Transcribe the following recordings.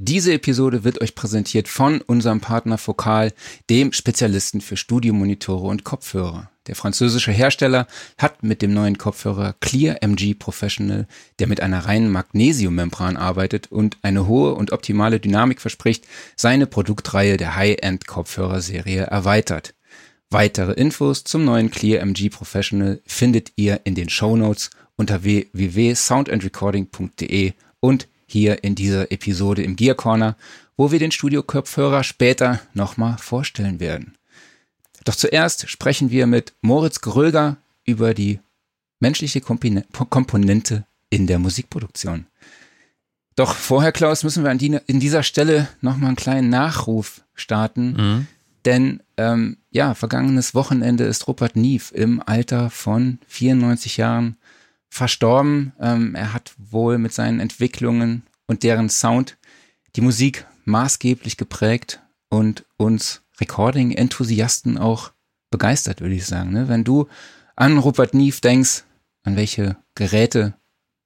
Diese Episode wird euch präsentiert von unserem Partner Focal, dem Spezialisten für Studiomonitore und Kopfhörer. Der französische Hersteller hat mit dem neuen Kopfhörer Clear MG Professional, der mit einer reinen Magnesiummembran arbeitet und eine hohe und optimale Dynamik verspricht, seine Produktreihe der High-End Kopfhörerserie erweitert. Weitere Infos zum neuen Clear MG Professional findet ihr in den Show Notes unter www.soundandrecording.de und hier in dieser Episode im Gear Corner, wo wir den Studio-Kopfhörer später nochmal vorstellen werden. Doch zuerst sprechen wir mit Moritz Gröger über die menschliche Komponente in der Musikproduktion. Doch vorher, Klaus, müssen wir an, die, in dieser Stelle nochmal einen kleinen Nachruf starten. Mhm. Denn ähm, ja, vergangenes Wochenende ist Rupert Nief im Alter von 94 Jahren verstorben. Ähm, er hat wohl mit seinen Entwicklungen und deren Sound die Musik maßgeblich geprägt und uns Recording-Enthusiasten auch begeistert, würde ich sagen. Ne? Wenn du an Rupert Neve denkst, an welche Geräte,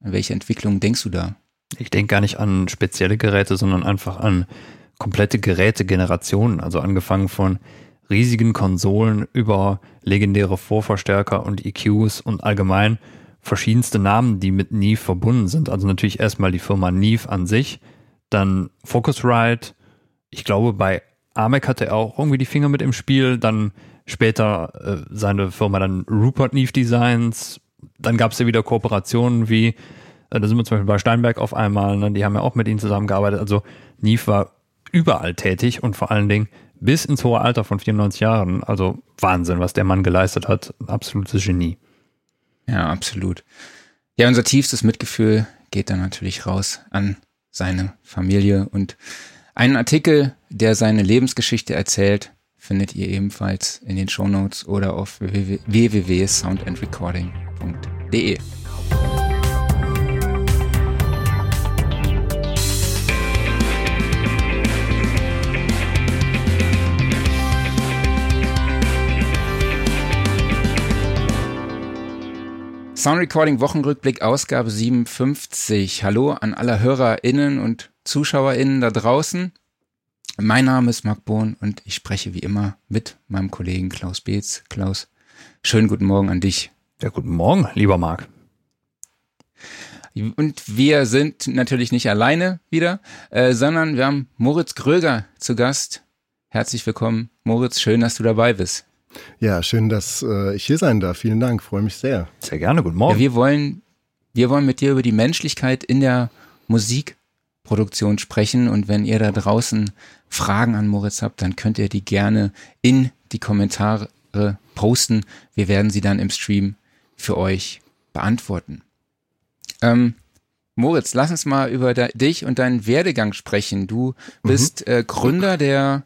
an welche Entwicklungen denkst du da? Ich denke gar nicht an spezielle Geräte, sondern einfach an komplette Gerätegenerationen. Also angefangen von riesigen Konsolen über legendäre Vorverstärker und EQs und allgemein verschiedenste Namen, die mit Neve verbunden sind. Also natürlich erstmal die Firma Neve an sich, dann Focusrite. Ich glaube, bei Amek hatte er auch irgendwie die Finger mit im Spiel. Dann später äh, seine Firma dann Rupert Neve Designs. Dann gab es ja wieder Kooperationen wie, äh, da sind wir zum Beispiel bei Steinberg auf einmal, ne, die haben ja auch mit ihm zusammengearbeitet. Also Neve war überall tätig und vor allen Dingen bis ins hohe Alter von 94 Jahren. Also Wahnsinn, was der Mann geleistet hat. absolutes Genie. Ja, absolut. Ja, unser tiefstes Mitgefühl geht dann natürlich raus an seine Familie und einen Artikel, der seine Lebensgeschichte erzählt, findet ihr ebenfalls in den Shownotes oder auf www.soundandrecording.de. Soundrecording Wochenrückblick Ausgabe 57. Hallo an alle HörerInnen und ZuschauerInnen da draußen. Mein Name ist Marc Bohn und ich spreche wie immer mit meinem Kollegen Klaus Beetz. Klaus, schönen guten Morgen an dich. Ja, guten Morgen, lieber Marc. Und wir sind natürlich nicht alleine wieder, äh, sondern wir haben Moritz Gröger zu Gast. Herzlich willkommen, Moritz. Schön, dass du dabei bist. Ja, schön, dass äh, ich hier sein darf. Vielen Dank, freue mich sehr. Sehr gerne, guten Morgen. Ja, wir wollen, wir wollen mit dir über die Menschlichkeit in der Musikproduktion sprechen und wenn ihr da draußen Fragen an Moritz habt, dann könnt ihr die gerne in die Kommentare posten. Wir werden sie dann im Stream für euch beantworten. Ähm, Moritz, lass uns mal über dich und deinen Werdegang sprechen. Du mhm. bist mhm. äh, Gründer der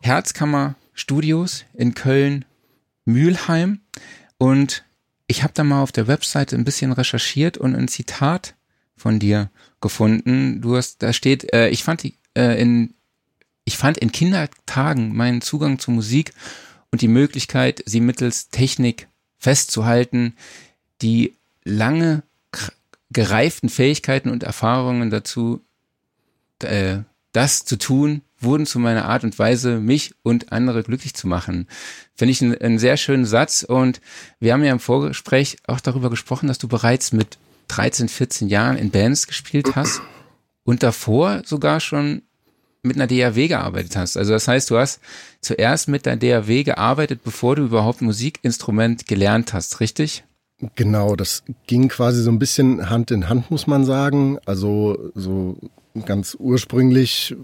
Herzkammer Studios in Köln Mülheim und ich habe da mal auf der Webseite ein bisschen recherchiert und ein Zitat von dir gefunden. Du hast, da steht, äh, ich fand die, äh, in, ich fand in Kindertagen meinen Zugang zur Musik und die Möglichkeit, sie mittels Technik festzuhalten, die lange gereiften Fähigkeiten und Erfahrungen dazu, äh, das zu tun, wurden zu meiner Art und Weise, mich und andere glücklich zu machen. Finde ich einen, einen sehr schönen Satz und wir haben ja im Vorgespräch auch darüber gesprochen, dass du bereits mit 13, 14 Jahren in Bands gespielt hast und davor sogar schon mit einer DAW gearbeitet hast. Also das heißt, du hast zuerst mit der DAW gearbeitet, bevor du überhaupt Musikinstrument gelernt hast, richtig? Genau, das ging quasi so ein bisschen Hand in Hand, muss man sagen. Also so ganz ursprünglich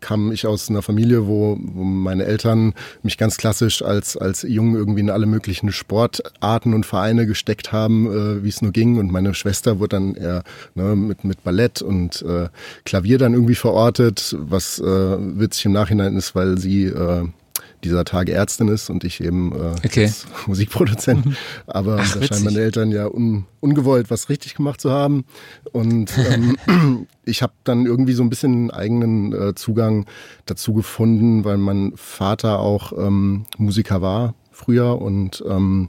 kam ich aus einer Familie, wo, wo meine Eltern mich ganz klassisch als, als Jungen irgendwie in alle möglichen Sportarten und Vereine gesteckt haben, äh, wie es nur ging. Und meine Schwester wurde dann eher ne, mit, mit Ballett und äh, Klavier dann irgendwie verortet, was äh, witzig im Nachhinein ist, weil sie äh, dieser Tage Ärztin ist und ich eben äh, okay. Musikproduzent. Mhm. Aber Ach, da scheinen meine Eltern ja un, ungewollt was richtig gemacht zu haben. Und ähm, ich habe dann irgendwie so ein bisschen einen eigenen äh, Zugang dazu gefunden, weil mein Vater auch ähm, Musiker war früher und ähm,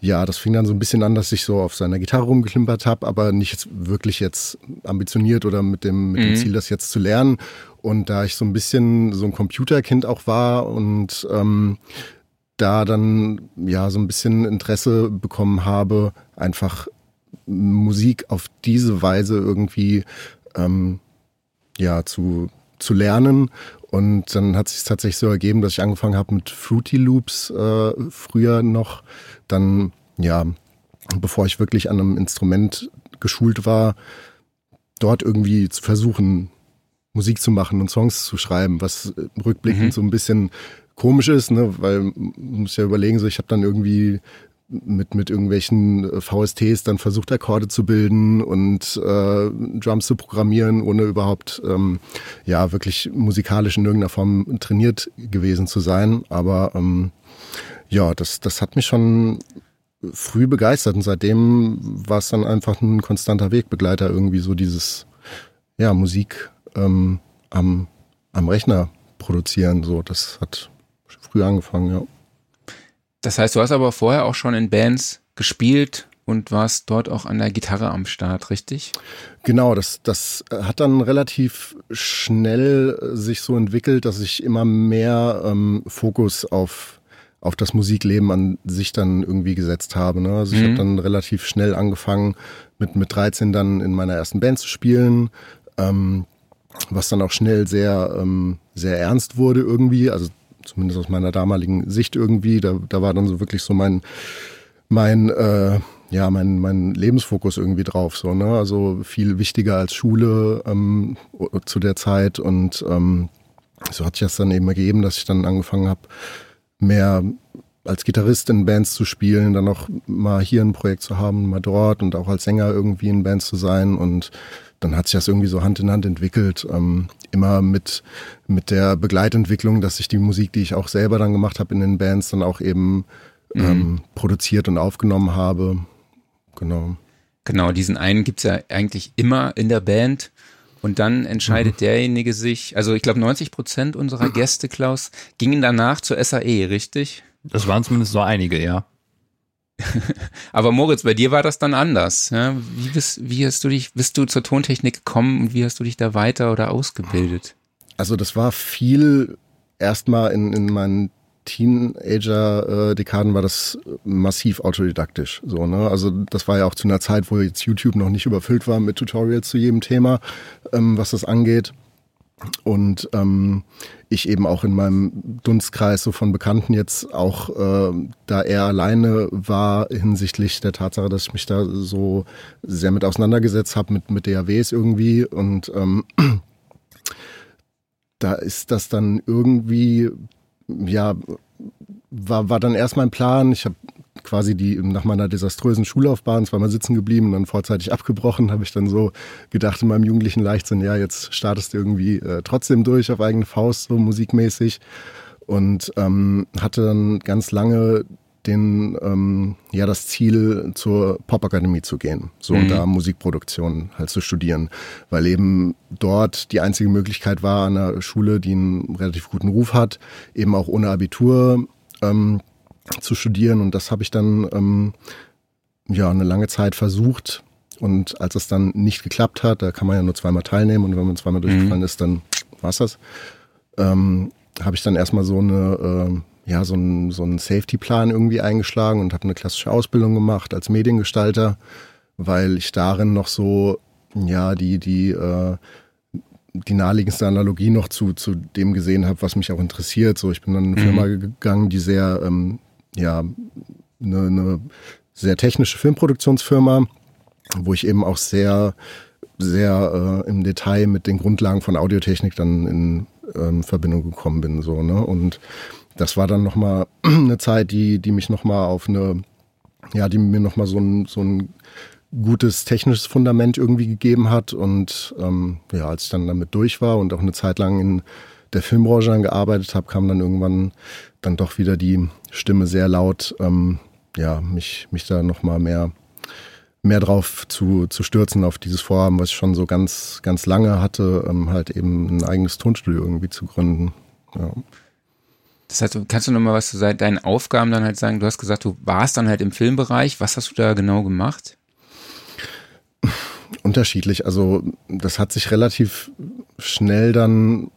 Ja, das fing dann so ein bisschen an, dass ich so auf seiner Gitarre rumgeklimpert habe, aber nicht jetzt wirklich jetzt ambitioniert oder mit dem, mit dem Mhm. Ziel, das jetzt zu lernen. Und da ich so ein bisschen so ein Computerkind auch war und ähm, da dann ja so ein bisschen Interesse bekommen habe, einfach Musik auf diese Weise irgendwie ähm, ja zu zu lernen. Und dann hat sich tatsächlich so ergeben, dass ich angefangen habe mit Fruity Loops äh, früher noch, dann ja bevor ich wirklich an einem Instrument geschult war, dort irgendwie zu versuchen Musik zu machen und Songs zu schreiben, was rückblickend Mhm. so ein bisschen komisch ist, ne, weil man muss ja überlegen, so ich habe dann irgendwie mit, mit irgendwelchen äh, VSTs dann versucht, Akkorde zu bilden und äh, Drums zu programmieren, ohne überhaupt ähm, ja wirklich musikalisch in irgendeiner Form trainiert gewesen zu sein. Aber ähm, ja, das, das hat mich schon früh begeistert und seitdem war es dann einfach ein konstanter Wegbegleiter, irgendwie so dieses ja, Musik ähm, am, am Rechner produzieren. So, das hat früh angefangen, ja. Das heißt, du hast aber vorher auch schon in Bands gespielt und warst dort auch an der Gitarre am Start, richtig? Genau, das, das hat dann relativ schnell äh, sich so entwickelt, dass ich immer mehr ähm, Fokus auf, auf das Musikleben an sich dann irgendwie gesetzt habe. Ne? Also ich Mhm. habe dann relativ schnell angefangen, mit, mit 13 dann in meiner ersten Band zu spielen, ähm, was dann auch schnell sehr, ähm, sehr ernst wurde irgendwie, also zumindest aus meiner damaligen Sicht irgendwie. Da, da war dann so wirklich so mein, mein äh, ja, mein, mein Lebensfokus irgendwie drauf, so, ne? Also viel wichtiger als Schule ähm, zu der Zeit. Und ähm, so hat sich das dann eben ergeben, dass ich dann angefangen habe, mehr als Gitarrist in Bands zu spielen, dann auch mal hier ein Projekt zu haben, mal dort und auch als Sänger irgendwie in Bands zu sein. Und dann hat sich das irgendwie so Hand in Hand entwickelt. Ähm, immer mit, mit der Begleitentwicklung, dass ich die Musik, die ich auch selber dann gemacht habe in den Bands, dann auch eben ähm, produziert und aufgenommen habe. Genau. Genau, diesen einen gibt's ja eigentlich immer in der Band. Und dann entscheidet derjenige sich, also ich glaube 90 Prozent unserer Gäste, Klaus, gingen danach zur SAE, richtig? Das waren zumindest so einige, ja. Aber Moritz, bei dir war das dann anders. Ja? Wie, bist, wie hast du dich, bist du zur Tontechnik gekommen und wie hast du dich da weiter oder ausgebildet? Also das war viel erstmal in, in meinen Teenager-Dekaden war das massiv autodidaktisch. So, ne? Also das war ja auch zu einer Zeit, wo jetzt YouTube noch nicht überfüllt war mit Tutorials zu jedem Thema, ähm, was das angeht. Und ähm, ich eben auch in meinem Dunstkreis so von Bekannten jetzt auch äh, da eher alleine war hinsichtlich der Tatsache, dass ich mich da so sehr mit auseinandergesetzt habe mit, mit DAWs irgendwie und ähm, da ist das dann irgendwie, ja, war, war dann erst mein Plan. Ich habe quasi die nach meiner desaströsen Schullaufbahn zweimal sitzen geblieben und dann vorzeitig abgebrochen, habe ich dann so gedacht in meinem jugendlichen Leichtsinn, ja, jetzt startest du irgendwie äh, trotzdem durch auf eigene Faust, so musikmäßig. Und ähm, hatte dann ganz lange den, ähm, ja, das Ziel, zur Popakademie zu gehen, so Mhm. und da Musikproduktion halt zu studieren, weil eben dort die einzige Möglichkeit war, an einer Schule, die einen relativ guten Ruf hat, eben auch ohne Abitur ähm, zu studieren. Und das habe ich dann ähm, ja eine lange Zeit versucht. Und als es dann nicht geklappt hat, da kann man ja nur zweimal teilnehmen. Und wenn man zweimal durchgefallen ist, dann war's das. Ähm, habe ich dann erstmal so eine ähm, ja so einen so einen Safety-Plan irgendwie eingeschlagen und habe eine klassische Ausbildung gemacht als Mediengestalter, weil ich darin noch so ja die die äh, die naheliegendste Analogie noch zu, zu dem gesehen habe, was mich auch interessiert. So, ich bin dann in eine Firma gegangen, die sehr, ähm, ja, eine, eine sehr technische Filmproduktionsfirma, wo ich eben auch sehr, sehr äh, im Detail mit den Grundlagen von Audiotechnik dann in ähm, Verbindung gekommen bin. So, ne? Und das war dann nochmal eine Zeit, die, die mich nochmal auf eine, ja, die mir nochmal so ein, so ein gutes technisches Fundament irgendwie gegeben hat. Und ähm, ja, als ich dann damit durch war und auch eine Zeit lang in der Filmbranche dann gearbeitet habe, kam dann irgendwann dann doch wieder die Stimme sehr laut, ähm, ja, mich, mich da nochmal mehr, mehr drauf zu, zu stürzen auf dieses Vorhaben, was ich schon so ganz, ganz lange hatte, ähm, halt eben ein eigenes Tonstudio irgendwie zu gründen. Ja. Das heißt, kannst du noch mal was zu deinen Aufgaben dann halt sagen? Du hast gesagt, du warst dann halt im Filmbereich. Was hast du da genau gemacht? Unterschiedlich. Also das hat sich relativ schnell dann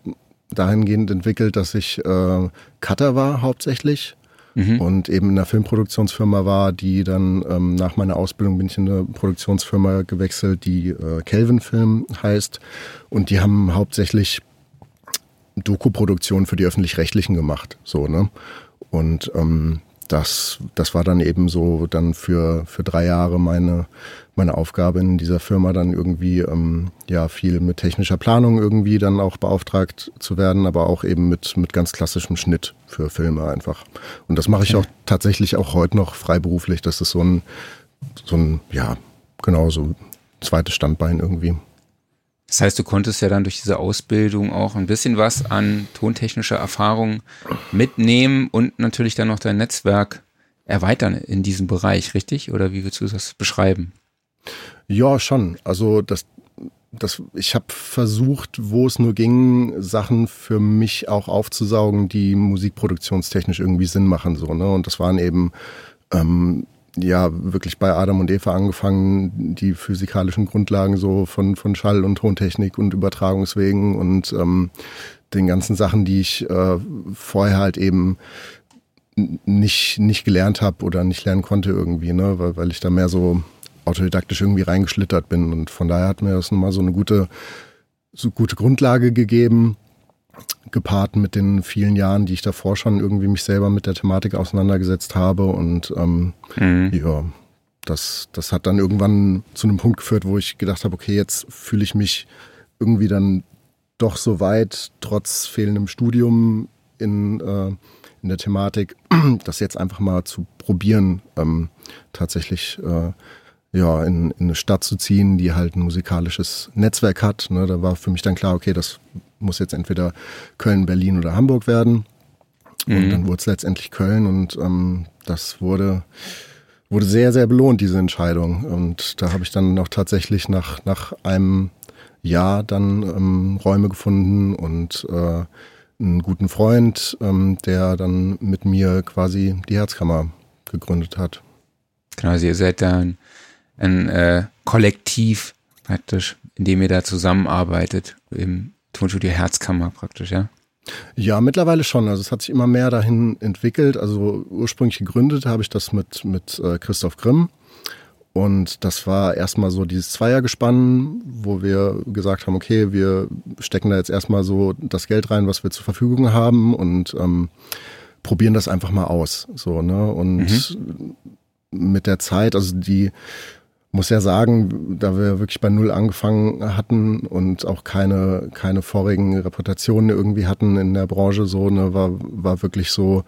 dahingehend entwickelt, dass ich äh, Cutter war hauptsächlich. Mhm. und eben in einer Filmproduktionsfirma war, die dann ähm, nach meiner Ausbildung bin ich in eine Produktionsfirma gewechselt, die äh, Kelvin Film heißt. Und die haben hauptsächlich Doku-Produktion für die öffentlich-rechtlichen gemacht, so ne? Und ähm, das, das war dann eben so dann für, für drei Jahre meine, meine Aufgabe in dieser Firma dann irgendwie ähm, ja viel mit technischer Planung irgendwie dann auch beauftragt zu werden, aber auch eben mit, mit ganz klassischem Schnitt für Filme einfach. Und das mache ich auch tatsächlich auch heute noch freiberuflich. Das ist so ein, so ein, ja, genau so zweites Standbein irgendwie. Das heißt, du konntest ja dann durch diese Ausbildung auch ein bisschen was an tontechnischer Erfahrung mitnehmen und natürlich dann noch dein Netzwerk erweitern in diesem Bereich, richtig? Oder wie würdest du das beschreiben? Ja, schon. Also das, das, ich habe versucht, wo es nur ging, Sachen für mich auch aufzusaugen, die musikproduktionstechnisch irgendwie Sinn machen. So, ne? Und das waren eben ähm, ja wirklich bei Adam und Eva angefangen, die physikalischen Grundlagen so von, von Schall- und Tontechnik und Übertragungswegen und ähm, den ganzen Sachen, die ich äh, vorher halt eben nicht, nicht gelernt habe oder nicht lernen konnte irgendwie, ne? weil, weil ich da mehr so autodidaktisch irgendwie reingeschlittert bin. Und von daher hat mir das nochmal so eine gute, so gute Grundlage gegeben, gepaart mit den vielen Jahren, die ich davor schon irgendwie mich selber mit der Thematik auseinandergesetzt habe. Und ähm, mhm. ja, das, das hat dann irgendwann zu einem Punkt geführt, wo ich gedacht habe, okay, jetzt fühle ich mich irgendwie dann doch so weit, trotz fehlendem Studium in, äh, in der Thematik, das jetzt einfach mal zu probieren, ähm, tatsächlich äh, ja, in, in eine Stadt zu ziehen, die halt ein musikalisches Netzwerk hat. Ne, da war für mich dann klar, okay, das muss jetzt entweder Köln, Berlin oder Hamburg werden. Und mhm. dann wurde es letztendlich Köln und ähm, das wurde, wurde sehr, sehr belohnt, diese Entscheidung. Und da habe ich dann noch tatsächlich nach, nach einem Jahr dann ähm, Räume gefunden und äh, einen guten Freund, ähm, der dann mit mir quasi die Herzkammer gegründet hat. Genau, also ihr seid dann ein äh, Kollektiv praktisch, in dem ihr da zusammenarbeitet, im Tonstudio Herzkammer praktisch, ja? Ja, mittlerweile schon. Also es hat sich immer mehr dahin entwickelt. Also ursprünglich gegründet habe ich das mit, mit äh, Christoph Grimm. Und das war erstmal so dieses Zweiergespann, wo wir gesagt haben, okay, wir stecken da jetzt erstmal so das Geld rein, was wir zur Verfügung haben und ähm, probieren das einfach mal aus. So, ne? Und mhm. mit der Zeit, also die muss ja sagen, da wir wirklich bei Null angefangen hatten und auch keine, keine vorigen Reputationen irgendwie hatten in der Branche, so, ne, war, war wirklich so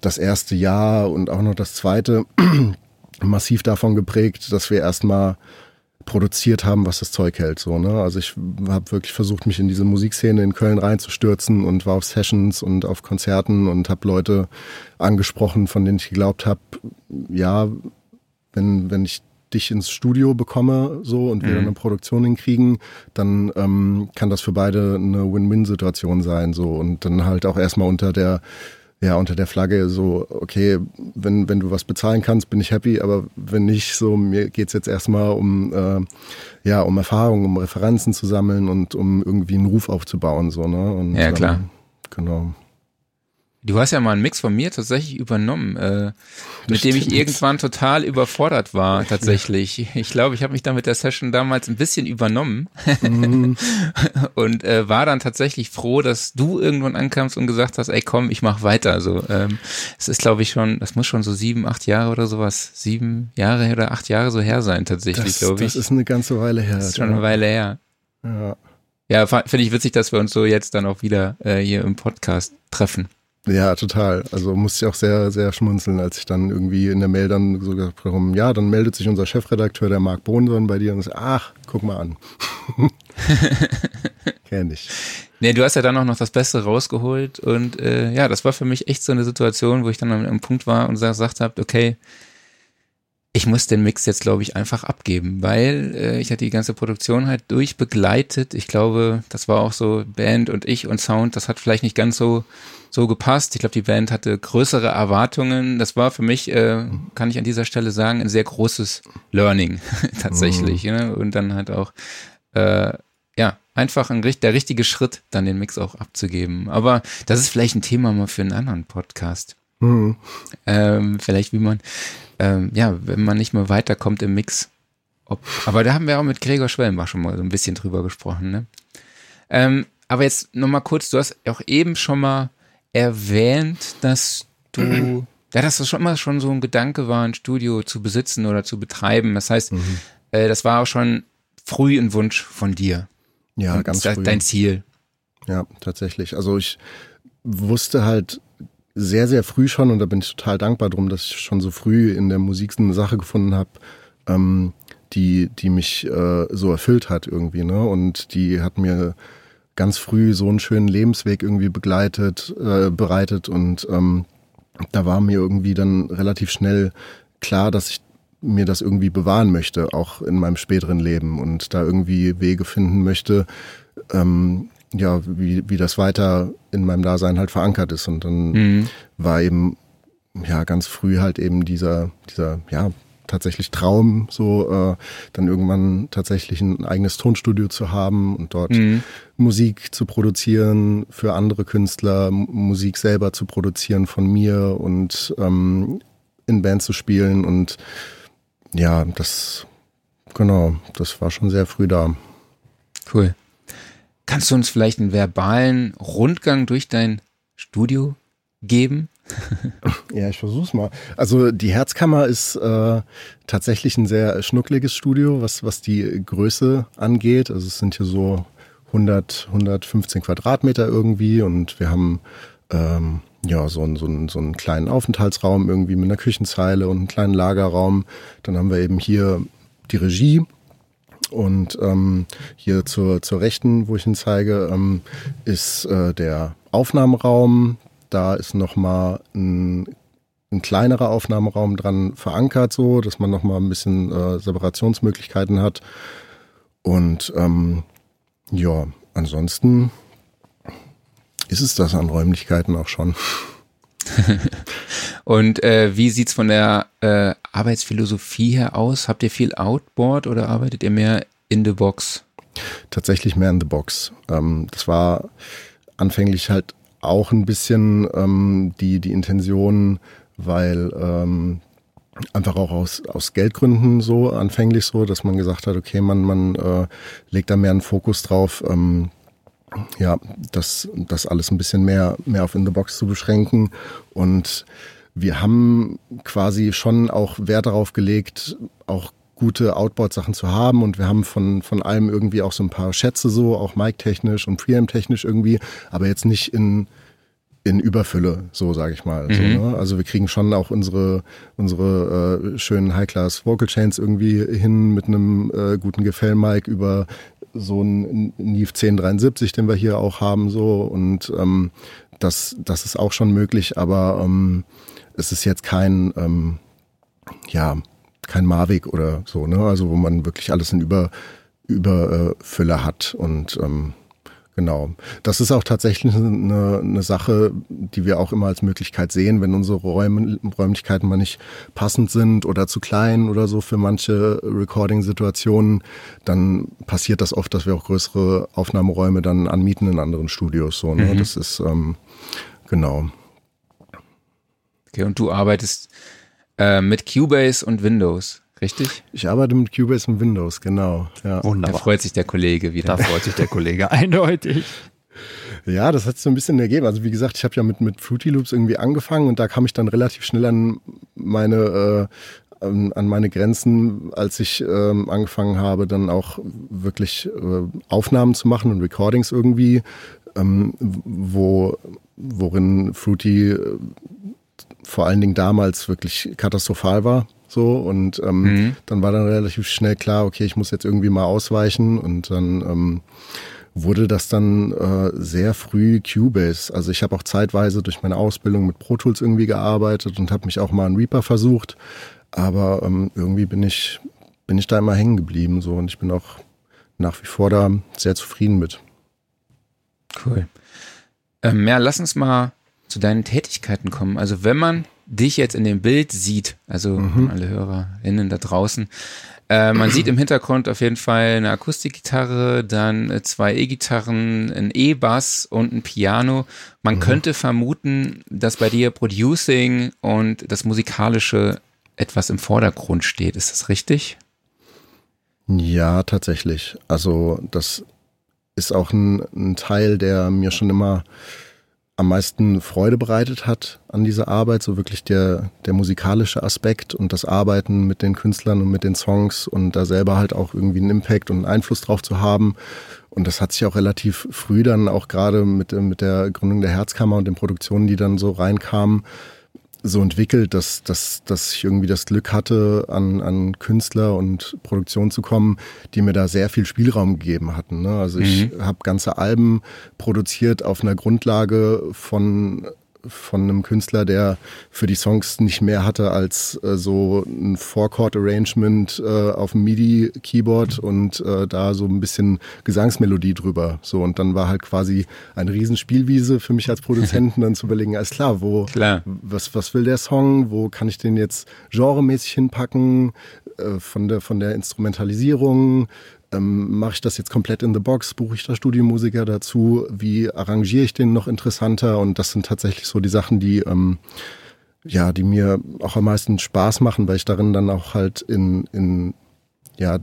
das erste Jahr und auch noch das zweite massiv davon geprägt, dass wir erstmal produziert haben, was das Zeug hält. So, ne? Also ich habe wirklich versucht, mich in diese Musikszene in Köln reinzustürzen und war auf Sessions und auf Konzerten und habe Leute angesprochen, von denen ich geglaubt habe, ja, wenn, wenn ich dich ins Studio bekomme so und wir mhm. eine Produktion hinkriegen, dann ähm, kann das für beide eine Win-Win-Situation sein so. Und dann halt auch erstmal unter der ja unter der Flagge so okay wenn wenn du was bezahlen kannst bin ich happy aber wenn nicht so mir geht's jetzt erstmal um äh, ja um Erfahrung um Referenzen zu sammeln und um irgendwie einen Ruf aufzubauen so ne? Und, ja klar. ähm, genau Du hast ja mal einen Mix von mir tatsächlich übernommen, äh, mit dem ich irgendwann total überfordert war, tatsächlich. Ich glaube, ich habe mich da mit der Session damals ein bisschen übernommen mhm. und äh, war dann tatsächlich froh, dass du irgendwann ankamst und gesagt hast, ey komm, ich mach weiter. Also ähm, es ist, glaube ich, schon, das muss schon so sieben, acht Jahre oder sowas, sieben Jahre oder acht Jahre so her sein, tatsächlich, glaube ich. Das ist eine ganze Weile her. Das ist schon eine Weile her. Ja. Ja, finde ich witzig, dass wir uns so jetzt dann auch wieder äh, hier im Podcast treffen. Ja, total. Also musste ich auch sehr, sehr schmunzeln, als ich dann irgendwie in der Mail dann so gesagt habe, ja, dann meldet sich unser Chefredakteur, der Marc Bohnson, bei dir und sagt, ach, guck mal an. Kenn ich. Nee, du hast ja dann auch noch das Beste rausgeholt und äh, ja, das war für mich echt so eine Situation, wo ich dann am, Punkt war und gesagt habe, okay, ich muss den Mix jetzt, glaube ich, einfach abgeben, weil äh, ich hatte die ganze Produktion halt durchbegleitet. Ich glaube, das war auch so Band und ich und Sound, das hat vielleicht nicht ganz so so gepasst. Ich glaube, die Band hatte größere Erwartungen. Das war für mich, äh, kann ich an dieser Stelle sagen, ein sehr großes Learning tatsächlich. Mhm. Ne? Und dann halt auch, äh, ja, einfach ein, der richtige Schritt, dann den Mix auch abzugeben. Aber das ist vielleicht ein Thema mal für einen anderen Podcast. Mhm. Ähm, vielleicht wie man ähm, ja, wenn man nicht mehr weiterkommt im Mix. Ob, aber da haben wir auch mit Gregor Schwellenbach schon mal so ein bisschen drüber gesprochen. Ne? Ähm, aber jetzt nochmal kurz, du hast auch eben schon mal erwähnt, dass du, ja, dass das schon mal schon so ein Gedanke war, ein Studio zu besitzen oder zu betreiben. Das heißt, mhm. äh, das war auch schon früh ein Wunsch von dir. Ja, Und ganz früh. Dein Ziel. Ja, tatsächlich. Also ich wusste halt sehr, sehr früh schon, und da bin ich total dankbar drum, dass ich schon so früh in der Musik eine Sache gefunden habe, ähm, die, die mich äh, so erfüllt hat irgendwie, ne? Und die hat mir ganz früh so einen schönen Lebensweg irgendwie begleitet, äh, bereitet und ähm, da war mir irgendwie dann relativ schnell klar, dass ich mir das irgendwie bewahren möchte, auch in meinem späteren Leben und da irgendwie Wege finden möchte, ähm, ja, wie, wie das weiter in meinem Dasein halt verankert ist. Und dann mhm. war eben, ja, ganz früh halt eben dieser, dieser, ja, tatsächlich Traum, so äh, dann irgendwann tatsächlich ein eigenes Tonstudio zu haben und dort mhm. Musik zu produzieren für andere Künstler, Musik selber zu produzieren von mir und ähm, in Band zu spielen und ja, das genau, das war schon sehr früh da. Cool. Kannst du uns vielleicht einen verbalen Rundgang durch dein Studio geben? ja, ich versuch's mal. Also die Herzkammer ist äh, tatsächlich ein sehr schnuckliges Studio, was, was die Größe angeht. Also es sind hier so 100, 115 Quadratmeter irgendwie und wir haben ähm, ja so einen, so, einen, so einen kleinen Aufenthaltsraum irgendwie mit einer Küchenzeile und einem kleinen Lagerraum. Dann haben wir eben hier die Regie und ähm, hier zur, zur Rechten, wo ich ihn zeige, ähm, ist äh, der Aufnahmeraum. Da ist nochmal ein, ein kleinerer Aufnahmeraum dran verankert, so dass man nochmal ein bisschen äh, Separationsmöglichkeiten hat. Und ähm, ja, ansonsten ist es das an Räumlichkeiten auch schon. Und äh, wie sieht's von der äh, Arbeitsphilosophie her aus? Habt ihr viel Outboard oder arbeitet ihr mehr in the box? Tatsächlich mehr in the box. Ähm, das war anfänglich halt auch ein bisschen ähm, die, die Intention, weil ähm, einfach auch aus, aus Geldgründen so anfänglich so, dass man gesagt hat, okay, man, man äh, legt da mehr einen Fokus drauf, ähm, ja, das, das alles ein bisschen mehr, mehr auf In the Box zu beschränken. Und wir haben quasi schon auch Wert darauf gelegt, auch gute Outboard-Sachen zu haben und wir haben von, von allem irgendwie auch so ein paar Schätze so, auch Mic-technisch und Preamp-technisch irgendwie, aber jetzt nicht in, in Überfülle, so sage ich mal. Mhm. So, ne? Also wir kriegen schon auch unsere, unsere äh, schönen High-Class Vocal Chains irgendwie hin mit einem äh, guten Gefäll-Mic über so ein Neve 1073, den wir hier auch haben, so und ähm, das, das ist auch schon möglich, aber ähm, es ist jetzt kein, ähm, ja, kein Mavic oder so, ne? Also wo man wirklich alles in Über, Überfülle äh, hat und ähm, Genau. Das ist auch tatsächlich eine, eine Sache, die wir auch immer als Möglichkeit sehen, wenn unsere Räume, Räumlichkeiten mal nicht passend sind oder zu klein oder so für manche Recording-Situationen, dann passiert das oft, dass wir auch größere Aufnahmeräume dann anmieten in anderen Studios. So, ne? Mhm. Das ist ähm, genau. Okay, und du arbeitest äh, mit Cubase und Windows. Richtig? Ich arbeite mit Cubase und Windows, genau. Ja. Wunderbar. Da freut sich der Kollege wieder. Da freut sich der Kollege eindeutig. Ja, das hat so ein bisschen ergeben. Also wie gesagt, ich habe ja mit, mit Fruity Loops irgendwie angefangen und da kam ich dann relativ schnell an meine, äh, an meine Grenzen, als ich ähm, angefangen habe, dann auch wirklich äh, Aufnahmen zu machen und Recordings irgendwie, ähm, wo, worin Fruity äh, vor allen Dingen damals wirklich katastrophal war. So, und ähm, mhm. dann war dann relativ schnell klar, okay, ich muss jetzt irgendwie mal ausweichen und dann ähm, wurde das dann äh, sehr früh Cubase. Also ich habe auch zeitweise durch meine Ausbildung mit Pro Tools irgendwie gearbeitet und habe mich auch mal an Reaper versucht. Aber ähm, irgendwie bin ich, bin ich da immer hängen geblieben so und ich bin auch nach wie vor da sehr zufrieden mit. Cool. Ähm, ja, lass uns mal zu deinen Tätigkeiten kommen. Also wenn man dich jetzt in dem Bild sieht, also mhm. alle HörerInnen da draußen, äh, man sieht im Hintergrund auf jeden Fall eine Akustikgitarre, dann äh, zwei E-Gitarren, ein E-Bass und ein Piano. Man mhm. könnte vermuten, dass bei dir Producing und das Musikalische etwas im Vordergrund steht. Ist das richtig? Ja, tatsächlich. Also das ist auch ein, ein Teil, der mir schon immer am meisten Freude bereitet hat an dieser Arbeit, so wirklich der, der musikalische Aspekt und das Arbeiten mit den Künstlern und mit den Songs und da selber halt auch irgendwie einen Impact und einen Einfluss drauf zu haben. Und das hat sich auch relativ früh dann auch gerade mit, mit der Gründung der Herzkammer und den Produktionen, die dann so reinkamen, so entwickelt, dass, dass, dass ich irgendwie das Glück hatte, an, an Künstler und Produktion zu kommen, die mir da sehr viel Spielraum gegeben hatten. Ne? Also ich mhm. habe ganze Alben produziert auf einer Grundlage von von einem Künstler, der für die Songs nicht mehr hatte als äh, so ein Four-Chord-Arrangement äh, auf dem MIDI-Keyboard und äh, da so ein bisschen Gesangsmelodie drüber. So und dann war halt quasi eine Riesenspielwiese für mich als Produzenten, dann zu überlegen, alles klar, wo, klar. was, was will der Song, wo kann ich den jetzt genremäßig hinpacken, äh, von der, von der Instrumentalisierung, ähm, Mache ich das jetzt komplett in the box? Buche ich da Studiomusiker dazu? Wie arrangiere ich den noch interessanter? Und das sind tatsächlich so die Sachen, die, ähm, ja, die mir auch am meisten Spaß machen, weil ich darin dann auch halt in, in ja,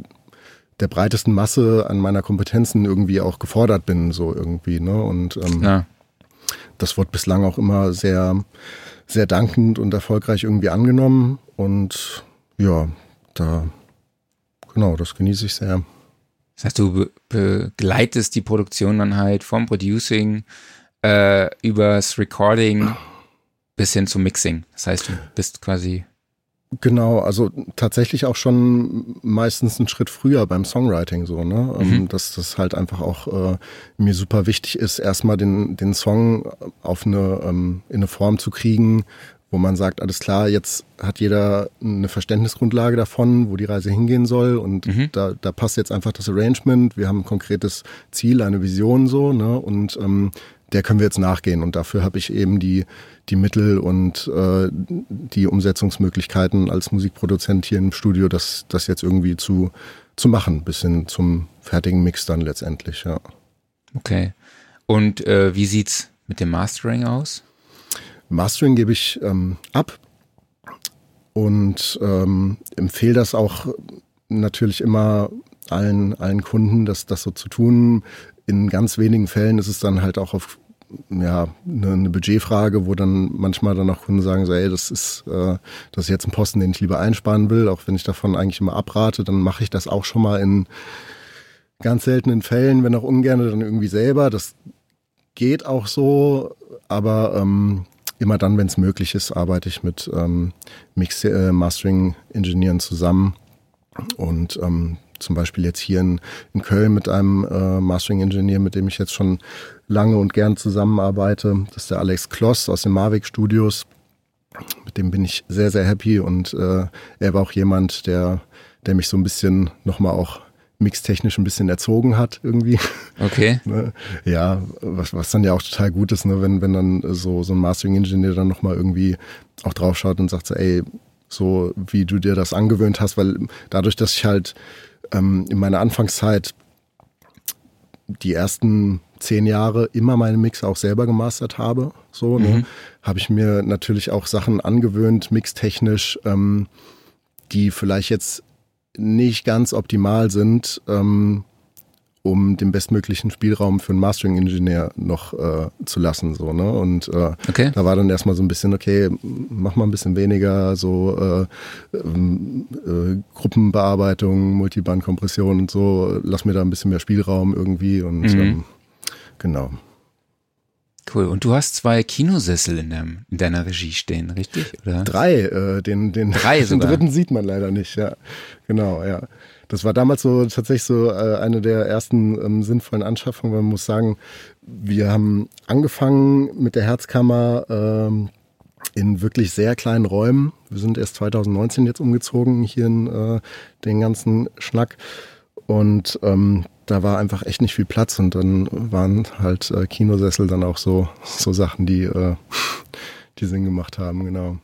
der breitesten Masse an meiner Kompetenzen irgendwie auch gefordert bin, so irgendwie. Ne? Und ähm, ja. das wird bislang auch immer sehr, sehr dankend und erfolgreich irgendwie angenommen. Und ja, da, genau, das genieße ich sehr. Das heißt, du be begleitest die Produktion dann halt vom Producing äh, übers Recording bis hin zum Mixing. Das heißt, du bist quasi. Genau, also tatsächlich auch schon meistens einen Schritt früher beim Songwriting so, ne? Ähm, mhm. Dass das halt einfach auch äh, mir super wichtig ist, erstmal den, den Song auf eine, ähm, in eine Form zu kriegen, wo man sagt, alles klar, jetzt hat jeder eine Verständnisgrundlage davon, wo die Reise hingehen soll und mhm. da, da passt jetzt einfach das Arrangement, wir haben ein konkretes Ziel, eine Vision so, ne? Und ähm, der können wir jetzt nachgehen und dafür habe ich eben die, die Mittel und äh, die Umsetzungsmöglichkeiten als Musikproduzent hier im Studio, das, das jetzt irgendwie zu, zu machen, bis hin zum fertigen Mix dann letztendlich, ja. Okay. Und äh, wie sieht's mit dem Mastering aus? Mastering gebe ich ähm, ab und ähm, empfehle das auch natürlich immer allen, allen Kunden, das, das so zu tun. In ganz wenigen Fällen ist es dann halt auch auf ja, eine, Budgetfrage, wo dann manchmal dann auch Kunden sagen, so, ey, das ist, äh, das ist jetzt ein Posten, den ich lieber einsparen will, auch wenn ich davon eigentlich immer abrate, dann mache ich das auch schon mal in ganz seltenen Fällen, wenn auch ungern, dann irgendwie selber. Das geht auch so, aber ähm, immer dann, wenn es möglich ist, arbeite ich mit ähm, Mix äh, Mastering Ingenieuren zusammen und ähm, zum Beispiel jetzt hier in, in Köln mit einem äh, Mastering Engineer, mit dem ich jetzt schon lange und gern zusammenarbeite. Das ist der Alex Kloss aus den Mavic Studios. Mit dem bin ich sehr, sehr happy und äh, er war auch jemand, der, der mich so ein bisschen nochmal auch mixtechnisch ein bisschen erzogen hat irgendwie. Okay. Ne? ja, was, was dann ja auch total gut ist, ne? wenn, wenn dann so, so ein Mastering-Ingenieur dann nochmal irgendwie auch draufschaut und sagt so, ey, so wie du dir das angewöhnt hast, weil dadurch, dass ich halt ähm, in meiner Anfangszeit die ersten zehn Jahre immer meine Mix auch selber gemastert habe, so, ne, mhm. habe ich mir natürlich auch Sachen angewöhnt, mixtechnisch, ähm, die vielleicht jetzt nicht ganz optimal sind, ähm, um den bestmöglichen Spielraum für einen Mastering-Ingenieur noch äh, zu lassen. So, ne? Und äh, okay. da war dann erstmal so ein bisschen, okay, mach mal ein bisschen weniger so äh, ähm, äh, Gruppenbearbeitung, Multibandkompression und so, lass mir da ein bisschen mehr Spielraum irgendwie und mhm. ähm, genau. Cool. Und du hast zwei Kinosessel in, deinem, in deiner Regie stehen, richtig? Oder? Drei. Äh, den, den, Drei den dritten sieht man leider nicht. Ja, genau. Ja, das war damals so tatsächlich so äh, eine der ersten ähm, sinnvollen Anschaffungen. Man muss sagen, wir haben angefangen mit der Herzkammer ähm, in wirklich sehr kleinen Räumen. Wir sind erst 2019 jetzt umgezogen hier in äh, den ganzen Schnack. Und ähm, da war einfach echt nicht viel Platz und dann waren halt äh, Kinosessel dann auch so, so Sachen, die, äh, die Sinn gemacht haben, genau.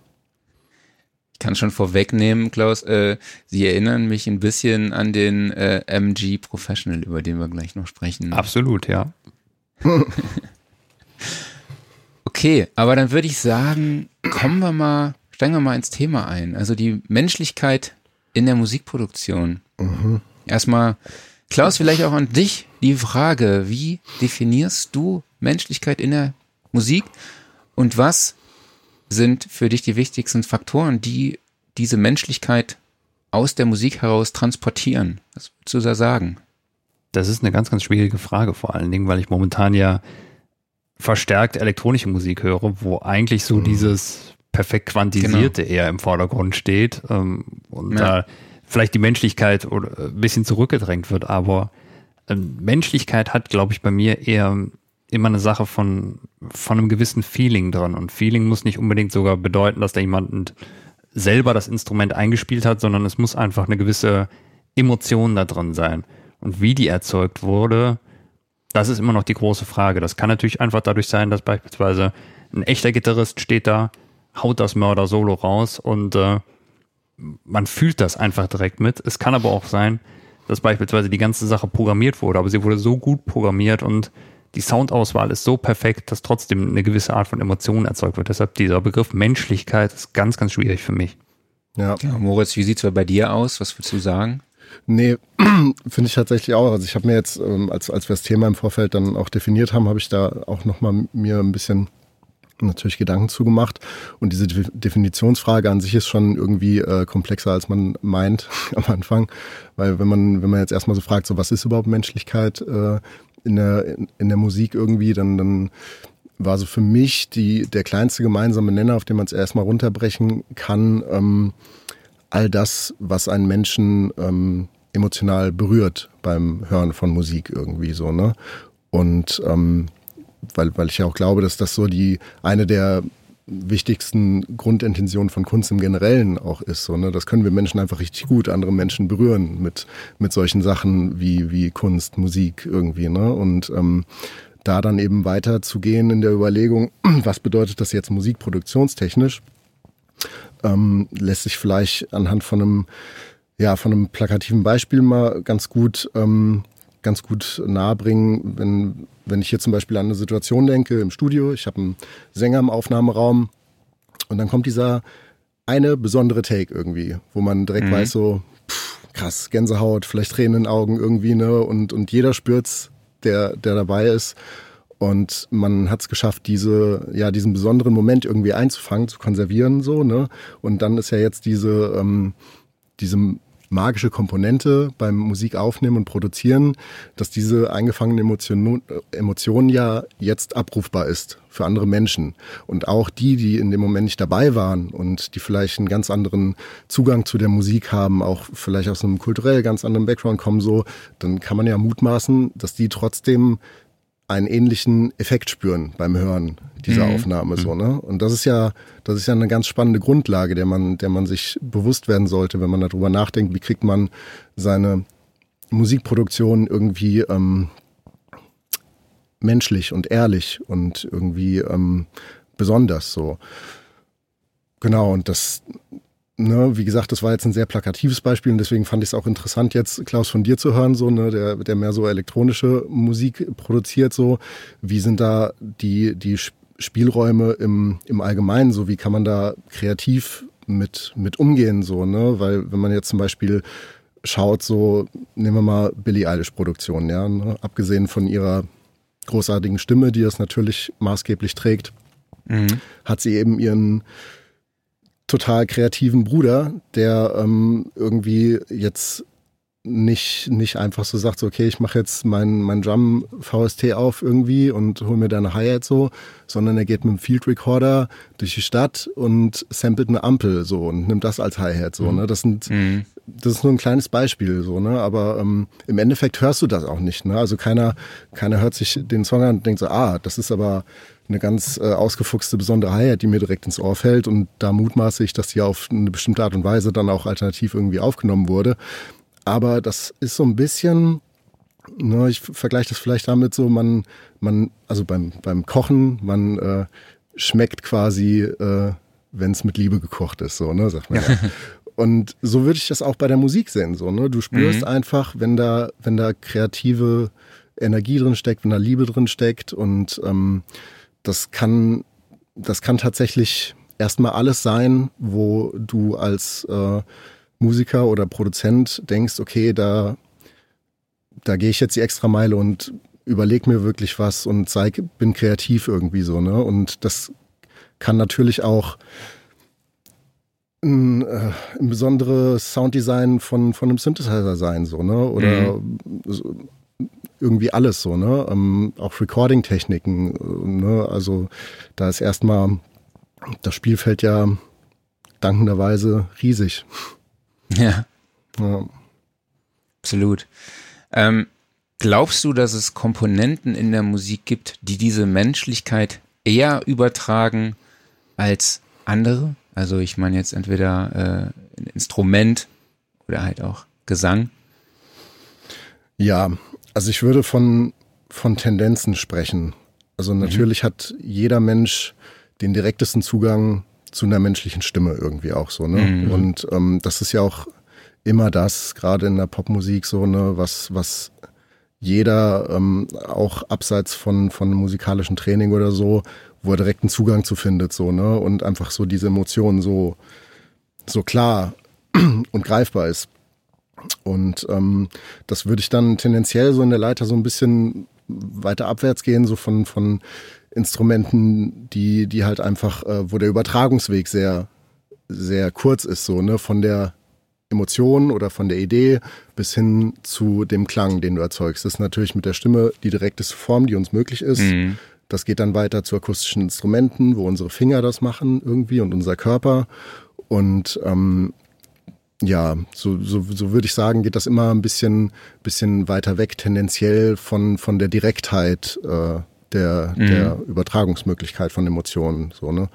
Ich kann schon vorwegnehmen, Klaus, äh, Sie erinnern mich ein bisschen an den äh, MG Professional, über den wir gleich noch sprechen. Absolut, ja. okay, aber dann würde ich sagen, kommen wir mal, steigen wir mal ins Thema ein. Also die Menschlichkeit in der Musikproduktion. Mhm. Erstmal, Klaus, vielleicht auch an dich die Frage, wie definierst du Menschlichkeit in der Musik und was sind für dich die wichtigsten Faktoren, die diese Menschlichkeit aus der Musik heraus transportieren? Was würdest du da sagen? Das ist eine ganz, ganz schwierige Frage, vor allen Dingen, weil ich momentan ja verstärkt elektronische Musik höre, wo eigentlich so mhm. dieses perfekt quantisierte genau. eher im Vordergrund steht ähm, und ja. da vielleicht die Menschlichkeit oder ein bisschen zurückgedrängt wird, aber ähm, Menschlichkeit hat, glaube ich, bei mir eher immer eine Sache von, von einem gewissen Feeling dran. Und Feeling muss nicht unbedingt sogar bedeuten, dass da jemand selber das Instrument eingespielt hat, sondern es muss einfach eine gewisse Emotion da drin sein. Und wie die erzeugt wurde, das ist immer noch die große Frage. Das kann natürlich einfach dadurch sein, dass beispielsweise ein echter Gitarrist steht da, haut das Mörder-Solo raus und äh, man fühlt das einfach direkt mit. Es kann aber auch sein, dass beispielsweise die ganze Sache programmiert wurde, aber sie wurde so gut programmiert und die Soundauswahl ist so perfekt, dass trotzdem eine gewisse Art von Emotion erzeugt wird. Deshalb dieser Begriff Menschlichkeit ist ganz, ganz schwierig für mich. Ja. ja Moritz, wie sieht es bei dir aus? Was würdest du sagen? Nee, finde ich tatsächlich auch. Also ich habe mir jetzt, ähm, als, als wir das Thema im Vorfeld dann auch definiert haben, habe ich da auch nochmal mir ein bisschen natürlich Gedanken zugemacht. Und diese Definitionsfrage an sich ist schon irgendwie äh, komplexer, als man meint am Anfang. Weil wenn man, wenn man jetzt erstmal so fragt, so was ist überhaupt Menschlichkeit äh, in, der, in der Musik irgendwie, dann, dann war so für mich die, der kleinste gemeinsame Nenner, auf den man es erstmal runterbrechen kann, ähm, all das, was einen Menschen ähm, emotional berührt beim Hören von Musik irgendwie so, ne? Und ähm, weil, weil ich ja auch glaube, dass das so die eine der wichtigsten Grundintentionen von Kunst im Generellen auch ist. So, ne? Das können wir Menschen einfach richtig gut, andere Menschen berühren mit, mit solchen Sachen wie, wie Kunst, Musik irgendwie. Ne? Und ähm, da dann eben weiter zu gehen in der Überlegung, was bedeutet das jetzt musikproduktionstechnisch, ähm, lässt sich vielleicht anhand von einem, ja, von einem plakativen Beispiel mal ganz gut ähm, ganz gut nahebringen, wenn, wenn ich hier zum Beispiel an eine Situation denke im Studio. Ich habe einen Sänger im Aufnahmeraum und dann kommt dieser eine besondere Take irgendwie, wo man direkt mhm. weiß, so pff, krass, Gänsehaut, vielleicht Tränen in den Augen irgendwie, ne? Und, und jeder spürt's, der, der dabei ist. Und man hat es geschafft, diese, ja, diesen besonderen Moment irgendwie einzufangen, zu konservieren, so, ne? Und dann ist ja jetzt diese, ähm, diese magische Komponente beim Musik aufnehmen und produzieren, dass diese eingefangene Emotion, Emotion ja jetzt abrufbar ist für andere Menschen. Und auch die, die in dem Moment nicht dabei waren und die vielleicht einen ganz anderen Zugang zu der Musik haben, auch vielleicht aus einem kulturell ganz anderen Background kommen, so, dann kann man ja mutmaßen, dass die trotzdem einen ähnlichen Effekt spüren beim Hören dieser mhm. Aufnahme so, mhm. ne? Und das ist ja, das ist ja eine ganz spannende Grundlage, der man, der man sich bewusst werden sollte, wenn man darüber nachdenkt, wie kriegt man seine Musikproduktion irgendwie ähm, menschlich und ehrlich und irgendwie ähm, besonders so. Genau, und das, ne, wie gesagt, das war jetzt ein sehr plakatives Beispiel und deswegen fand ich es auch interessant, jetzt Klaus von dir zu hören, so, ne, der, der mehr so elektronische Musik produziert, so. Wie sind da die, die Spielräume im, im Allgemeinen, so wie kann man da kreativ mit, mit umgehen, so, ne? Weil wenn man jetzt zum Beispiel schaut, so, nehmen wir mal Billie Eilish Produktion, ja, ne? abgesehen von ihrer großartigen Stimme, die das natürlich maßgeblich trägt, mhm. hat sie eben ihren total kreativen Bruder, der ähm, irgendwie jetzt nicht, nicht einfach so sagt, so, okay, ich mache jetzt mein, mein Drum VST auf irgendwie und hol mir da eine Hi-Hat so, sondern er geht mit dem Field Recorder durch die Stadt und samplet eine Ampel so und nimmt das als Hi-Hat so, ne? Das sind, mhm. Das ist nur ein kleines Beispiel so, ne? Aber ähm, im Endeffekt hörst du das auch nicht, ne? Also keiner, keiner hört sich den Song an und denkt so, ah, das ist aber eine ganz äh, ausgefuchste, besondere Hi-Hat, die mir direkt ins Ohr fällt und da mutmaße ich, dass die auf eine bestimmte Art und Weise dann auch alternativ irgendwie aufgenommen wurde. Aber das ist so ein bisschen, ne, ich vergleiche das vielleicht damit so, man, man, also beim, beim Kochen, man äh, schmeckt quasi, äh, wenn es mit Liebe gekocht ist, so, ne, sagt man ja. Und so würde ich das auch bei der Musik sehen, so, ne? Du spürst mhm. einfach, wenn da, wenn da kreative Energie drin steckt, wenn da Liebe drin steckt und ähm, das kann, das kann tatsächlich erstmal alles sein, wo du als äh, Musiker oder Produzent denkst, okay, da, da gehe ich jetzt die extra Meile und überleg mir wirklich was und sei, bin kreativ irgendwie so, ne? Und das kann natürlich auch ein, äh, ein besonderes Sounddesign von, von einem Synthesizer sein, so, ne? Oder mhm. so, irgendwie alles so, ne? Ähm, auch Recording-Techniken, ne? Also da ist erstmal das Spielfeld ja dankenderweise riesig. Ja. ja. Absolut. Ähm, glaubst du, dass es Komponenten in der Musik gibt, die diese Menschlichkeit eher übertragen als andere? Also ich meine jetzt entweder äh, ein Instrument oder halt auch Gesang. Ja, also ich würde von, von Tendenzen sprechen. Also mhm. natürlich mhm. hat jeder Mensch den direktesten Zugang zu einer menschlichen Stimme irgendwie auch so. Ne? Mhm. Und ähm, das ist ja auch immer das, gerade in der Popmusik so, ne, was, was jeder ähm, auch abseits von, von musikalischen Training oder so, wo er direkt einen Zugang zu findet, so, ne? Und einfach so diese Emotionen so, so klar und greifbar ist. Und ähm, das würde ich dann tendenziell so in der Leiter so ein bisschen weiter abwärts gehen, so von, von Instrumenten, die, die halt einfach, äh, wo der Übertragungsweg sehr, sehr kurz ist, so, ne, von der Emotion oder von der Idee bis hin zu dem Klang, den du erzeugst. Das ist natürlich mit der Stimme die direkteste Form, die uns möglich ist. Mhm. Das geht dann weiter zu akustischen Instrumenten, wo unsere Finger das machen irgendwie und unser Körper. Und ähm, ja, so, so, so würde ich sagen, geht das immer ein bisschen, bisschen weiter weg, tendenziell von, von der Direktheit äh, der, mhm. der Übertragungsmöglichkeit von Emotionen. So, ne?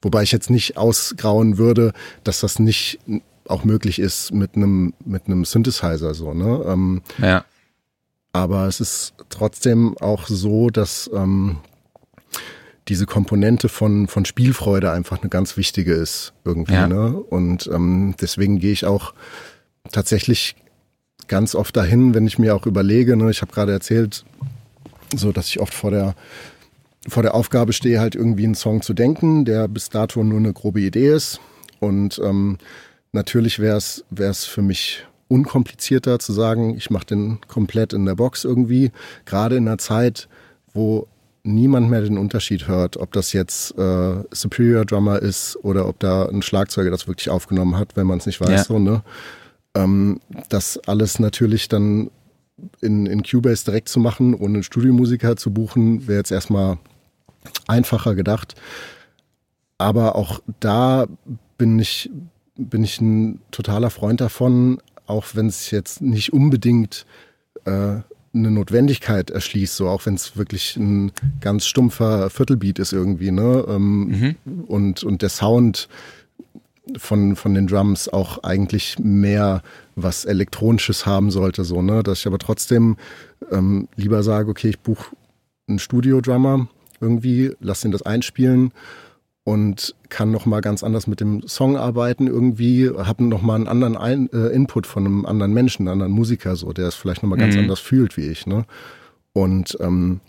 Wobei ich jetzt nicht ausgrauen würde, dass das nicht auch möglich ist mit einem mit einem Synthesizer so, ne? Ähm, ja. Aber es ist trotzdem auch so, dass ähm, diese Komponente von, von Spielfreude einfach eine ganz wichtige ist irgendwie. Ja. Ne? Und ähm, deswegen gehe ich auch tatsächlich ganz oft dahin, wenn ich mir auch überlege, ne, ich habe gerade erzählt, so dass ich oft vor der vor der Aufgabe stehe, halt irgendwie einen Song zu denken, der bis dato nur eine grobe Idee ist. Und ähm, natürlich wäre es für mich unkomplizierter zu sagen, ich mache den komplett in der Box irgendwie. Gerade in einer Zeit, wo niemand mehr den Unterschied hört, ob das jetzt äh, Superior Drummer ist oder ob da ein Schlagzeuger das wirklich aufgenommen hat, wenn man es nicht weiß. Ja. So, ne? Ähm, das alles natürlich dann in, in Cubase direkt zu machen, ohne einen Studiomusiker zu buchen, wäre jetzt erstmal einfacher gedacht. Aber auch da bin ich, bin ich ein totaler Freund davon, auch wenn es jetzt nicht unbedingt äh, eine Notwendigkeit erschließt, so auch wenn es wirklich ein ganz stumpfer Viertelbeat ist irgendwie, ne? Ähm, mhm. und, und der Sound von, von den Drums auch eigentlich mehr was Elektronisches haben sollte, so, ne? Dass ich aber trotzdem ähm, lieber sage, okay, ich buche einen Studio-Drummer irgendwie, lass ihn das einspielen und kann noch mal ganz anders mit dem Song arbeiten irgendwie, habe noch mal einen anderen Ein äh, Input von einem anderen Menschen, einem anderen Musiker so, der es vielleicht noch mal ganz mhm. anders fühlt wie ich, ne? Und ähm,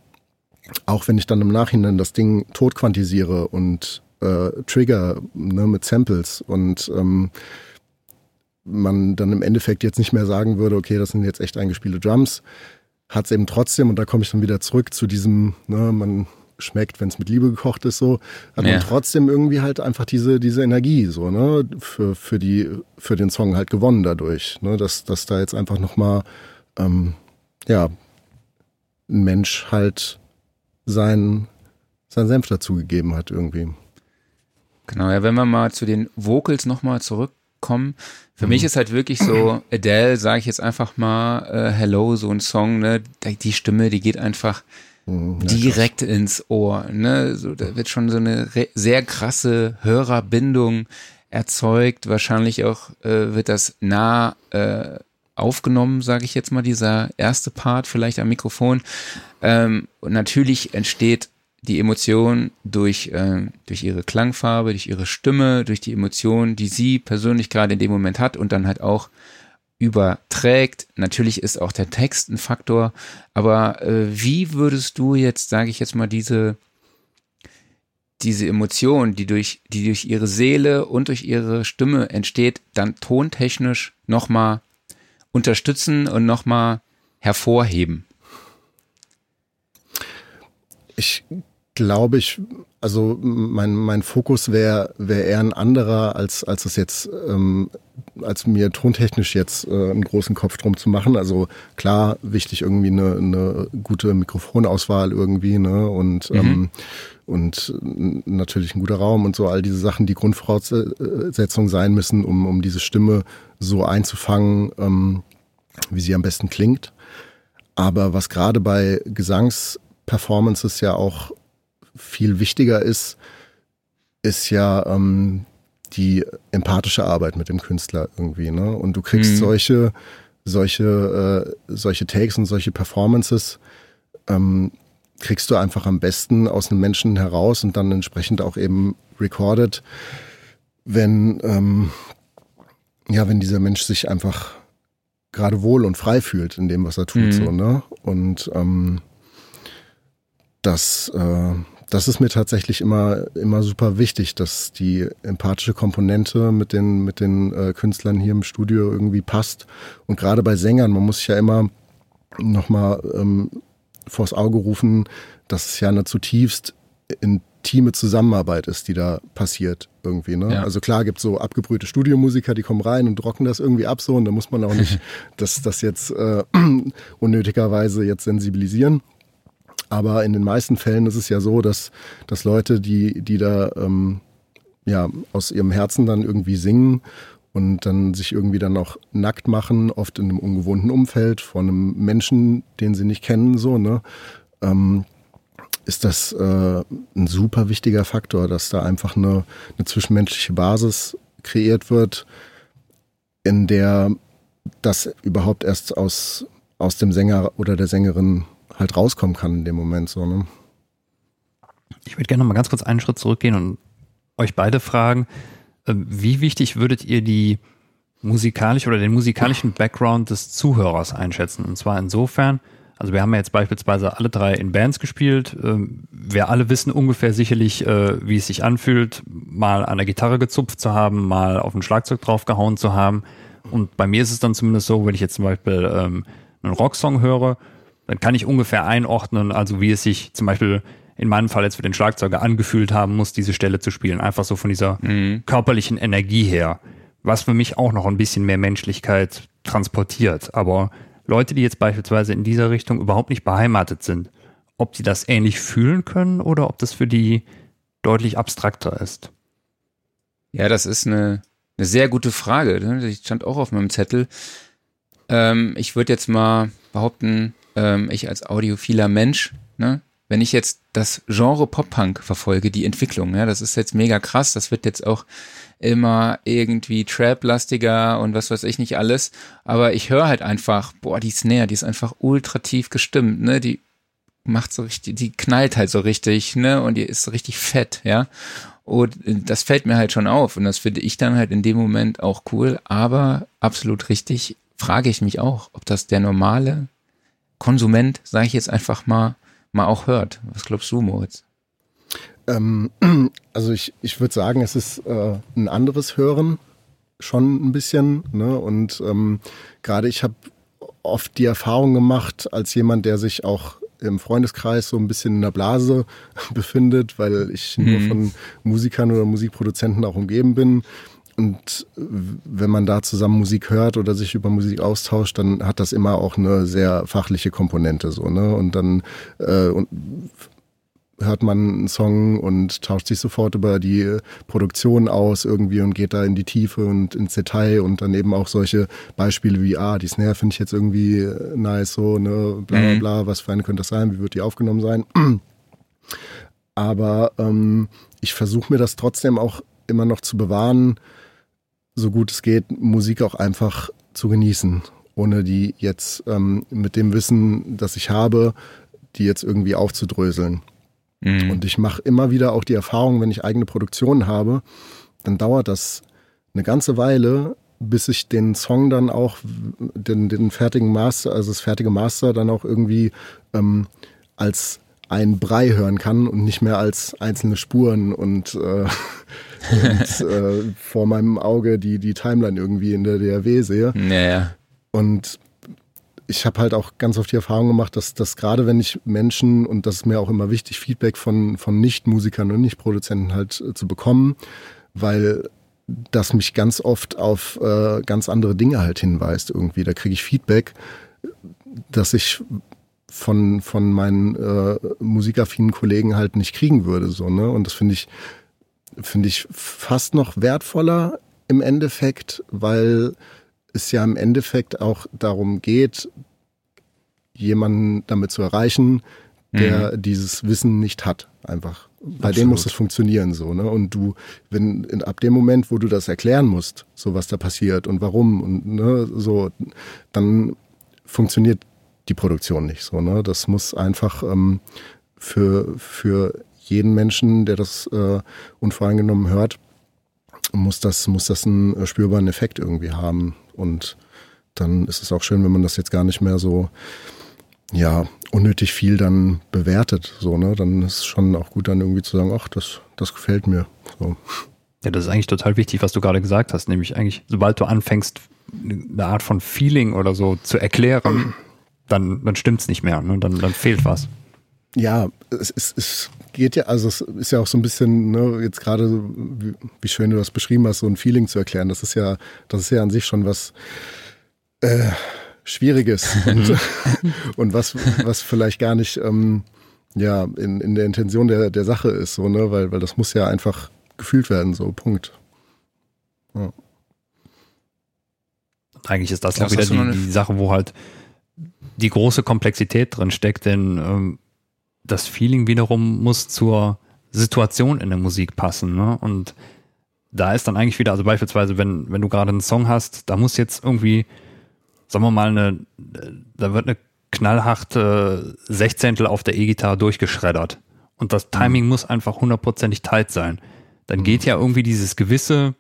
auch wenn ich dann im Nachhinein das Ding tot quantisiere und äh, Trigger ne, mit Samples und ähm, man dann im Endeffekt jetzt nicht mehr sagen würde, okay, das sind jetzt echt eingespielte Drums, hat es eben trotzdem, und da komme ich dann wieder zurück zu diesem, ne, man schmeckt, wenn es mit Liebe gekocht ist, so, hat ja. man trotzdem irgendwie halt einfach diese, diese Energie, so, ne, für, für die, für den Song halt gewonnen dadurch, ne, dass, dass da jetzt einfach nochmal, ähm, ja, ein Mensch halt sein, sein Senf dazugegeben hat irgendwie. Genau, ja, wenn wir mal zu den Vocals nochmal zurückkommen. Für mhm. mich ist halt wirklich so, Adele, sage ich jetzt einfach mal, äh, Hello, so ein Song, ne, die Stimme, die geht einfach mhm, direkt krass. ins Ohr, ne, so, da wird schon so eine sehr krasse Hörerbindung erzeugt. Wahrscheinlich auch äh, wird das nah äh, aufgenommen, sage ich jetzt mal, dieser erste Part vielleicht am Mikrofon. Ähm, und natürlich entsteht die Emotion durch, äh, durch ihre Klangfarbe, durch ihre Stimme, durch die Emotion, die sie persönlich gerade in dem Moment hat und dann halt auch überträgt. Natürlich ist auch der Text ein Faktor, aber äh, wie würdest du jetzt, sage ich jetzt mal, diese diese Emotion, die durch die durch ihre Seele und durch ihre Stimme entsteht, dann tontechnisch nochmal unterstützen und nochmal hervorheben? Ich glaube ich, also mein, mein Fokus wäre wär eher ein anderer, als, als es jetzt, ähm, als mir tontechnisch jetzt äh, einen großen Kopf drum zu machen. Also klar, wichtig irgendwie eine, eine gute Mikrofonauswahl irgendwie, ne? Und, mhm. ähm, und natürlich ein guter Raum und so, all diese Sachen, die Grundvoraussetzungen sein müssen, um, um diese Stimme so einzufangen, ähm, wie sie am besten klingt. Aber was gerade bei Gesangsperformances ja auch viel wichtiger ist, ist ja ähm, die empathische Arbeit mit dem Künstler irgendwie. Ne? Und du kriegst mhm. solche, solche, äh, solche Takes und solche Performances, ähm, kriegst du einfach am besten aus einem Menschen heraus und dann entsprechend auch eben recorded, wenn, ähm, ja, wenn dieser Mensch sich einfach gerade wohl und frei fühlt in dem, was er tut. Mhm. So, ne? Und ähm, das, äh, das ist mir tatsächlich immer, immer super wichtig, dass die empathische Komponente mit den, mit den äh, Künstlern hier im Studio irgendwie passt. Und gerade bei Sängern, man muss sich ja immer nochmal ähm, vors Auge rufen, dass es ja eine zutiefst intime Zusammenarbeit ist, die da passiert irgendwie. Ne? Ja. Also klar gibt es so abgebrühte Studiomusiker, die kommen rein und rocken das irgendwie ab so und da muss man auch nicht das, das jetzt äh, unnötigerweise jetzt sensibilisieren. Aber in den meisten Fällen ist es ja so, dass, dass Leute, die, die da ähm, ja, aus ihrem Herzen dann irgendwie singen und dann sich irgendwie dann auch nackt machen, oft in einem ungewohnten Umfeld, von einem Menschen, den sie nicht kennen, so, ne? Ähm, ist das äh, ein super wichtiger Faktor, dass da einfach eine, eine zwischenmenschliche Basis kreiert wird, in der das überhaupt erst aus, aus dem Sänger oder der Sängerin halt rauskommen kann in dem Moment so, ne? Ich würde gerne noch mal ganz kurz einen Schritt zurückgehen und euch beide fragen, ähm, wie wichtig würdet ihr die musikalische oder den musikalischen Background des Zuhörers einschätzen? Und zwar insofern, also wir haben ja jetzt beispielsweise alle drei in Bands gespielt. Ähm, wir alle wissen ungefähr sicherlich, äh, wie es sich anfühlt, mal an der Gitarre gezupft zu haben, mal auf ein Schlagzeug draufgehauen zu haben. Und bei mir ist es dann zumindest so, wenn ich jetzt zum Beispiel ähm, einen Rocksong höre, dann kann ich ungefähr einordnen, also wie es sich zum Beispiel in meinem Fall jetzt für den Schlagzeuger angefühlt haben muss, diese Stelle zu spielen. Einfach so von dieser mhm. körperlichen Energie her. Was für mich auch noch ein bisschen mehr Menschlichkeit transportiert. Aber Leute, die jetzt beispielsweise in dieser Richtung überhaupt nicht beheimatet sind, ob sie das ähnlich fühlen können oder ob das für die deutlich abstrakter ist. Ja, das ist eine, eine sehr gute Frage. Ne? Die stand auch auf meinem Zettel. Ähm, ich würde jetzt mal behaupten, ähm, ich als audiophiler Mensch, ne, wenn ich jetzt das Genre Pop-Punk verfolge, die Entwicklung, ja, das ist jetzt mega krass, das wird jetzt auch immer irgendwie Trap-lastiger und was weiß ich nicht alles, aber ich höre halt einfach, boah, die Snare, die ist einfach ultra tief gestimmt, ne, die macht so richtig, die knallt halt so richtig, ne, und die ist so richtig fett, ja, und das fällt mir halt schon auf und das finde ich dann halt in dem Moment auch cool, aber absolut richtig frage ich mich auch, ob das der normale Konsument, sage ich jetzt einfach mal, mal auch hört. Was glaubst du, Moritz? Ähm, also ich, ich würde sagen, es ist äh, ein anderes Hören schon ein bisschen. Ne? Und ähm, gerade ich habe oft die Erfahrung gemacht, als jemand, der sich auch im Freundeskreis so ein bisschen in der Blase befindet, weil ich mhm. nur von Musikern oder Musikproduzenten auch umgeben bin. Und wenn man da zusammen Musik hört oder sich über Musik austauscht, dann hat das immer auch eine sehr fachliche Komponente so, ne? Und dann äh, und hört man einen Song und tauscht sich sofort über die Produktion aus irgendwie und geht da in die Tiefe und ins Detail und dann eben auch solche Beispiele wie, ah, die Snare finde ich jetzt irgendwie nice, so, ne, bla bla mhm. bla, was für eine könnte das sein, wie wird die aufgenommen sein. Aber ähm, ich versuche mir das trotzdem auch immer noch zu bewahren, so gut es geht, Musik auch einfach zu genießen, ohne die jetzt ähm, mit dem Wissen, das ich habe, die jetzt irgendwie aufzudröseln. Mhm. Und ich mache immer wieder auch die Erfahrung, wenn ich eigene Produktionen habe, dann dauert das eine ganze Weile, bis ich den Song dann auch, den, den fertigen Master, also das fertige Master dann auch irgendwie ähm, als ein Brei hören kann und nicht mehr als einzelne Spuren und, äh, und äh, vor meinem Auge die, die Timeline irgendwie in der DAW sehe. Naja. Und ich habe halt auch ganz oft die Erfahrung gemacht, dass, dass gerade wenn ich Menschen, und das ist mir auch immer wichtig, Feedback von, von Nicht-Musikern und Nicht-Produzenten halt äh, zu bekommen, weil das mich ganz oft auf äh, ganz andere Dinge halt hinweist irgendwie. Da kriege ich Feedback, dass ich von, von meinen äh, musikaffinen Kollegen halt nicht kriegen würde. So, ne? Und das finde ich, finde ich fast noch wertvoller im Endeffekt, weil es ja im Endeffekt auch darum geht, jemanden damit zu erreichen, der mhm. dieses Wissen nicht hat. Einfach. Bei Absolut. dem muss es funktionieren so, ne? Und du, wenn in, ab dem Moment, wo du das erklären musst, so was da passiert und warum und ne, so, dann funktioniert die Produktion nicht so, ne? Das muss einfach ähm, für für jeden Menschen, der das äh, unvoreingenommen hört, muss das muss das einen äh, spürbaren Effekt irgendwie haben. Und dann ist es auch schön, wenn man das jetzt gar nicht mehr so, ja, unnötig viel dann bewertet. So, ne? Dann ist es schon auch gut, dann irgendwie zu sagen, ach, das, das gefällt mir. So. Ja, das ist eigentlich total wichtig, was du gerade gesagt hast. Nämlich eigentlich, sobald du anfängst, eine Art von Feeling oder so zu erklären, dann, dann es nicht mehr. Ne? Dann, dann fehlt was. Ja, es, es, es geht ja, also es ist ja auch so ein bisschen, ne, jetzt gerade, wie, wie, schön du das beschrieben hast, so ein Feeling zu erklären. Das ist ja, das ist ja an sich schon was äh, Schwieriges und, und was, was vielleicht gar nicht ähm, ja, in, in der Intention der, der Sache ist, so, ne, weil, weil das muss ja einfach gefühlt werden, so, Punkt. Ja. Eigentlich ist das, das auch wieder die, die Sache, wo halt die große Komplexität drin steckt, denn ähm, das Feeling wiederum muss zur Situation in der Musik passen. Ne? Und da ist dann eigentlich wieder, also beispielsweise, wenn, wenn du gerade einen Song hast, da muss jetzt irgendwie, sagen wir mal, eine, da wird eine knallharte Sechzehntel auf der E-Gitarre durchgeschreddert. Und das Timing mhm. muss einfach hundertprozentig tight sein. Dann mhm. geht ja irgendwie dieses gewisse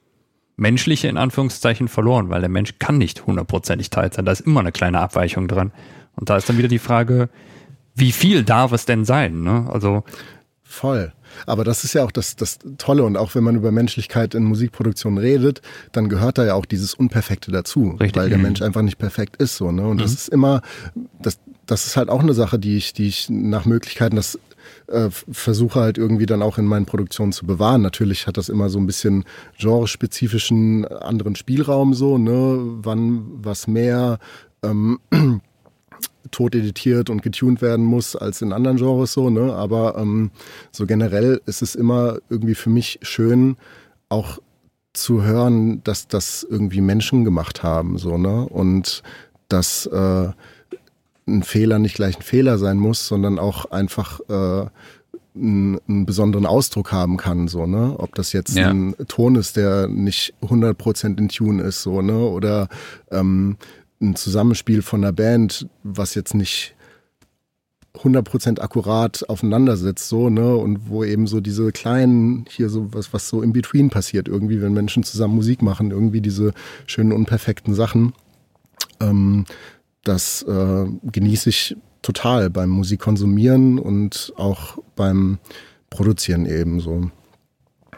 menschliche in Anführungszeichen verloren, weil der Mensch kann nicht hundertprozentig tight sein. Da ist immer eine kleine Abweichung dran. Und da ist dann wieder die Frage, wie viel darf es denn sein? Ne? Also voll. Aber das ist ja auch das, das Tolle. Und auch wenn man über Menschlichkeit in Musikproduktion redet, dann gehört da ja auch dieses Unperfekte dazu. Richtig. Weil der mhm. Mensch einfach nicht perfekt ist. So, ne? Und mhm. das ist immer, das, das ist halt auch eine Sache, die ich, die ich nach Möglichkeiten das äh, versuche halt irgendwie dann auch in meinen Produktionen zu bewahren. Natürlich hat das immer so ein bisschen genrespezifischen anderen Spielraum so, ne? Wann was mehr ähm, tot editiert und getuned werden muss als in anderen Genres so, ne? Aber ähm, so generell ist es immer irgendwie für mich schön, auch zu hören, dass das irgendwie Menschen gemacht haben, so, ne? Und dass äh, ein Fehler nicht gleich ein Fehler sein muss, sondern auch einfach äh, einen, einen besonderen Ausdruck haben kann, so, ne? Ob das jetzt ja. ein Ton ist, der nicht 100% in Tune ist, so, ne? Oder ähm, ein Zusammenspiel von einer Band, was jetzt nicht 100% akkurat aufeinander sitzt, so, ne, und wo eben so diese kleinen, hier so was, was so in between passiert, irgendwie, wenn Menschen zusammen Musik machen, irgendwie diese schönen, unperfekten Sachen, ähm, das äh, genieße ich total beim Musikkonsumieren und auch beim Produzieren eben so.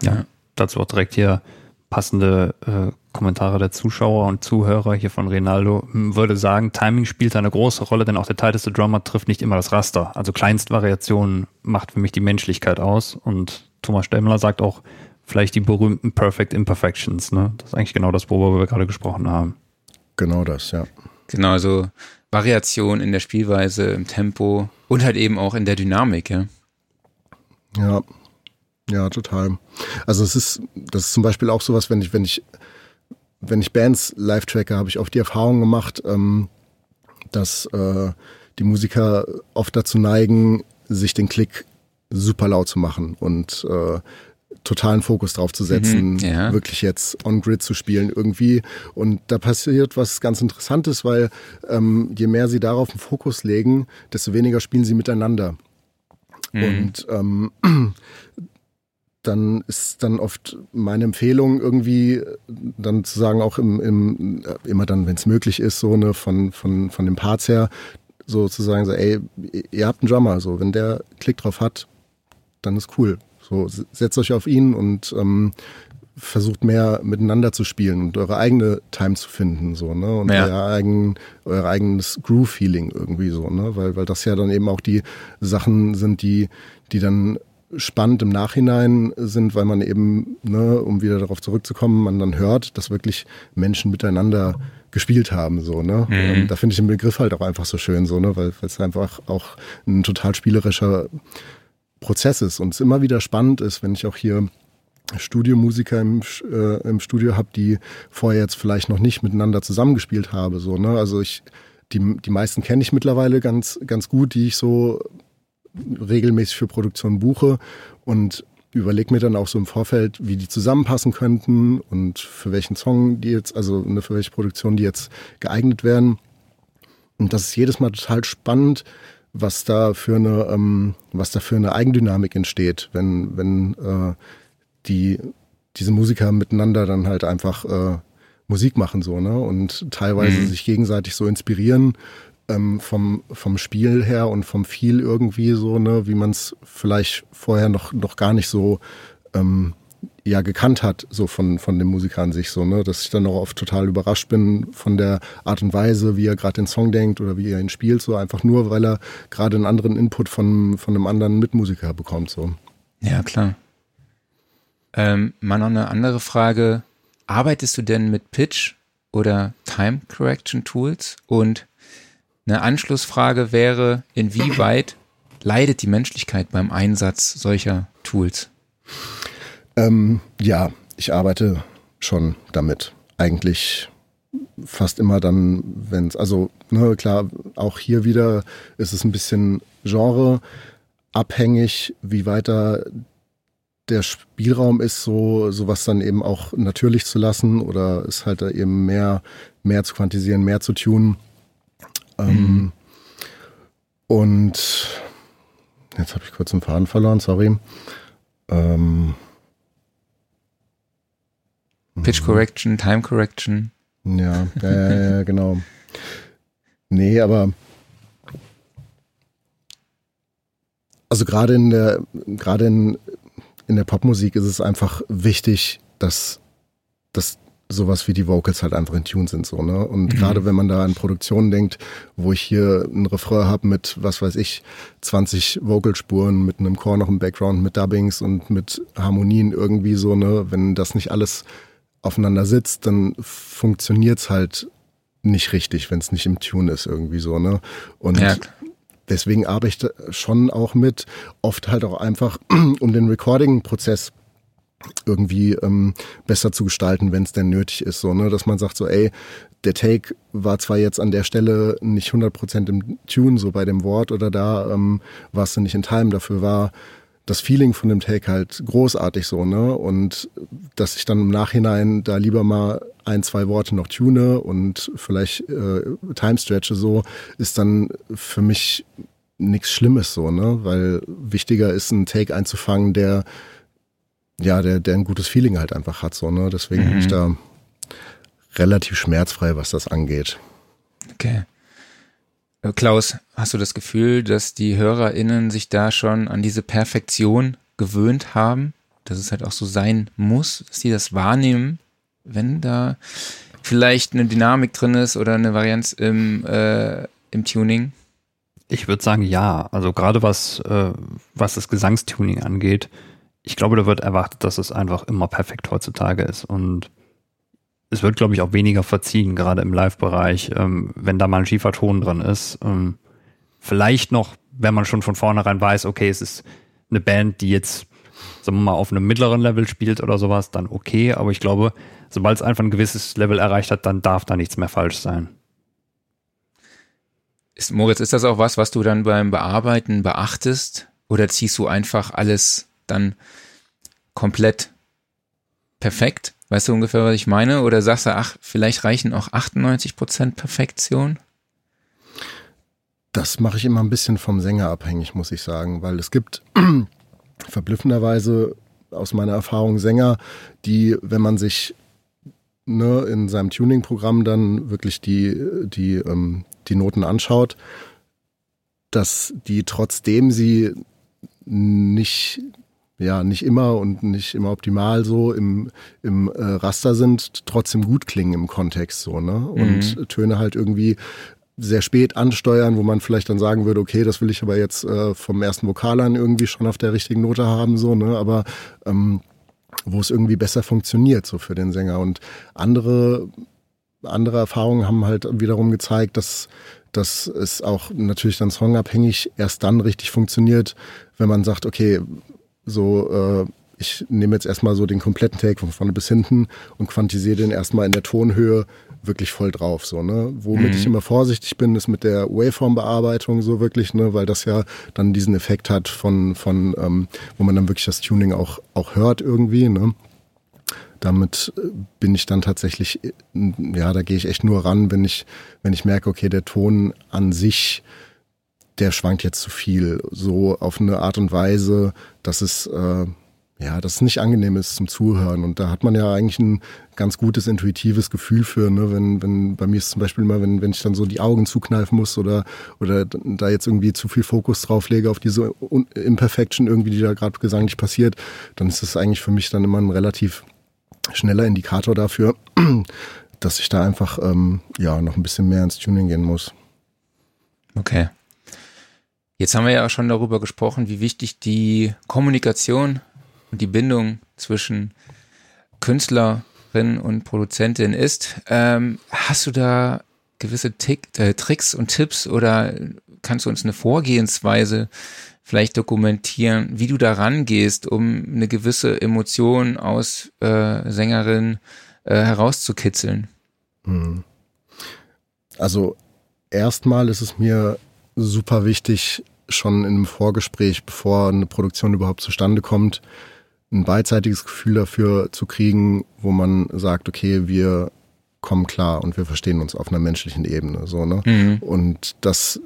Ja, dazu auch direkt hier passende äh, Kommentare der Zuschauer und Zuhörer hier von Rinaldo würde sagen, Timing spielt eine große Rolle, denn auch der tighteste Drummer trifft nicht immer das Raster. Also Kleinstvariationen macht für mich die Menschlichkeit aus. Und Thomas Stemmler sagt auch, vielleicht die berühmten Perfect Imperfections. Ne? Das ist eigentlich genau das, worüber wir gerade gesprochen haben. Genau das, ja. Genau, also Variation in der Spielweise, im Tempo und halt eben auch in der Dynamik, ja. Ja, ja, total. Also es ist, das ist zum Beispiel auch sowas, wenn ich, wenn ich, wenn ich Bands live tracke, habe ich oft die Erfahrung gemacht, ähm, dass äh, die Musiker oft dazu neigen, sich den Klick super laut zu machen und äh, totalen Fokus drauf zu setzen, mhm, ja. wirklich jetzt on-grid zu spielen irgendwie. Und da passiert was ganz Interessantes, weil ähm, je mehr sie darauf einen Fokus legen, desto weniger spielen sie miteinander. Mhm. Und ähm, dann ist dann oft meine Empfehlung irgendwie dann zu sagen, auch im, im immer dann, wenn es möglich ist, so ne, von, von, von den Parts her, so zu sagen, so, ey, ihr habt einen Drummer, so, wenn der Klick drauf hat, dann ist cool. So, setzt euch auf ihn und ähm, versucht mehr miteinander zu spielen und eure eigene Time zu finden, so, ne? Und ja. euer, eigen, euer eigenes Groove-Feeling irgendwie so, ne? Weil, weil das ja dann eben auch die Sachen sind, die, die dann spannend im Nachhinein sind, weil man eben, ne, um wieder darauf zurückzukommen, man dann hört, dass wirklich Menschen miteinander gespielt haben, so, ne? Mhm. Ähm, da finde ich den Begriff halt auch einfach so schön, so, ne? Weil es einfach auch ein total spielerischer Prozess ist und es immer wieder spannend ist, wenn ich auch hier Studiomusiker im, äh, im Studio habe, die vorher jetzt vielleicht noch nicht miteinander zusammengespielt habe, so, ne? Also ich, die, die meisten kenne ich mittlerweile ganz, ganz gut, die ich so regelmäßig für Produktion buche und überlege mir dann auch so im Vorfeld, wie die zusammenpassen könnten und für welchen Song die jetzt, also ne, für welche Produktion die jetzt geeignet werden. Und das ist jedes Mal total spannend, was da für eine, ähm, was da für eine Eigendynamik entsteht, wenn, wenn äh, die, diese Musiker miteinander dann halt einfach äh, Musik machen so, ne? Und teilweise mhm. sich gegenseitig so inspirieren ähm, vom, vom Spiel her und vom Feel irgendwie so, ne, wie man es vielleicht vorher noch, noch gar nicht so ähm, ja gekannt hat, so von, von dem Musiker an sich, so, ne, dass ich dann auch oft total überrascht bin von der Art und Weise, wie er gerade den Song denkt oder wie er ihn spielt, so einfach nur, weil er gerade einen anderen Input von, von einem anderen Mitmusiker bekommt, so. Ja, klar. Ähm, mal noch eine andere Frage. Arbeitest du denn mit Pitch oder Time Correction Tools und eine Anschlussfrage wäre, inwieweit leidet die Menschlichkeit beim Einsatz solcher Tools? Ähm, ja, ich arbeite schon damit. Eigentlich fast immer dann, wenn es, also ne, klar, auch hier wieder ist es ein bisschen Genre abhängig, wie weiter der Spielraum ist, so sowas dann eben auch natürlich zu lassen oder ist halt da eben mehr, mehr zu quantisieren, mehr zu tun. Ähm, mhm. Und jetzt habe ich kurz einen Faden verloren, sorry. Ähm, Pitch mhm. Correction, Time Correction. Ja, ja, ja genau. Nee, aber also gerade in der gerade in, in der Popmusik ist es einfach wichtig, dass, dass sowas wie die Vocals halt einfach in Tune sind so, ne? Und mhm. gerade wenn man da an Produktionen denkt, wo ich hier ein Refrain habe mit, was weiß ich, 20 Vocalspuren, mit einem Chor noch im Background, mit Dubbings und mit Harmonien irgendwie so, ne? Wenn das nicht alles aufeinander sitzt, dann funktioniert's halt nicht richtig, wenn es nicht im Tune ist irgendwie so, ne? Und ja. deswegen arbeite ich schon auch mit, oft halt auch einfach um den Recording-Prozess irgendwie ähm, besser zu gestalten, wenn es denn nötig ist. So, ne? Dass man sagt so, ey, der Take war zwar jetzt an der Stelle nicht 100% im Tune, so bei dem Wort oder da ähm, warst du nicht in Time, dafür war das Feeling von dem Take halt großartig so, ne? Und dass ich dann im Nachhinein da lieber mal ein, zwei Worte noch tune und vielleicht äh, Time stretche so, ist dann für mich nichts Schlimmes so, ne? Weil wichtiger ist, einen Take einzufangen, der ja, der, der ein gutes Feeling halt einfach hat, so, ne? Deswegen mhm. bin ich da relativ schmerzfrei, was das angeht. Okay. Äh, Klaus, hast du das Gefühl, dass die HörerInnen sich da schon an diese Perfektion gewöhnt haben? Dass es halt auch so sein muss, dass sie das wahrnehmen, wenn da vielleicht eine Dynamik drin ist oder eine Varianz im, äh, im Tuning? Ich würde sagen, ja. Also gerade was, äh, was das Gesangstuning angeht, ich glaube, da wird erwartet, dass es einfach immer perfekt heutzutage ist. Und es wird, glaube ich, auch weniger verziehen, gerade im Live-Bereich, ähm, wenn da mal ein schiefer Ton drin ist. Ähm, vielleicht noch, wenn man schon von vornherein weiß, okay, es ist eine Band, die jetzt, sagen wir mal, auf einem mittleren Level spielt oder sowas, dann okay. Aber ich glaube, sobald es einfach ein gewisses Level erreicht hat, dann darf da nichts mehr falsch sein. Ist, Moritz, ist das auch was, was du dann beim Bearbeiten beachtest? Oder ziehst du einfach alles dann komplett perfekt? Weißt du ungefähr, was ich meine? Oder sagst du, ach, vielleicht reichen auch 98 Prozent Perfektion? Das mache ich immer ein bisschen vom Sänger abhängig, muss ich sagen, weil es gibt verblüffenderweise aus meiner Erfahrung Sänger, die, wenn man sich ne, in seinem Tuning-Programm dann wirklich die, die, ähm, die Noten anschaut, dass die trotzdem sie nicht ja nicht immer und nicht immer optimal so im, im äh, Raster sind, trotzdem gut klingen im Kontext so, ne? Und mhm. Töne halt irgendwie sehr spät ansteuern, wo man vielleicht dann sagen würde, okay, das will ich aber jetzt äh, vom ersten Vokal an irgendwie schon auf der richtigen Note haben, so, ne? Aber ähm, wo es irgendwie besser funktioniert, so für den Sänger. Und andere, andere Erfahrungen haben halt wiederum gezeigt, dass, dass es auch natürlich dann songabhängig erst dann richtig funktioniert, wenn man sagt, okay, so, äh, ich nehme jetzt erstmal so den kompletten Take von vorne bis hinten und quantisiere den erstmal in der Tonhöhe wirklich voll drauf. So, ne? Womit mhm. ich immer vorsichtig bin, ist mit der Waveform-Bearbeitung so wirklich, ne, weil das ja dann diesen Effekt hat von, von ähm, wo man dann wirklich das Tuning auch, auch hört irgendwie. Ne? Damit äh, bin ich dann tatsächlich, äh, ja, da gehe ich echt nur ran, wenn ich, wenn ich merke, okay, der Ton an sich der schwankt jetzt zu viel. So auf eine Art und Weise, dass es, äh, ja, dass es nicht angenehm ist zum Zuhören. Und da hat man ja eigentlich ein ganz gutes intuitives Gefühl für, ne? wenn, wenn, bei mir ist zum Beispiel immer, wenn, wenn ich dann so die Augen zukneifen muss oder, oder da jetzt irgendwie zu viel Fokus drauf lege auf diese Imperfection irgendwie, die da gerade gesanglich passiert, dann ist das eigentlich für mich dann immer ein relativ schneller Indikator dafür, dass ich da einfach, ähm, ja, noch ein bisschen mehr ins Tuning gehen muss. Okay. Jetzt haben wir ja auch schon darüber gesprochen, wie wichtig die Kommunikation und die Bindung zwischen Künstlerin und Produzentin ist. Ähm, hast du da gewisse Tick, äh, Tricks und Tipps oder kannst du uns eine Vorgehensweise vielleicht dokumentieren, wie du da rangehst, um eine gewisse Emotion aus äh, Sängerin äh, herauszukitzeln? Hm. Also erstmal ist es mir super wichtig, schon in einem Vorgespräch, bevor eine Produktion überhaupt zustande kommt, ein beidseitiges Gefühl dafür zu kriegen, wo man sagt, okay, wir kommen klar und wir verstehen uns auf einer menschlichen Ebene. So, ne? Mhm. Und das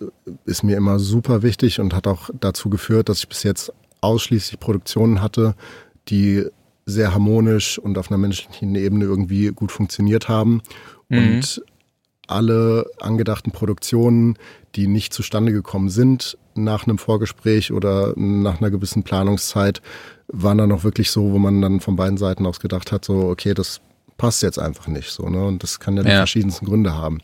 ist mir immer super wichtig und hat auch dazu geführt, dass ich bis jetzt ausschließlich Produktionen hatte, die sehr harmonisch und auf einer menschlichen Ebene irgendwie gut funktioniert haben. Mhm. Und alle angedachten Produktionen, die nicht zustande gekommen sind nach einem Vorgespräch oder nach einer gewissen Planungszeit, waren dann auch wirklich so, wo man dann von beiden Seiten aus gedacht hat, so, okay, das passt jetzt einfach nicht so, ne? Und das kann ja die ja. verschiedensten Gründe haben.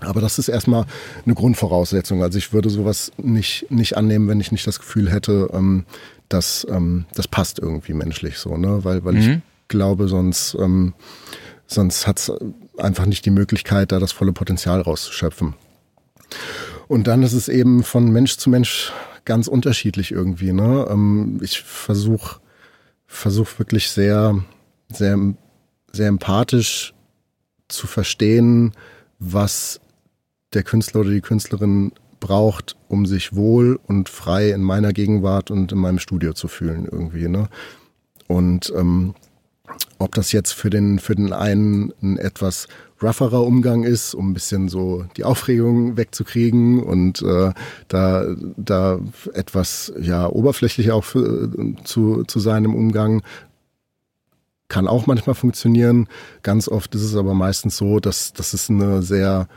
Aber das ist erstmal eine Grundvoraussetzung. Also ich würde sowas nicht, nicht annehmen, wenn ich nicht das Gefühl hätte, ähm, dass ähm, das passt irgendwie menschlich so, ne? Weil, weil mhm. ich glaube, sonst, ähm, sonst hat es einfach nicht die Möglichkeit, da das volle Potenzial rauszuschöpfen. Und dann ist es eben von Mensch zu Mensch ganz unterschiedlich irgendwie. Ne? Ähm, ich versuche versuch wirklich sehr, sehr, sehr empathisch zu verstehen, was der Künstler oder die Künstlerin braucht, um sich wohl und frei in meiner Gegenwart und in meinem Studio zu fühlen irgendwie. Ne? Und ähm, ob das jetzt für den, für den einen ein etwas rougherer Umgang ist, um ein bisschen so die Aufregung wegzukriegen und äh, da, da etwas ja oberflächlicher auch für, zu, zu sein im Umgang, kann auch manchmal funktionieren. Ganz oft ist es aber meistens so, dass, dass es eine sehr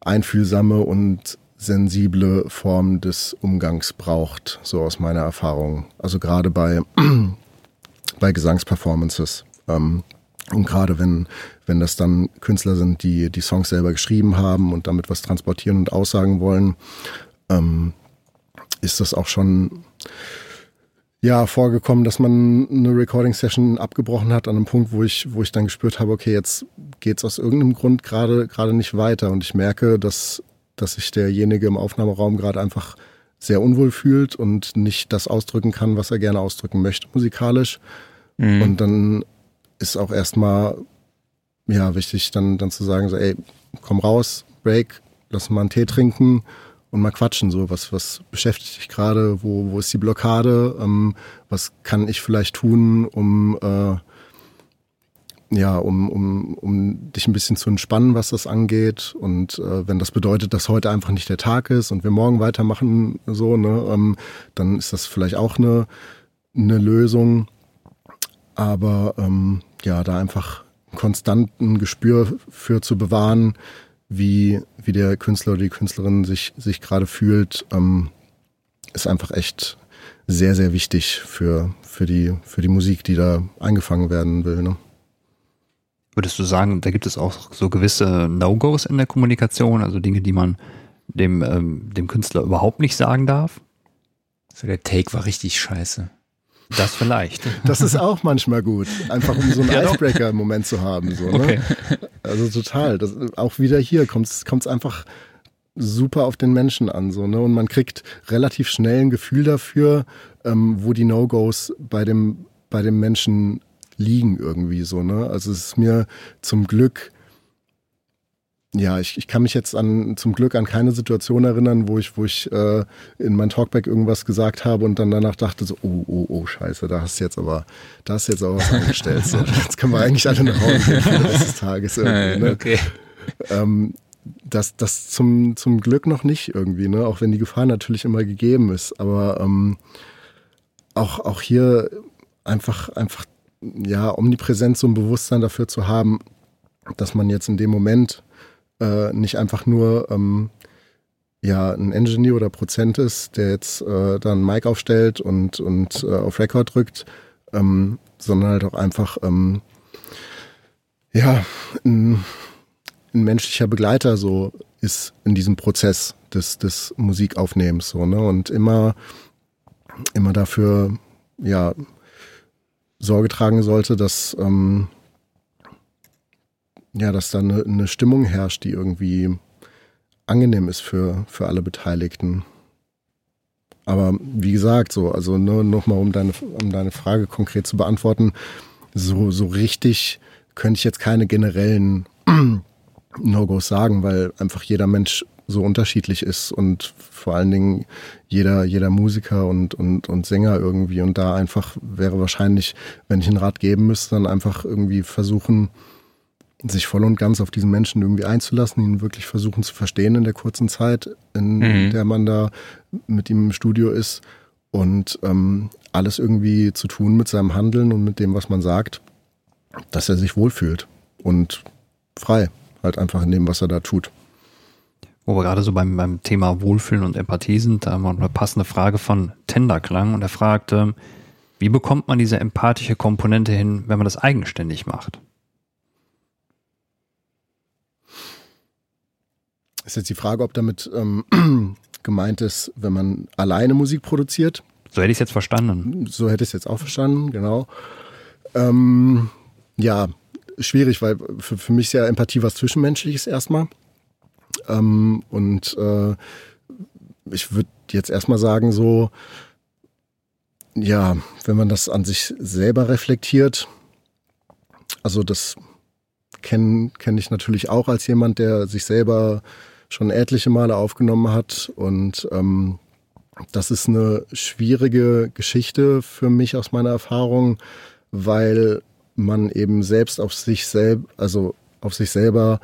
einfühlsame und sensible Form des Umgangs braucht, so aus meiner Erfahrung. Also gerade bei, bei Gesangsperformances. Ähm, Und gerade wenn, wenn das dann Künstler sind, die die Songs selber geschrieben haben und damit was transportieren und aussagen wollen, ähm, ist das auch schon ja vorgekommen, dass man eine Recording Session abgebrochen hat an einem Punkt, wo ich wo ich dann gespürt habe, okay, jetzt geht's aus irgendeinem Grund gerade gerade nicht weiter und ich merke, dass dass sich derjenige im Aufnahmeraum gerade einfach sehr unwohl fühlt und nicht das ausdrücken kann, was er gerne ausdrücken möchte musikalisch. Mhm. Und dann ist auch erstmal ja wichtig, dann dann zu sagen so, ey, komm raus, Break, lass mal einen Tee trinken und mal quatschen, so was, was beschäftigt dich gerade, wo, wo ist die Blockade, ähm, was kann ich vielleicht tun, um äh, ja, um, um, um dich ein bisschen zu entspannen, was das angeht. Und äh, wenn das bedeutet, dass heute einfach nicht der Tag ist und wir morgen weitermachen, so, ne, ähm, dann ist das vielleicht auch eine, eine Lösung. Aber ähm, ja, da einfach konstanten Gespür für zu bewahren, wie, wie der Künstler oder die Künstlerin sich, sich gerade fühlt, ähm, ist einfach echt sehr, sehr wichtig für, für, die, für die Musik, die da eingefangen werden will. Ne? Würdest du sagen, da gibt es auch so gewisse No-Gos in der Kommunikation, also Dinge, die man dem, ähm, dem Künstler überhaupt nicht sagen darf? So der Take war richtig scheiße. Das vielleicht. Das ist auch manchmal gut, einfach um so einen ja, Icebreaker im Moment zu haben. So, ne? okay. Also total. Das, auch wieder hier kommt es einfach super auf den Menschen an. So, ne? Und man kriegt relativ schnell ein Gefühl dafür, ähm, wo die No-Gos bei dem, bei dem Menschen liegen irgendwie so. Ne? Also es ist mir zum Glück ja, ich, ich kann mich jetzt an zum Glück an keine Situation erinnern, wo ich, wo ich äh, in mein Talkback irgendwas gesagt habe und dann danach dachte so, oh, oh, oh, scheiße, da hast du jetzt aber, da hast du jetzt aber was angestellt. So, jetzt können wir eigentlich alle nach Hause gehen für des Tages irgendwie. Ne? Okay. Ähm, das, das zum, zum Glück noch nicht irgendwie, ne? Auch wenn die Gefahr natürlich immer gegeben ist. Aber ähm, auch, auch hier einfach, einfach, ja, omnipräsent so ein Bewusstsein dafür zu haben, dass man jetzt in dem Moment äh, nicht einfach nur ähm, ja ein Engineer oder Prozent ist, der jetzt äh, dann Mic aufstellt und, und äh, auf Record drückt, ähm, sondern halt auch einfach ähm, ja ein, ein menschlicher Begleiter so ist in diesem Prozess des, des Musikaufnehmens so, ne? Und immer, immer dafür, ja, Sorge tragen sollte, dass, ähm, ja, dass da eine, eine Stimmung herrscht, die irgendwie angenehm ist für, für alle Beteiligten. Aber wie gesagt, so, also nur nochmal, um deine, um deine Frage konkret zu beantworten, so, so richtig könnte ich jetzt keine generellen No-Gos sagen, weil einfach jeder Mensch so unterschiedlich ist und vor allen Dingen jeder, jeder Musiker und, und, und Sänger irgendwie. Und da einfach wäre wahrscheinlich, wenn ich einen Rat geben müsste, dann einfach irgendwie versuchen, sich voll und ganz auf diesen Menschen irgendwie einzulassen, ihn wirklich versuchen zu verstehen in der kurzen Zeit, in mhm. der man da mit ihm im Studio ist und ähm, alles irgendwie zu tun mit seinem Handeln und mit dem, was man sagt, dass er sich wohlfühlt und frei, halt einfach in dem, was er da tut. Wo wir gerade so beim, beim Thema Wohlfühlen und Empathie sind, da haben wir eine passende Frage von Tenderklang und er fragt, ähm, wie bekommt man diese empathische Komponente hin, wenn man das eigenständig macht? Ist jetzt die Frage, ob damit ähm, gemeint ist, wenn man alleine Musik produziert. So hätte ich es jetzt verstanden. So hätte ich es jetzt auch verstanden, genau. Ähm, ja, schwierig, weil für, für mich ist ja Empathie was Zwischenmenschliches erstmal. Ähm, und äh, ich würde jetzt erstmal sagen, so, ja, wenn man das an sich selber reflektiert, also das kenne kenn ich natürlich auch als jemand, der sich selber schon etliche Male aufgenommen hat. Und ähm, das ist eine schwierige Geschichte für mich aus meiner Erfahrung, weil man eben selbst auf sich selber, also auf sich selber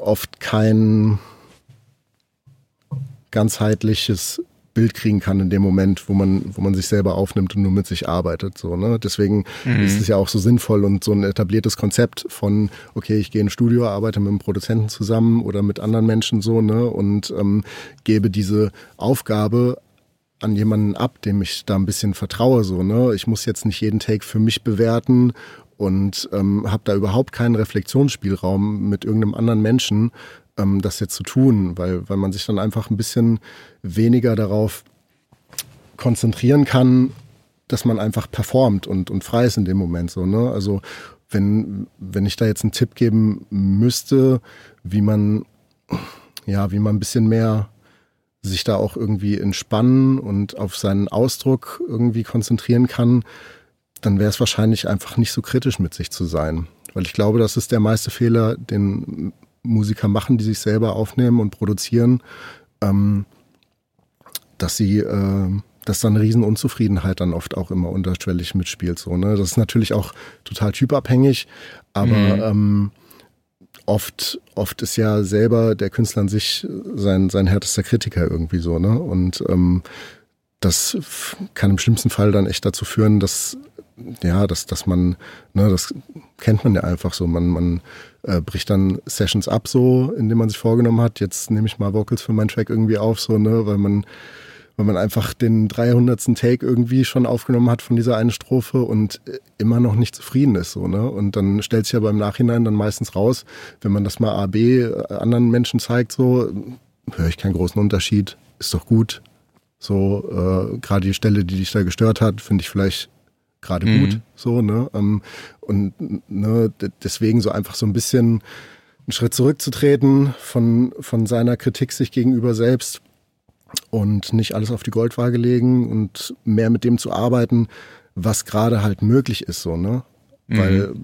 oft kein ganzheitliches Bild kriegen kann in dem Moment, wo man, wo man sich selber aufnimmt und nur mit sich arbeitet. So, ne? Deswegen mhm. ist es ja auch so sinnvoll und so ein etabliertes Konzept von, okay, ich gehe in ein Studio, arbeite mit einem Produzenten zusammen oder mit anderen Menschen so, ne? Und ähm, gebe diese Aufgabe an jemanden ab, dem ich da ein bisschen vertraue. So, ne? Ich muss jetzt nicht jeden Take für mich bewerten und ähm, habe da überhaupt keinen Reflexionsspielraum mit irgendeinem anderen Menschen, ähm, das jetzt zu tun, weil, weil man sich dann einfach ein bisschen weniger darauf konzentrieren kann, dass man einfach performt und, und frei ist in dem Moment so. Ne? Also wenn, wenn ich da jetzt einen Tipp geben müsste, wie man, ja, wie man ein bisschen mehr sich da auch irgendwie entspannen und auf seinen Ausdruck irgendwie konzentrieren kann, dann wäre es wahrscheinlich einfach nicht so kritisch mit sich zu sein. Weil ich glaube, das ist der meiste Fehler, den Musiker machen, die sich selber aufnehmen und produzieren, ähm, dass sie, äh, dass dann eine riesen Unzufriedenheit dann oft auch immer unterschwellig mitspielt. So, ne? Das ist natürlich auch total typabhängig, aber mhm. ähm, oft, oft ist ja selber der Künstler an sich sein, sein härtester Kritiker irgendwie so, ne? Und ähm, das kann im schlimmsten Fall dann echt dazu führen, dass ja, dass, dass man, ne, das kennt man ja einfach so. Man, man äh, bricht dann Sessions ab, so, indem man sich vorgenommen hat, jetzt nehme ich mal Vocals für meinen Track irgendwie auf, so, ne, weil man, weil man einfach den 300. Take irgendwie schon aufgenommen hat von dieser einen Strophe und immer noch nicht zufrieden ist, so, ne. Und dann stellt sich ja beim Nachhinein dann meistens raus, wenn man das mal A, B äh, anderen Menschen zeigt, so, höre ich keinen großen Unterschied, ist doch gut. So, äh, gerade die Stelle, die dich da gestört hat, finde ich vielleicht gerade mhm. gut. So, ne? Ähm, und ne, deswegen so einfach so ein bisschen einen Schritt zurückzutreten von, von seiner Kritik sich gegenüber selbst und nicht alles auf die Goldwaage legen und mehr mit dem zu arbeiten, was gerade halt möglich ist, so, ne? Mhm. Weil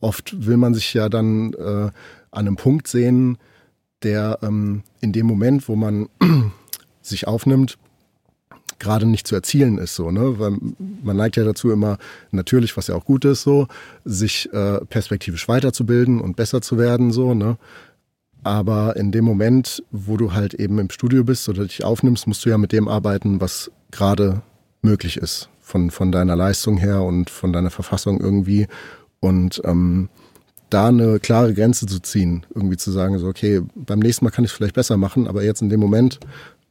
oft will man sich ja dann äh, an einem Punkt sehen, der ähm, in dem Moment, wo man sich aufnimmt, gerade nicht zu erzielen ist, so, ne? Weil man neigt ja dazu immer, natürlich, was ja auch gut ist, so, sich äh, perspektivisch weiterzubilden und besser zu werden, so, ne? Aber in dem Moment, wo du halt eben im Studio bist oder dich aufnimmst, musst du ja mit dem arbeiten, was gerade möglich ist. Von, von deiner Leistung her und von deiner Verfassung irgendwie. Und ähm, da eine klare Grenze zu ziehen, irgendwie zu sagen, so, okay, beim nächsten Mal kann ich es vielleicht besser machen, aber jetzt in dem Moment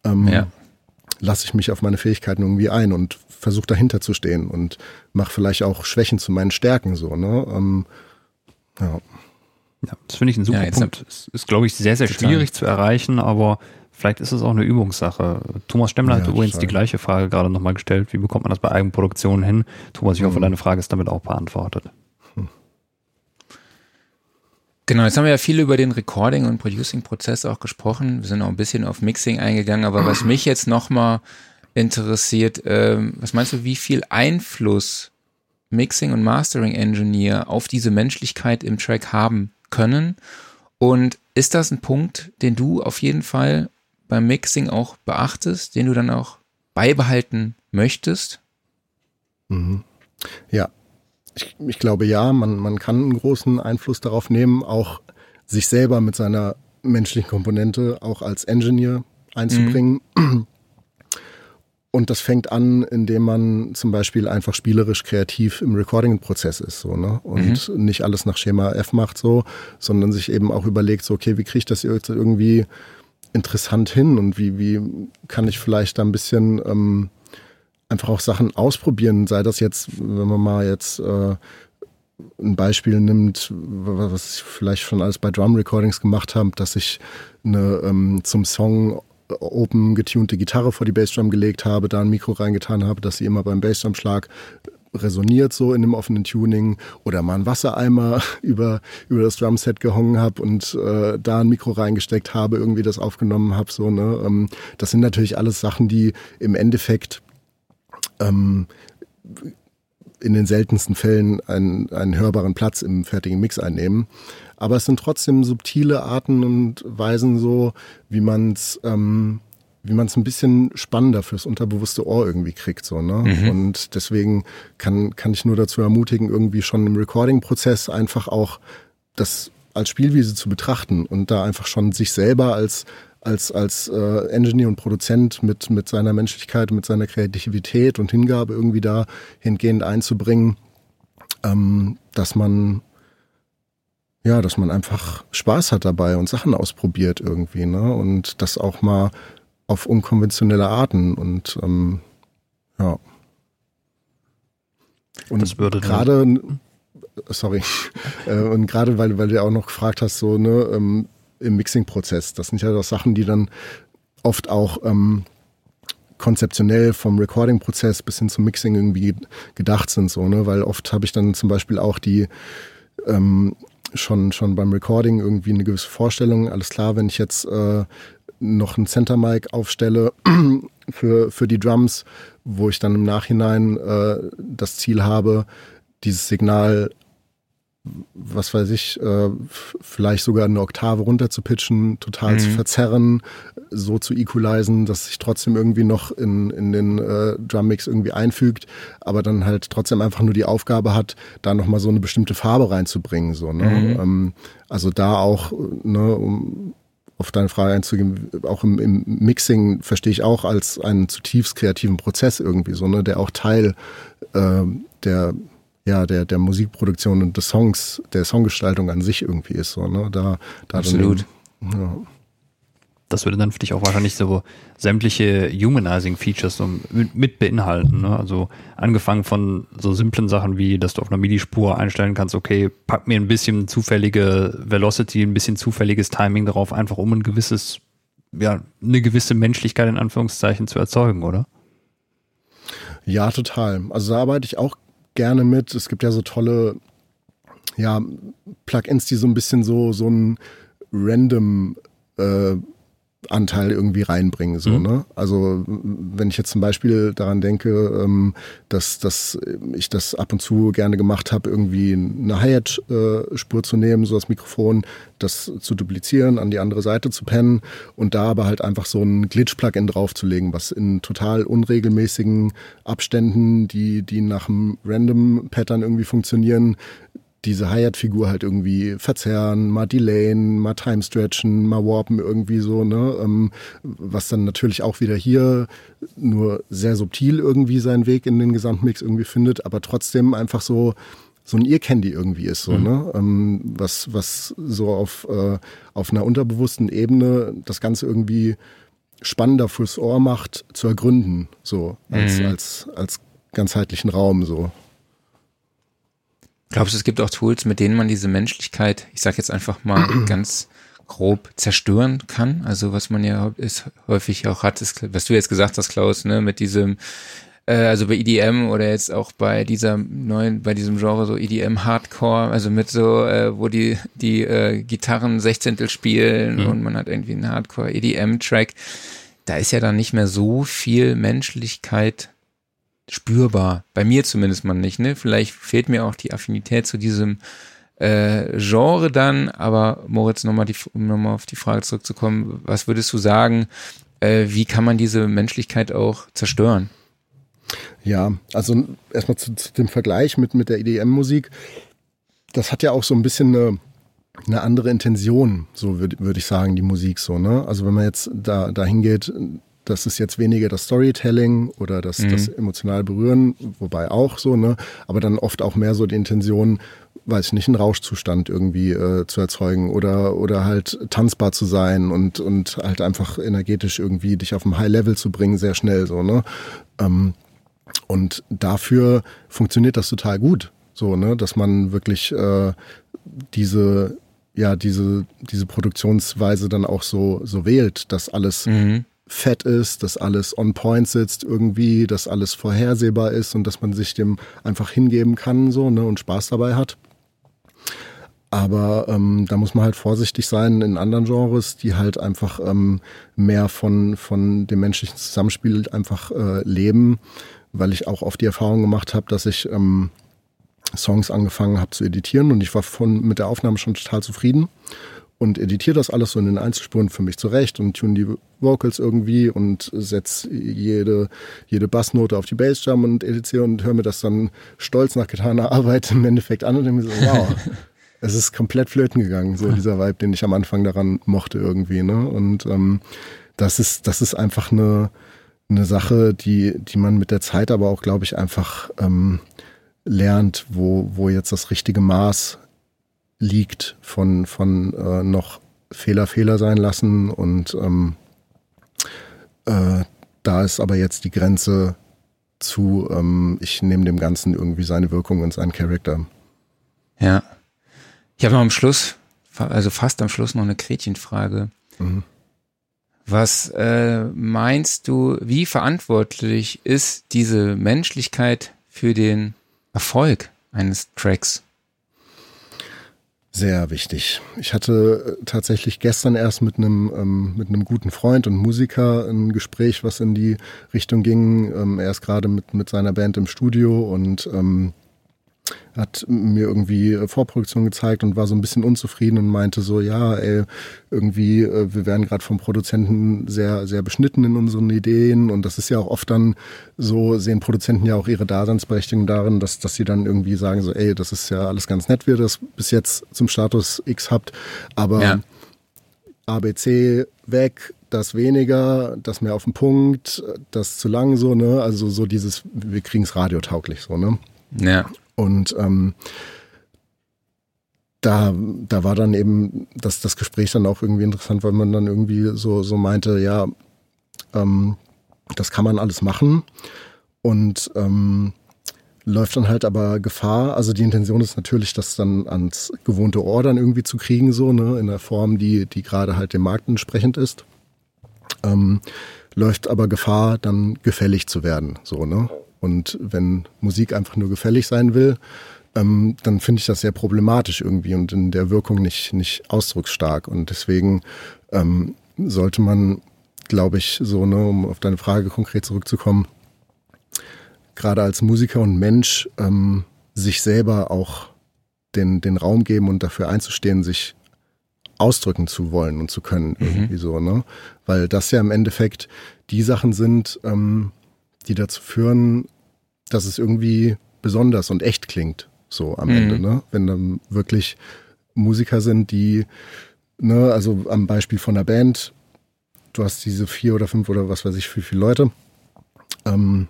ähm, ja lasse ich mich auf meine Fähigkeiten irgendwie ein und versuche dahinter zu stehen und mache vielleicht auch Schwächen zu meinen Stärken so. Ne? Ähm, ja. ja. das finde ich ein super ja, Punkt. Es ist, glaube ich, sehr, sehr total. schwierig zu erreichen, aber vielleicht ist es auch eine Übungssache. Thomas Stemmler ja, hat übrigens total. die gleiche Frage gerade nochmal gestellt. Wie bekommt man das bei Eigenproduktionen hin? Thomas, ich hoffe, mhm. deine Frage ist damit auch beantwortet. Genau, jetzt haben wir ja viel über den Recording- und Producing-Prozess auch gesprochen. Wir sind auch ein bisschen auf Mixing eingegangen, aber was mich jetzt nochmal interessiert, ähm, was meinst du, wie viel Einfluss Mixing und Mastering Engineer auf diese Menschlichkeit im Track haben können? Und ist das ein Punkt, den du auf jeden Fall beim Mixing auch beachtest, den du dann auch beibehalten möchtest? Mhm. Ja, ich, ich glaube ja, man, man kann einen großen Einfluss darauf nehmen, auch sich selber mit seiner menschlichen Komponente auch als Engineer einzubringen. Mhm. Und das fängt an, indem man zum Beispiel einfach spielerisch kreativ im Recording-Prozess ist, so, ne? Und mhm. nicht alles nach Schema F macht, so, sondern sich eben auch überlegt, so, okay, wie kriege ich das jetzt irgendwie interessant hin und wie, wie kann ich vielleicht da ein bisschen ähm, einfach auch Sachen ausprobieren, sei das jetzt, wenn man mal jetzt äh, ein Beispiel nimmt, was ich vielleicht schon alles bei Drum Recordings gemacht habe, dass ich eine ähm, zum Song open getunte Gitarre vor die Bassdrum gelegt habe, da ein Mikro reingetan habe, dass sie immer beim Bassdrum-Schlag resoniert so in dem offenen Tuning oder mal einen Wassereimer über, über das Drumset gehongen habe und äh, da ein Mikro reingesteckt habe, irgendwie das aufgenommen habe. So, ne? Ähm, das sind natürlich alles Sachen, die im Endeffekt ähm, in den seltensten Fällen einen, einen hörbaren Platz im fertigen Mix einnehmen. Aber es sind trotzdem subtile Arten und Weisen so, wie man es ähm, wie man es ein bisschen spannender fürs unterbewusste Ohr irgendwie kriegt. So, ne? Mhm. Und deswegen kann, kann ich nur dazu ermutigen, irgendwie schon im Recording-Prozess einfach auch das als Spielwiese zu betrachten und da einfach schon sich selber als als, als äh, Engineer und Produzent mit, mit seiner Menschlichkeit, mit seiner Kreativität und Hingabe irgendwie da hingehend einzubringen, ähm, dass man ja, dass man einfach Spaß hat dabei und Sachen ausprobiert irgendwie, ne? Und das auch mal auf unkonventionelle Arten und ähm, ja. Und gerade sorry, äh, und gerade weil, weil du auch noch gefragt hast, so, ne, ähm, im Mixing-Prozess, das sind ja doch Sachen, die dann oft auch ähm, konzeptionell vom Recording-Prozess bis hin zum Mixing irgendwie gedacht sind, so, ne? Weil oft habe ich dann zum Beispiel auch die ähm, schon, schon beim Recording irgendwie eine gewisse Vorstellung. Alles klar, wenn ich jetzt äh, noch ein Center Mic aufstelle für, für die Drums, wo ich dann im Nachhinein äh, das Ziel habe, dieses Signal was weiß ich, äh, vielleicht sogar eine Oktave runter zu pitchen, total mhm. zu verzerren, so zu equalisen, dass sich trotzdem irgendwie noch in, in den äh, Drummix irgendwie einfügt, aber dann halt trotzdem einfach nur die Aufgabe hat, da nochmal so eine bestimmte Farbe reinzubringen. So, ne? Mhm. Ähm, also da auch, ne, um auf deine Frage einzugehen, auch im, im Mixing verstehe ich auch als einen zutiefst kreativen Prozess irgendwie so, ne, der auch Teil äh, der ja, der, der Musikproduktion und des Songs, der Songgestaltung an sich irgendwie ist. So, ne? da, da Absolut. Dann, ja. Das würde dann für dich auch wahrscheinlich so sämtliche Humanizing-Features so mit beinhalten. Ne? Also angefangen von so simplen Sachen wie, dass du auf einer MIDI-Spur einstellen kannst, okay, pack mir ein bisschen zufällige Velocity, ein bisschen zufälliges Timing darauf, einfach um ein gewisses, ja, eine gewisse Menschlichkeit in Anführungszeichen zu erzeugen, oder? Ja, total. Also da arbeite ich auch gerne mit. Es gibt ja so tolle ja, Plugins, die so ein bisschen so, so ein random äh, Anteil irgendwie reinbringen. So, mhm. ne? Also wenn ich jetzt zum Beispiel daran denke, ähm, dass, dass ich das ab und zu gerne gemacht habe, irgendwie eine Hi-Hat-Spur äh, zu nehmen, so das Mikrofon, das zu duplizieren, an die andere Seite zu pennen und da aber halt einfach so ein Glitch-Plugin draufzulegen, was in total unregelmäßigen Abständen, die, die nach einem Random-Pattern irgendwie funktionieren, diese Hi-Hat-Figur halt irgendwie verzerren, mal delayen, mal time-stretchen, mal warpen irgendwie so, ne? Ähm, was dann natürlich auch wieder hier nur sehr subtil irgendwie seinen Weg in den Gesamtmix irgendwie findet, aber trotzdem einfach so so ein Ear-Candy irgendwie ist, so, mhm. ne? Ähm, was, was so auf, äh, auf einer unterbewussten Ebene das Ganze irgendwie spannender fürs Ohr macht, zu ergründen, so, als, mhm. als, als ganzheitlichen Raum, so. Glaubst du, es gibt auch Tools, mit denen man diese Menschlichkeit, ich sag jetzt einfach mal ganz grob zerstören kann? Also was man ja ist, häufig auch hat, ist, was du jetzt gesagt hast, Klaus, ne, mit diesem, äh, also bei EDM oder jetzt auch bei dieser neuen, bei diesem Genre so EDM Hardcore, also mit so, äh, wo die die äh, Gitarren Sechzehntel spielen mhm. und man hat irgendwie einen Hardcore EDM Track. Da ist ja dann nicht mehr so viel Menschlichkeit spürbar. Bei mir zumindest mal nicht, ne? Vielleicht fehlt mir auch die Affinität zu diesem äh, Genre dann, aber Moritz, nochmal die, um nochmal auf die Frage zurückzukommen, was würdest du sagen, äh, wie kann man diese Menschlichkeit auch zerstören? Ja, also erstmal zu, zu, dem Vergleich mit, mit der EDM-Musik. Das hat ja auch so ein bisschen eine, eine andere Intention, so würde würd ich sagen, die Musik so, ne? Also wenn man jetzt da, hingeht, das ist jetzt weniger das Storytelling oder das, mhm. das emotional berühren, wobei auch so, ne? Aber dann oft auch mehr so die Intention, weiß ich nicht, einen Rauschzustand irgendwie äh, zu erzeugen oder, oder halt tanzbar zu sein und, und halt einfach energetisch irgendwie dich auf ein High Level zu bringen, sehr schnell so, ne? Ähm, und dafür funktioniert das total gut, so, ne? Dass man wirklich äh, diese ja, diese, diese Produktionsweise dann auch so, so wählt, dass alles mhm fett ist, dass alles on point sitzt irgendwie, dass alles vorhersehbar ist und dass man sich dem einfach hingeben kann so ne, und Spaß dabei hat. Aber ähm, da muss man halt vorsichtig sein in anderen Genres, die halt einfach ähm, mehr von, von dem menschlichen Zusammenspiel einfach äh, leben, weil ich auch oft die Erfahrung gemacht habe, dass ich ähm, Songs angefangen habe zu editieren und ich war von, mit der Aufnahme schon total zufrieden und editiere das alles so in den Einzelspuren für mich zurecht und tune die Vocals irgendwie und setze jede, jede Bassnote auf die Bassdrum und editiere und höre mir das dann stolz nach getaner Arbeit im Endeffekt an und denke mir so, wow, es ist komplett flöten gegangen, so dieser Vibe, den ich am Anfang daran mochte irgendwie. Ne? Und ähm, das ist, das ist einfach eine, eine Sache, die, die man mit der Zeit aber auch, glaube ich, einfach ähm, lernt, wo, wo jetzt das richtige Maß liegt von, von äh, noch Fehler Fehler sein lassen und ähm, äh, da ist aber jetzt die Grenze zu, ähm, ich nehme dem Ganzen irgendwie seine Wirkung und seinen Charakter. Ja. Ich habe noch am Schluss, also fast am Schluss noch eine Gretchenfrage. Mhm. Was äh, meinst du, wie verantwortlich ist diese Menschlichkeit für den Erfolg eines Tracks? Sehr wichtig. Ich hatte äh, tatsächlich gestern erst mit einem ähm, mit einem guten Freund und Musiker ein Gespräch, was in die Richtung ging. Ähm, er ist gerade mit mit seiner Band im Studio und ähm, hat mir irgendwie äh, Vorproduktion gezeigt und war so ein bisschen unzufrieden und meinte so, ja, ey, irgendwie, äh, wir werden gerade vom Produzenten sehr, sehr beschnitten in unseren Ideen und das ist ja auch oft dann so, sehen Produzenten ja auch ihre Daseinsberechtigung darin, dass, dass sie dann irgendwie sagen so, ey, das ist ja alles ganz nett, wie ihr das bis jetzt zum Status X habt, aber ja. ABC weg, das weniger, das mehr auf den Punkt, das zu lang so, ne? Also so dieses, wir kriegen's radiotauglich so, ne? Ja. Und ähm, da, da war dann eben das, das Gespräch dann auch irgendwie interessant, weil man dann irgendwie so, so meinte, ja, ähm, das kann man alles machen und ähm, läuft dann halt aber Gefahr. Also die Intention ist natürlich, das dann ans gewohnte Ohr dann irgendwie zu kriegen, so, ne, in der Form, die, die gerade halt dem Markt entsprechend ist. Ähm, läuft aber Gefahr, dann gefällig zu werden, so, ne. Und wenn Musik einfach nur gefällig sein will, ähm, dann finde ich das sehr problematisch irgendwie und in der Wirkung nicht, nicht ausdrucksstark. Und deswegen ähm, sollte man, glaube ich, so, ne, um auf deine Frage konkret zurückzukommen, gerade als Musiker und Mensch ähm, sich selber auch den, den Raum geben und dafür einzustehen, sich ausdrücken zu wollen und zu können, mhm. irgendwie so, ne? Weil das ja im Endeffekt die Sachen sind, ähm, die dazu führen, dass es irgendwie besonders und echt klingt, so am mhm. Ende, ne? Wenn dann wirklich Musiker sind, die, ne, also am Beispiel von der Band, du hast diese vier oder fünf oder was weiß ich, wie viele Leute, ähm,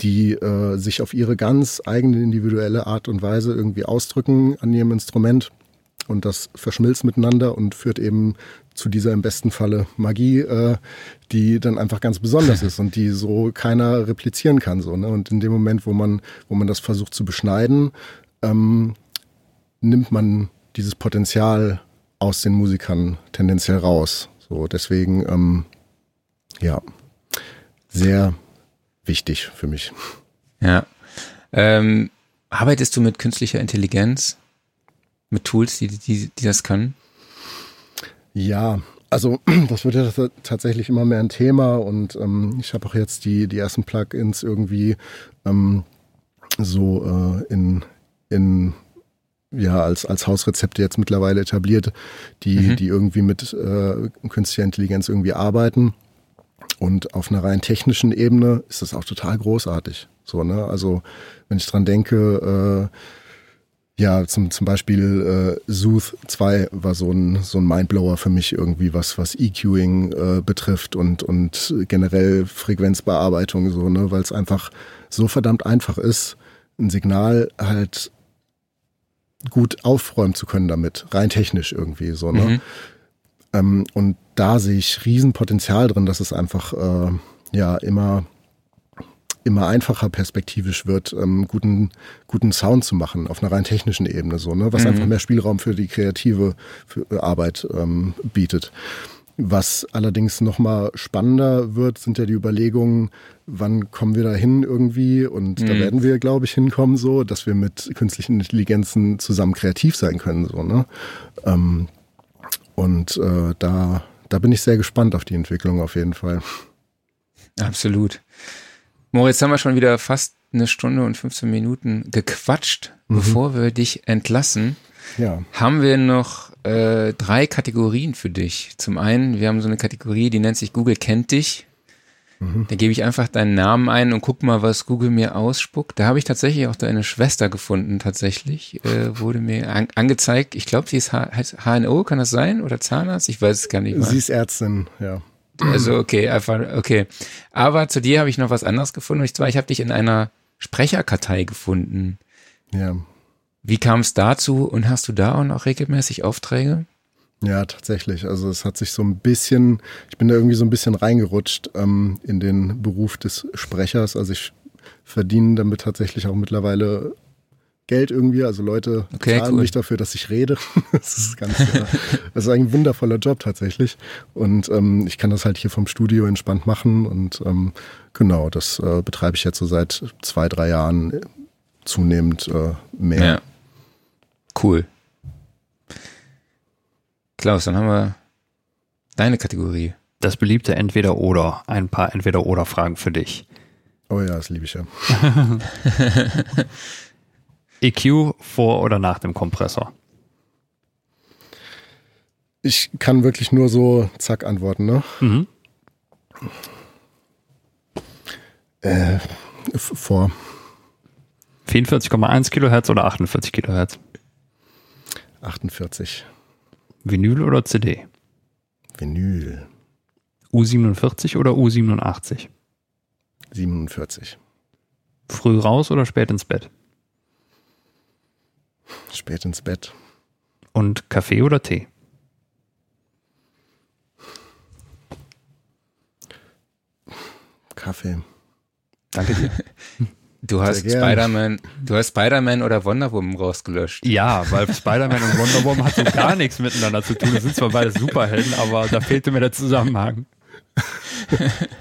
die äh, sich auf ihre ganz eigene individuelle Art und Weise irgendwie ausdrücken an ihrem Instrument und das verschmilzt miteinander und führt eben zu dieser im besten Falle Magie, äh, die dann einfach ganz besonders ist und die so keiner replizieren kann. So, ne? Und in dem Moment, wo man, wo man das versucht zu beschneiden, ähm, nimmt man dieses Potenzial aus den Musikern tendenziell raus. So, deswegen, ähm, ja, sehr wichtig für mich. Ja. Ähm, arbeitest du mit künstlicher Intelligenz? Mit Tools, die, die, die das können? Ja, also das wird ja tatsächlich immer mehr ein Thema und ähm, ich habe auch jetzt die, die ersten Plugins irgendwie ähm, so äh, in, in ja, als, als Hausrezepte jetzt mittlerweile etabliert, die, mhm. die irgendwie mit äh, künstlicher Intelligenz irgendwie arbeiten. Und auf einer rein technischen Ebene ist das auch total großartig. So, ne? Also, wenn ich dran denke, äh, ja, zum, zum Beispiel äh, Sooth 2 war so ein, so ein Mindblower für mich irgendwie, was, was EQing äh, betrifft und, und generell Frequenzbearbeitung, so, ne, weil es einfach so verdammt einfach ist, ein Signal halt gut aufräumen zu können damit, rein technisch irgendwie, so, ne. Mhm. Ähm, und da sehe ich Riesenpotenzial drin, dass es einfach äh, ja immer immer einfacher perspektivisch wird, ähm, guten, guten Sound zu machen auf einer rein technischen Ebene, so, ne? was mhm. einfach mehr Spielraum für die kreative für äh, Arbeit ähm, bietet. Was allerdings nochmal spannender wird, sind ja die Überlegungen, wann kommen wir da hin irgendwie und mhm. da werden wir, glaube ich, hinkommen, so, dass wir mit künstlichen Intelligenzen zusammen kreativ sein können, so, ne? Ähm, und äh, da, da bin ich sehr gespannt auf die Entwicklung auf jeden Fall. Absolut. Moritz, haben wir schon wieder fast eine Stunde und 15 Minuten gequatscht, mhm. bevor wir dich entlassen. Ja. Haben wir noch äh, drei Kategorien für dich. Zum einen, wir haben so eine Kategorie, die nennt sich Google kennt dich. Mhm. Da gebe ich einfach deinen Namen ein und guck mal, was Google mir ausspuckt. Da habe ich tatsächlich auch deine Schwester gefunden, tatsächlich. Äh, wurde mir an angezeigt. Ich glaube, sie ist H HNO, kann das sein? Oder Zahnarzt? Ich weiß es gar nicht. Mehr. Sie ist Ärztin, ja. Also okay, einfach okay. Aber zu dir habe ich noch was anderes gefunden. Und zwar, ich habe dich in einer Sprecherkartei gefunden. Ja. Wie kam es dazu und hast du da auch noch regelmäßig Aufträge? Ja, tatsächlich. Also es hat sich so ein bisschen, ich bin da irgendwie so ein bisschen reingerutscht ähm, in den Beruf des Sprechers. Also ich verdiene damit tatsächlich auch mittlerweile Geld irgendwie. Also Leute Okay, zahlen cool. mich dafür, dass ich rede. das ist ganz, äh, das ist ein wundervoller Job tatsächlich. Und ähm, ich kann das halt hier vom Studio entspannt machen. Und ähm, genau, das äh, betreibe ich jetzt so seit zwei, drei Jahren zunehmend äh, mehr. Ja. Cool. Klaus, dann haben wir deine Kategorie. Das beliebte Entweder-Oder. Ein paar Entweder-Oder-Fragen für dich. Oh ja, das liebe ich ja. EQ vor oder nach dem Kompressor? Ich kann wirklich nur so zack antworten, ne? Mhm. Äh, vor 44,1 Kilohertz oder 48 Kilohertz? 48. Vinyl oder CD? Vinyl. U47 oder U87? 47. Früh raus oder spät ins Bett? Spät ins Bett. Und Kaffee oder Tee? Kaffee. Danke dir. Du hast. Spider-Man, du hast Spider-Man oder Wonder Woman rausgelöscht. Ja, weil Spider-Man und Wonder Woman hat so gar nichts miteinander zu tun. Das sind zwar beide Superhelden, aber da fehlte mir der Zusammenhang.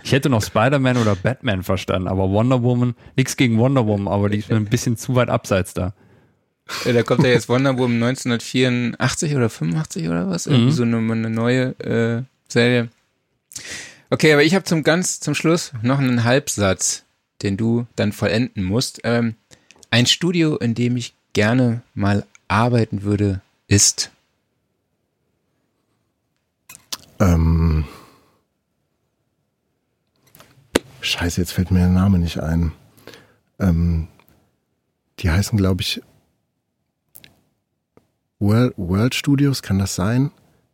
Ich hätte noch Spider-Man oder Batman verstanden, aber Wonder Woman, nichts gegen Wonder Woman, aber die ist mir ein bisschen zu weit abseits da. Äh, Da kommt ja jetzt Wonder Woman 1984 oder 85 oder was? Irgendwie Mhm. so eine, eine neue äh, Serie. Okay, aber ich habe zum ganz zum Schluss noch einen Halbsatz, den du dann vollenden musst. Ähm, ein Studio, in dem ich gerne mal arbeiten würde, ist. Ähm. Scheiße, jetzt fällt mir der Name nicht ein. Ähm, die heißen, glaube ich, World, World Studios, kann das sein?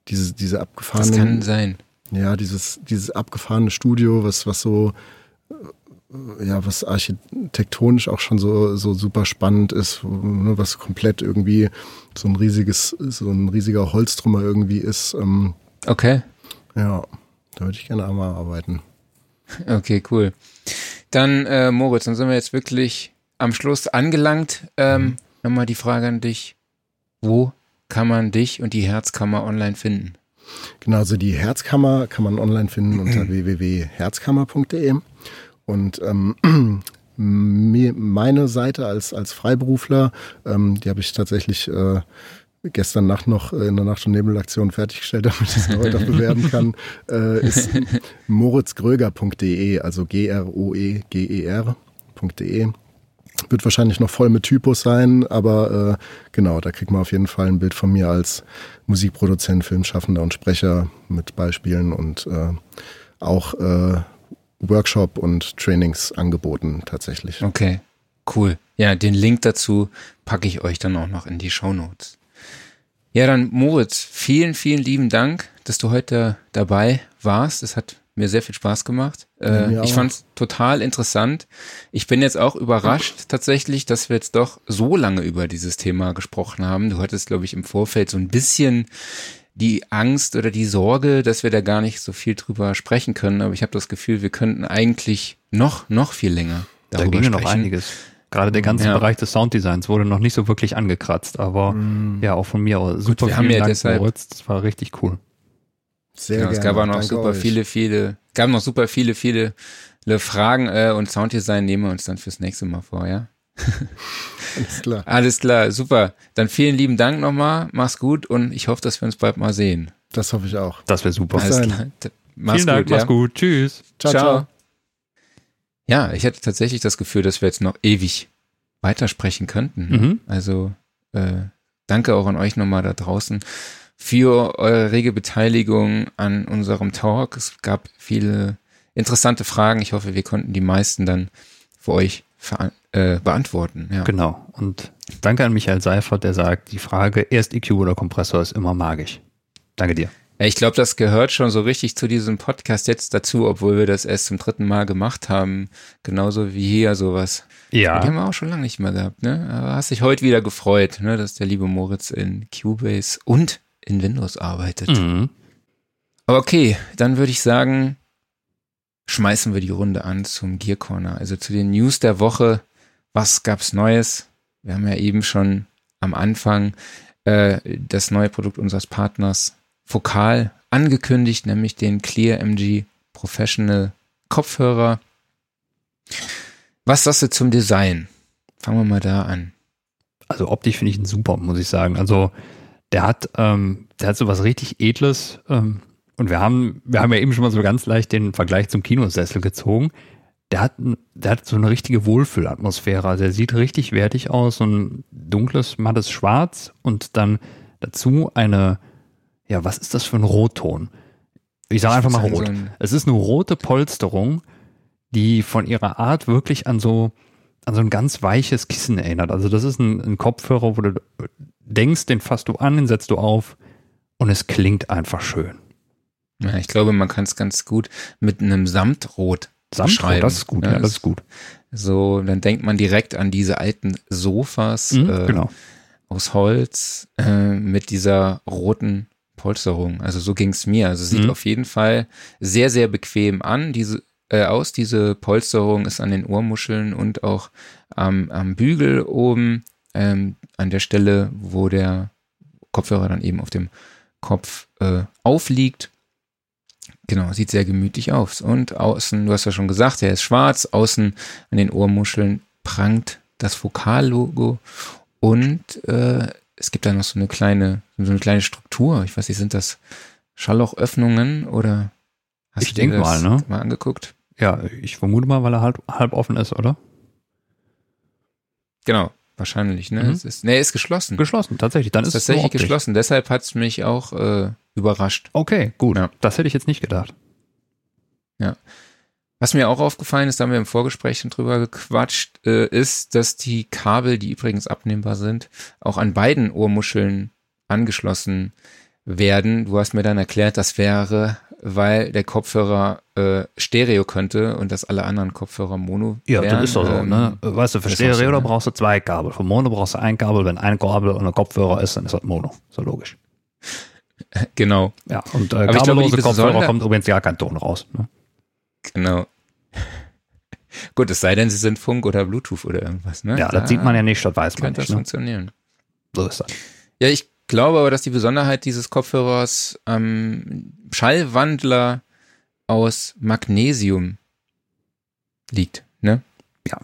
Diese, diese Das abgefahrenen. kann sein. Ja, dieses, dieses abgefahrene Studio, was, was so, ja, was architektonisch auch schon so, so super spannend ist, ne, was komplett irgendwie so ein riesiges, so ein riesiger Holztrümmer irgendwie ist. Ähm, Okay. ja, da würde ich gerne einmal arbeiten. Okay, cool. Dann, äh, Moritz, dann sind wir jetzt wirklich am Schluss angelangt. Ähm, Nochmal die Frage an dich. Wo kann man dich und die Herzkammer online finden? Genau, also die Herzkammer kann man online finden unter www.herzkammer.de. Und ähm, meine Seite als, als Freiberufler, ähm, die habe ich tatsächlich äh, gestern Nacht noch äh, in der Nacht- und Nebelaktion fertiggestellt, damit ich es heute auch bewerben kann, äh, ist moritzgröger.de, also G-R-O-E-G-E-R.de. Wird wahrscheinlich noch voll mit Typos sein, aber äh, genau, da kriegt man auf jeden Fall ein Bild von mir als Musikproduzent, Filmschaffender und Sprecher mit Beispielen und äh, auch äh, Workshop und Trainings angeboten tatsächlich. Okay, cool. Ja, den Link dazu packe ich euch dann auch noch in die Show Notes. Ja, dann Moritz, vielen, vielen lieben Dank, dass du heute dabei warst. Es hat mir sehr viel Spaß gemacht. Äh, ich fand es total interessant. Ich bin jetzt auch überrascht tatsächlich, dass wir jetzt doch so lange über dieses Thema gesprochen haben. Du hattest, glaube ich, im Vorfeld so ein bisschen die Angst oder die Sorge, dass wir da gar nicht so viel drüber sprechen können. Aber ich habe das Gefühl, wir könnten eigentlich noch, noch viel länger Da darüber ginge noch sprechen. einiges. Gerade der ganze Ja. Bereich des Sounddesigns wurde noch nicht so wirklich angekratzt, aber ja, auch von mir aus. Super wir haben ja Dank, deshalb- Moritz. Das war richtig cool. Sehr Genau, es gab auch noch Danke super euch. viele, viele, gab noch super viele, viele Fragen äh, und Sounddesign nehmen wir uns dann fürs nächste Mal vor, ja? Alles klar. Alles klar, super. Dann vielen lieben Dank nochmal, mach's gut und ich hoffe, dass wir uns bald mal sehen. Das hoffe ich auch. Das wäre super. Alles klar. Mach's Vielen Dank, gut, ja? mach's gut. Tschüss. Ciao, ciao. Ja, ich hatte tatsächlich das Gefühl, dass wir jetzt noch ewig weitersprechen könnten. Mhm. Also äh, danke auch an euch nochmal da draußen für eure rege Beteiligung an unserem Talk. Es gab viele interessante Fragen. Ich hoffe, wir konnten die meisten dann für euch äh, beantworten. Ja. Genau. Und danke an Michael Seifert, der sagt, die Frage erst EQ oder Kompressor ist immer magisch. Danke dir. Ich glaube, das gehört schon so richtig zu diesem Podcast jetzt dazu, obwohl wir das erst zum dritten Mal gemacht haben. Genauso wie hier sowas. Die Ja. haben wir auch schon lange nicht mehr gehabt, ne? Aber hast dich heute wieder gefreut, ne, dass der liebe Moritz in Cubase und in Windows arbeitet. Mhm. Aber okay, dann würde ich sagen, schmeißen wir die Runde an zum Gear Corner, also zu den News der Woche. Was gab's Neues? Wir haben ja eben schon am Anfang äh, das neue Produkt unseres Partners Fokal angekündigt, nämlich den Clear MG Professional Kopfhörer. Was sagst du zum Design? Fangen wir mal da an. Also optisch finde ich ihn super, muss ich sagen. Also der hat, ähm, der hat so was richtig Edles. Ähm, und wir haben, wir haben ja eben schon mal so ganz leicht den Vergleich zum Kinosessel gezogen. Der hat, der hat so eine richtige Wohlfühlatmosphäre. Also der sieht richtig wertig aus, so ein dunkles, mattes Schwarz und dann dazu eine, ja, was ist das für ein Rotton? Ich sage einfach mal rot. es ist eine rote Polsterung, die von ihrer Art wirklich an so, an so ein ganz weiches Kissen erinnert. Also das ist ein, ein Kopfhörer, wo du denkst, den fasst du an, den setzt du auf und es klingt einfach schön. Ja, ich glaube, man kann es ganz gut mit einem Samtrot Samtrot, das ist gut, ja, das ist gut. So, dann denkt man direkt an diese alten Sofas Mhm, äh, genau. aus Holz äh, mit dieser roten Polsterung. Also so ging es mir. Also sieht Mhm. auf jeden Fall sehr, sehr bequem an. Diese äh, aus. Diese Polsterung ist an den Ohrmuscheln und auch am, am Bügel oben, ähm, an der Stelle, wo der Kopfhörer dann eben auf dem Kopf äh, aufliegt. Genau, sieht sehr gemütlich aus. Und außen, du hast ja schon gesagt, er ist schwarz. Außen an den Ohrmuscheln prangt das Fokallogo und äh, es gibt da noch so eine kleine, so eine kleine Struktur. Ich weiß nicht, sind das Schalllochöffnungen oder hast Ich du dir denk das mal, ne? mal angeguckt? Ja, ich vermute mal, weil er halb, halb offen ist, oder? Genau, wahrscheinlich, ne? Mhm. Es ist, nee, ist geschlossen. Geschlossen, tatsächlich. Dann ist ist es tatsächlich optisch. geschlossen. Deshalb hat es mich auch äh, überrascht. Okay, gut. Ja. Das hätte ich jetzt nicht gedacht. Was mir auch aufgefallen ist, da haben wir im Vorgespräch schon drüber gequatscht, äh, ist, dass die Kabel, die übrigens abnehmbar sind, auch an beiden Ohrmuscheln angeschlossen werden. Du hast mir dann erklärt, das wäre, weil der Kopfhörer äh, Stereo könnte und dass alle anderen Kopfhörer Mono Ja, wären. das ist doch so, Ähm, ne? Weißt du, für Stereo so, ne? brauchst du zwei Kabel. Für Mono brauchst du ein Kabel. Wenn ein Kabel und ein Kopfhörer ist, dann ist das Mono. So logisch. Genau, Ja, und äh, ich glaube, kabellose die Kopfhörer kommt übrigens gar kein Ton raus. Ne? genau. Gut, es sei denn, sie sind Funk oder Bluetooth oder irgendwas, ne? Ja, Da das sieht man ja nicht, das weiß man Könnte das nicht. Ne? funktionieren. So ist das. Ja, ich glaube aber, dass die Besonderheit dieses Kopfhörers am Schallwandler aus Magnesium liegt, ne? Ja.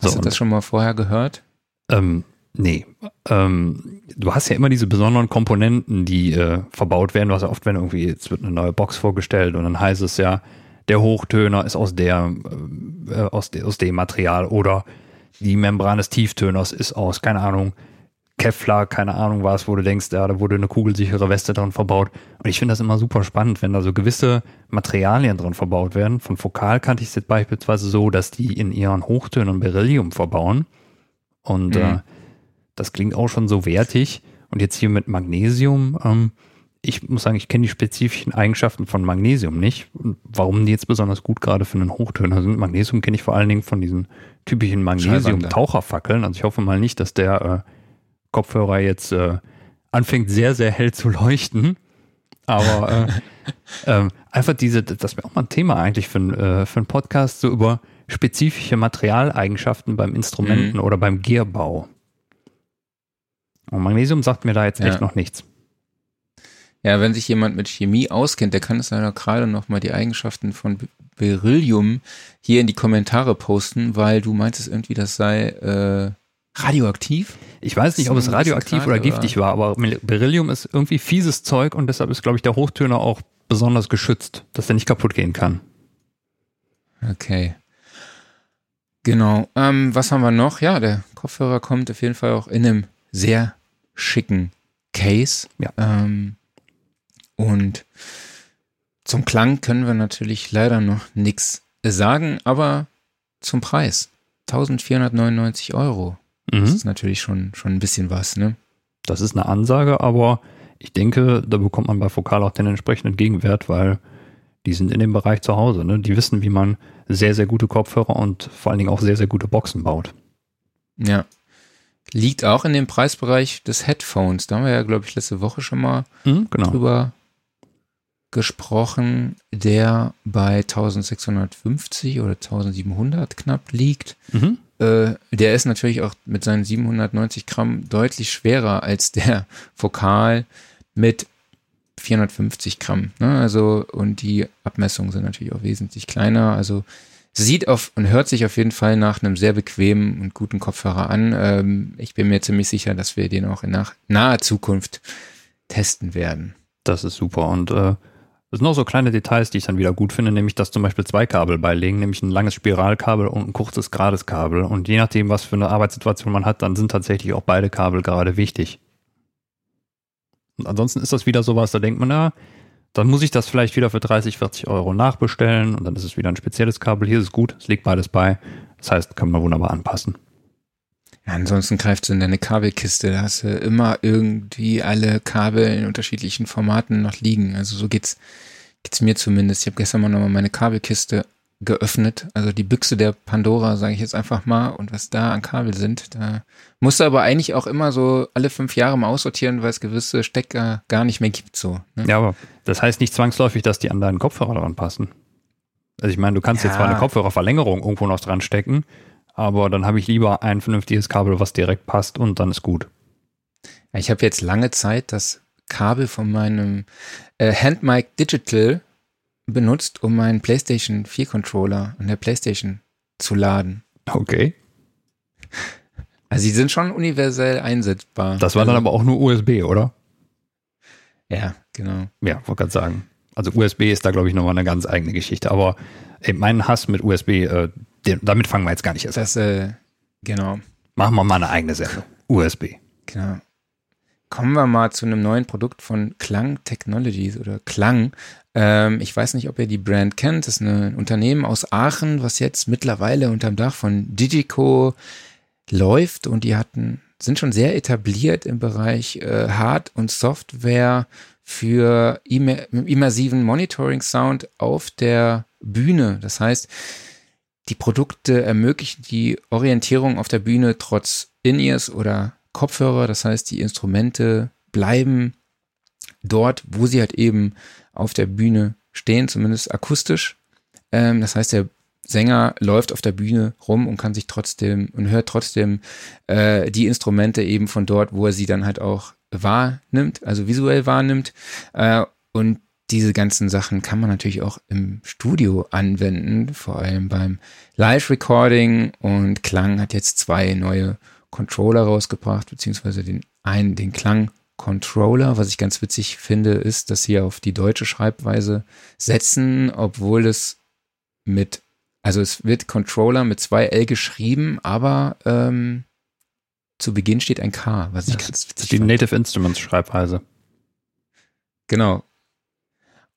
Hast So, du das schon mal vorher gehört? Ähm, nee. Ähm, du hast ja immer diese besonderen Komponenten, die äh, verbaut werden. Du hast ja oft, wenn irgendwie, jetzt wird eine neue Box vorgestellt und dann heißt es ja, der Hochtöner ist aus der, äh, aus, de, aus dem Material oder die Membran des Tieftöners ist aus, keine Ahnung, Kevlar, keine Ahnung was, wo du denkst, ja, da wurde eine kugelsichere Weste dran verbaut. Und ich finde das immer super spannend, wenn da so gewisse Materialien drin verbaut werden. Von Fokal kannte ich es jetzt beispielsweise so, dass die in ihren Hochtönern Beryllium verbauen. Und Mhm. äh, das klingt auch schon so wertig. Und jetzt hier mit Magnesium, ähm, ich muss sagen, ich kenne die spezifischen Eigenschaften von Magnesium nicht. Und warum die jetzt besonders gut gerade für einen Hochtöner sind. Magnesium kenne ich vor allen Dingen von diesen typischen Magnesium-Taucherfackeln. Also ich hoffe mal nicht, dass der äh, Kopfhörer jetzt äh, anfängt sehr, sehr hell zu leuchten. Aber äh, ähm, einfach diese, das wäre auch mal ein Thema eigentlich für, äh, für einen Podcast, so über spezifische Materialeigenschaften beim Instrumenten Mhm. oder beim Gearbau. Und Magnesium sagt mir da jetzt Ja. echt noch nichts. Ja, wenn sich jemand mit Chemie auskennt, der kann es leider gerade noch mal die Eigenschaften von Be- Beryllium hier in die Kommentare posten, weil du meintest irgendwie, das sei äh, radioaktiv. Ich weiß nicht, ob es radioaktiv oder giftig war, aber Beryllium ist irgendwie fieses Zeug und deshalb ist, glaube ich, der Hochtöner auch besonders geschützt, dass der nicht kaputt gehen kann. Okay. Genau. Ähm, was haben wir noch? Ja, der Kopfhörer kommt auf jeden Fall auch in einem sehr schicken Case. Ja. Ähm, und zum Klang können wir natürlich leider noch nichts sagen, aber zum Preis. 1499 Euro. Das Mhm. ist natürlich schon, schon ein bisschen was, ne? Das ist eine Ansage, aber ich denke, da bekommt man bei Fokal auch den entsprechenden Gegenwert, weil die sind in dem Bereich zu Hause. Ne? Die wissen, wie man sehr, sehr gute Kopfhörer und vor allen Dingen auch sehr, sehr gute Boxen baut. Ja. Liegt auch in dem Preisbereich des Headphones. Da haben wir ja, glaube ich, letzte Woche schon mal Mhm, genau. drüber gesprochen, der bei 1650 oder 1700 knapp liegt. Mhm. Äh, der ist natürlich auch mit seinen 790 Gramm deutlich schwerer als der Fokal mit 450 Gramm. Ne? Also, und die Abmessungen sind natürlich auch wesentlich kleiner. Also, sieht auf und hört sich auf jeden Fall nach einem sehr bequemen und guten Kopfhörer an. Ähm, ich bin mir ziemlich sicher, dass wir den auch in nach, naher Zukunft testen werden. Das ist super. Und äh, das sind noch so kleine Details, die ich dann wieder gut finde, nämlich dass zum Beispiel zwei Kabel beilegen, nämlich ein langes Spiralkabel und ein kurzes gerades Kabel. Und je nachdem, was für eine Arbeitssituation man hat, dann sind tatsächlich auch beide Kabel gerade wichtig. Und ansonsten ist das wieder sowas, da denkt man, na, dann muss ich das vielleicht wieder für 30, 40 Euro nachbestellen und dann ist es wieder ein spezielles Kabel. Hier ist es gut, es liegt beides bei. Das heißt, kann man wunderbar anpassen. Ja, ansonsten greifst du in deine Kabelkiste, da hast du immer irgendwie alle Kabel in unterschiedlichen Formaten noch liegen. Also so geht's, geht's mir zumindest. Ich habe gestern mal nochmal meine Kabelkiste geöffnet. Also die Büchse der Pandora, sage ich jetzt einfach mal, und was da an Kabel sind. Da musst du aber eigentlich auch immer so alle fünf Jahre mal aussortieren, weil es gewisse Stecker gar nicht mehr gibt. So, ne? Ja, aber das heißt nicht zwangsläufig, dass die an deinen Kopfhörer dran passen. Also ich meine, du kannst ja. jetzt zwar eine Kopfhörerverlängerung irgendwo noch dran stecken, aber dann habe ich lieber ein vernünftiges Kabel, was direkt passt und dann ist gut. Ich habe jetzt lange Zeit das Kabel von meinem äh, Handmic Digital benutzt, um meinen PlayStation 4 Controller an der PlayStation zu laden. Okay. Also sie sind schon universell einsetzbar. Das war dann also aber auch nur USB, oder? Ja, genau. Ja, wollte gerade sagen. Also USB ist da, glaube ich, nochmal eine ganz eigene Geschichte. Aber ey, mein Hass mit USB, äh, den, damit fangen wir jetzt gar nicht erst an. Das, äh, genau. Machen wir mal eine eigene Sendung. USB. Genau. Kommen wir mal zu einem neuen Produkt von Klang Technologies oder Klang. Ähm, ich weiß nicht, ob ihr die Brand kennt. Das ist ein Unternehmen aus Aachen, was jetzt mittlerweile unterm Dach von Digico läuft und die hatten, sind schon sehr etabliert im Bereich äh, Hard- und Software für immersiven Monitoring Sound auf der Bühne. Das heißt, die Produkte ermöglichen die Orientierung auf der Bühne trotz In-Ears oder Kopfhörer. Das heißt, die Instrumente bleiben dort, wo sie halt eben auf der Bühne stehen, zumindest akustisch. Ähm, das heißt, der Sänger läuft auf der Bühne rum und kann sich trotzdem und hört trotzdem äh, die Instrumente eben von dort, wo er sie dann halt auch wahrnimmt, also visuell wahrnimmt. Äh, und diese ganzen Sachen kann man natürlich auch im Studio anwenden, vor allem beim Live-Recording. Und Klang hat jetzt zwei neue Controller rausgebracht, beziehungsweise den einen, den Klang Controller. Was ich ganz witzig finde, ist, dass sie auf die deutsche Schreibweise setzen, obwohl es mit, also es wird Controller mit zwei L geschrieben, aber ähm, zu Beginn steht ein K, was ich das ganz witzig Die fand. Native Instruments Schreibweise. Genau.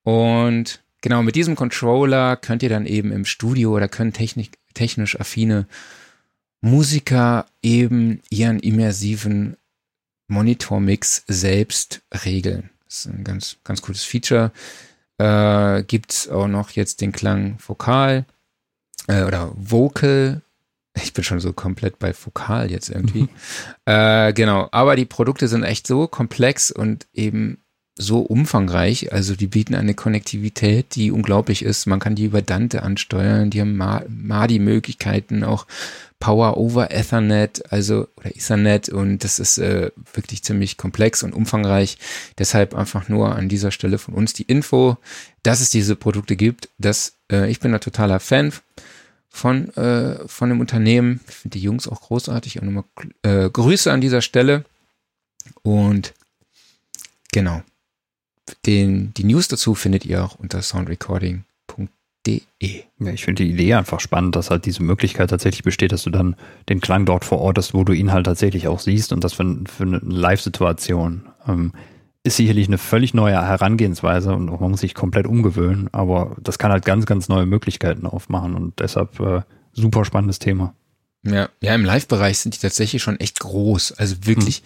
Und genau mit diesem Controller könnt ihr dann eben im Studio oder können technik, technisch affine Musiker eben ihren immersiven Monitormix selbst regeln. Das ist ein ganz, ganz cooles Feature. Äh, gibt's auch noch jetzt den Klang Vokal äh, oder Vocal. Ich bin schon so komplett bei Vokal jetzt irgendwie. äh, genau, aber die Produkte sind echt so komplex und eben so umfangreich. Also die bieten eine Konnektivität, die unglaublich ist. Man kann die über Dante ansteuern, die haben MADI-Möglichkeiten, auch Power over Ethernet, also oder Ethernet und das ist äh, wirklich ziemlich komplex und umfangreich. Deshalb einfach nur an dieser Stelle von uns die Info, dass es diese Produkte gibt. Dass äh, ich bin ein totaler Fan von äh, von dem Unternehmen. Ich finde die Jungs auch großartig und nochmal äh, Grüße an dieser Stelle und genau. Den, die News dazu findet ihr auch unter soundrecording.de. Ja, ich finde die Idee einfach spannend, dass halt diese Möglichkeit tatsächlich besteht, dass du dann den Klang dort vor Ort hast, wo du ihn halt tatsächlich auch siehst und das für, für eine Live-Situation. Ähm, ist sicherlich eine völlig neue Herangehensweise und man muss sich komplett umgewöhnen, aber das kann halt ganz, ganz neue Möglichkeiten aufmachen und deshalb äh, super spannendes Thema. Ja, ja, im Live-Bereich sind die tatsächlich schon echt groß. Also wirklich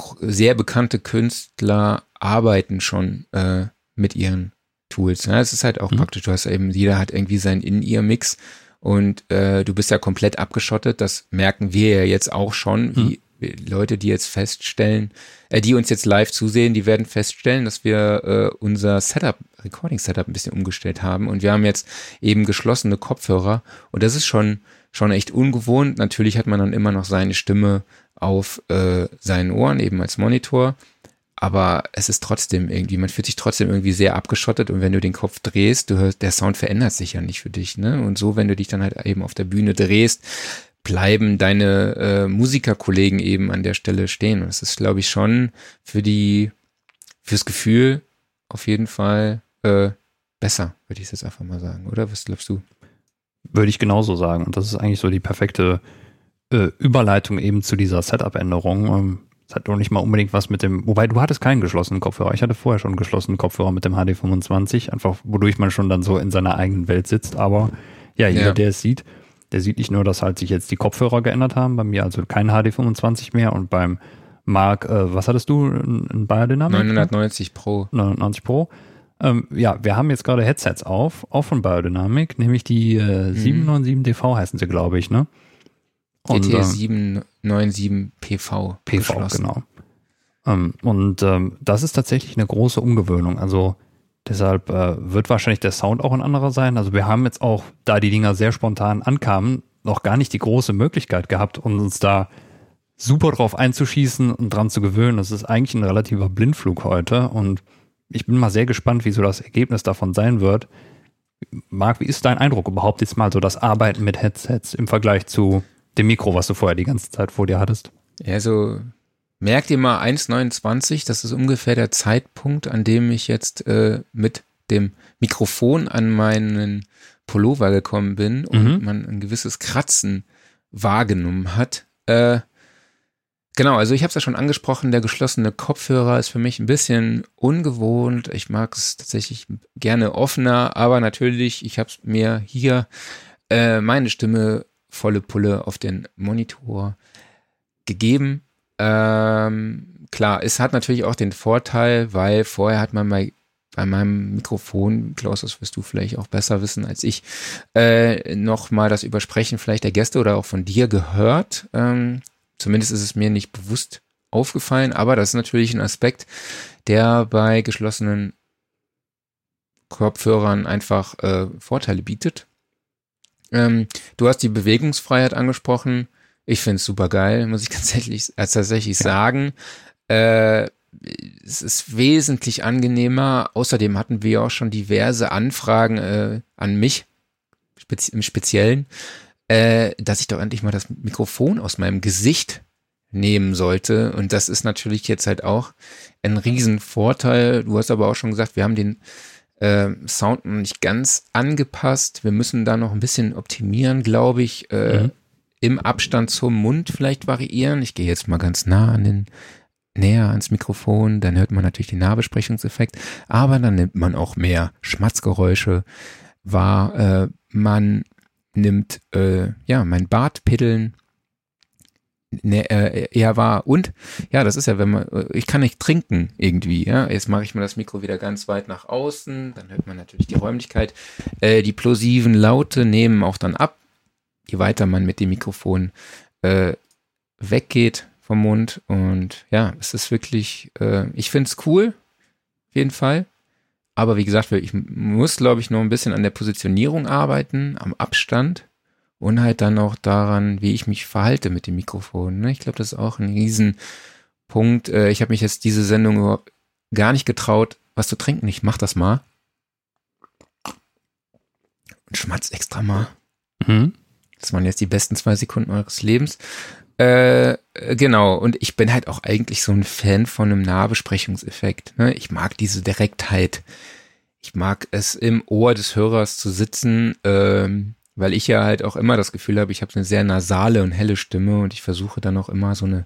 hm. sehr bekannte Künstler arbeiten schon äh, mit ihren Tools. Ja, es ist halt auch mhm. praktisch. Du hast eben, jeder hat irgendwie seinen In-Ear-Mix und äh, du bist ja komplett abgeschottet. Das merken wir ja jetzt auch schon, wie mhm. Leute, die jetzt feststellen, äh, die uns jetzt live zusehen, die werden feststellen, dass wir äh, unser Setup, Recording-Setup ein bisschen umgestellt haben und wir haben jetzt eben geschlossene Kopfhörer und das ist schon schon echt ungewohnt. Natürlich hat man dann immer noch seine Stimme auf äh, seinen Ohren, eben als Monitor. Aber es ist trotzdem irgendwie, man fühlt sich trotzdem irgendwie sehr abgeschottet und wenn du den Kopf drehst, du hörst, der Sound verändert sich ja nicht für dich, ne? Und so, wenn du dich dann halt eben auf der Bühne drehst, bleiben deine äh, Musikerkollegen eben an der Stelle stehen. Und das ist, glaube ich, schon für die, fürs Gefühl auf jeden Fall äh, besser, würde ich jetzt einfach mal sagen, oder? Was glaubst du? Würde ich genauso sagen. Und das ist eigentlich so die perfekte äh, Überleitung eben zu dieser Setup-Änderung. Ähm, es hat doch nicht mal unbedingt was mit dem, wobei du hattest keinen geschlossenen Kopfhörer. Ich hatte vorher schon einen geschlossenen Kopfhörer mit dem HD25, einfach wodurch man schon dann so in seiner eigenen Welt sitzt. Aber ja, jeder, ja. der es sieht, der sieht nicht nur, dass halt sich jetzt die Kopfhörer geändert haben, bei mir also kein HD25 mehr und beim Mark, äh, was hattest du, ein Biodynamic? 990 Pro. 990 Pro. Ähm, ja, wir haben jetzt gerade Headsets auf, auch von Biodynamic, nämlich die äh, mhm. 797DV heißen sie, glaube ich, ne? GT 797 PV. PV, genau. Ähm, und ähm, das ist tatsächlich eine große Umgewöhnung. Also deshalb äh, wird wahrscheinlich der Sound auch ein anderer sein. Also wir haben jetzt auch, da die Dinger sehr spontan ankamen, noch gar nicht die große Möglichkeit gehabt, uns da super drauf einzuschießen und dran zu gewöhnen. Das ist eigentlich ein relativer Blindflug heute und ich bin mal sehr gespannt, wie so das Ergebnis davon sein wird. Marc, wie ist dein Eindruck überhaupt jetzt mal so das Arbeiten mit Headsets im Vergleich zu dem Mikro, was du vorher die ganze Zeit vor dir hattest? Ja, so merkt ihr mal 1,29, das ist ungefähr der Zeitpunkt, an dem ich jetzt äh, mit dem Mikrofon an meinen Pullover gekommen bin und mhm. man ein gewisses Kratzen wahrgenommen hat. Äh, Genau, also ich habe es ja schon angesprochen, der geschlossene Kopfhörer ist für mich ein bisschen ungewohnt. Ich mag es tatsächlich gerne offener, aber natürlich, ich habe mir hier äh, meine Stimme volle Pulle auf den Monitor gegeben. Ähm, klar, es hat natürlich auch den Vorteil, weil vorher hat man bei, bei meinem Mikrofon, Klaus, das wirst du vielleicht auch besser wissen als ich, äh, nochmal das Übersprechen vielleicht der Gäste oder auch von dir gehört. Ähm, Zumindest ist es mir nicht bewusst aufgefallen, aber das ist natürlich ein Aspekt, der bei geschlossenen Kopfhörern einfach äh, Vorteile bietet. Ähm, du hast die Bewegungsfreiheit angesprochen. Ich finde es super geil, muss ich tatsächlich, äh, tatsächlich ja. sagen. Äh, es ist wesentlich angenehmer. Außerdem hatten wir auch schon diverse Anfragen äh, an mich spezi im Speziellen, äh, dass ich doch endlich mal das Mikrofon aus meinem Gesicht nehmen sollte. Und das ist natürlich jetzt halt auch ein Riesenvorteil. Du hast aber auch schon gesagt, wir haben den äh, Sound noch nicht ganz angepasst. Wir müssen da noch ein bisschen optimieren, glaube ich. Äh, mhm. Im Abstand zum Mund vielleicht variieren. Ich gehe jetzt mal ganz nah an den näher ans Mikrofon, dann hört man natürlich den Nahbesprechungseffekt, aber dann nimmt man auch mehr Schmatzgeräusche wahr. Äh, man nimmt äh, ja mein Bartpiddeln ne, äh, eher wahr. Und ja, das ist ja, wenn man, äh, ich kann nicht trinken irgendwie. Ja, jetzt mache ich mal das Mikro wieder ganz weit nach außen, dann hört man natürlich die Räumlichkeit. Äh, die plosiven Laute nehmen auch dann ab, je weiter man mit dem Mikrofon äh, weggeht vom Mund. Und ja, es ist wirklich, äh, ich finde es cool, auf jeden Fall. Aber wie gesagt, ich muss, glaube ich, noch ein bisschen an der Positionierung arbeiten, am Abstand und halt dann auch daran, wie ich mich verhalte mit dem Mikrofon. Ne? Ich glaube, das ist auch ein Riesenpunkt. Äh, ich habe mich jetzt diese Sendung gar nicht getraut, was zu trinken. Ich mach das mal. Und schmatz extra mal. Mhm. Das waren jetzt die besten zwei Sekunden eures Lebens. Äh, genau, und ich bin halt auch eigentlich so ein Fan von einem Nahbesprechungseffekt. Ne? Ich mag diese Direktheit. Ich mag es im Ohr des Hörers zu sitzen, ähm, weil ich ja halt auch immer das Gefühl habe, ich habe eine sehr nasale und helle Stimme und ich versuche dann auch immer so eine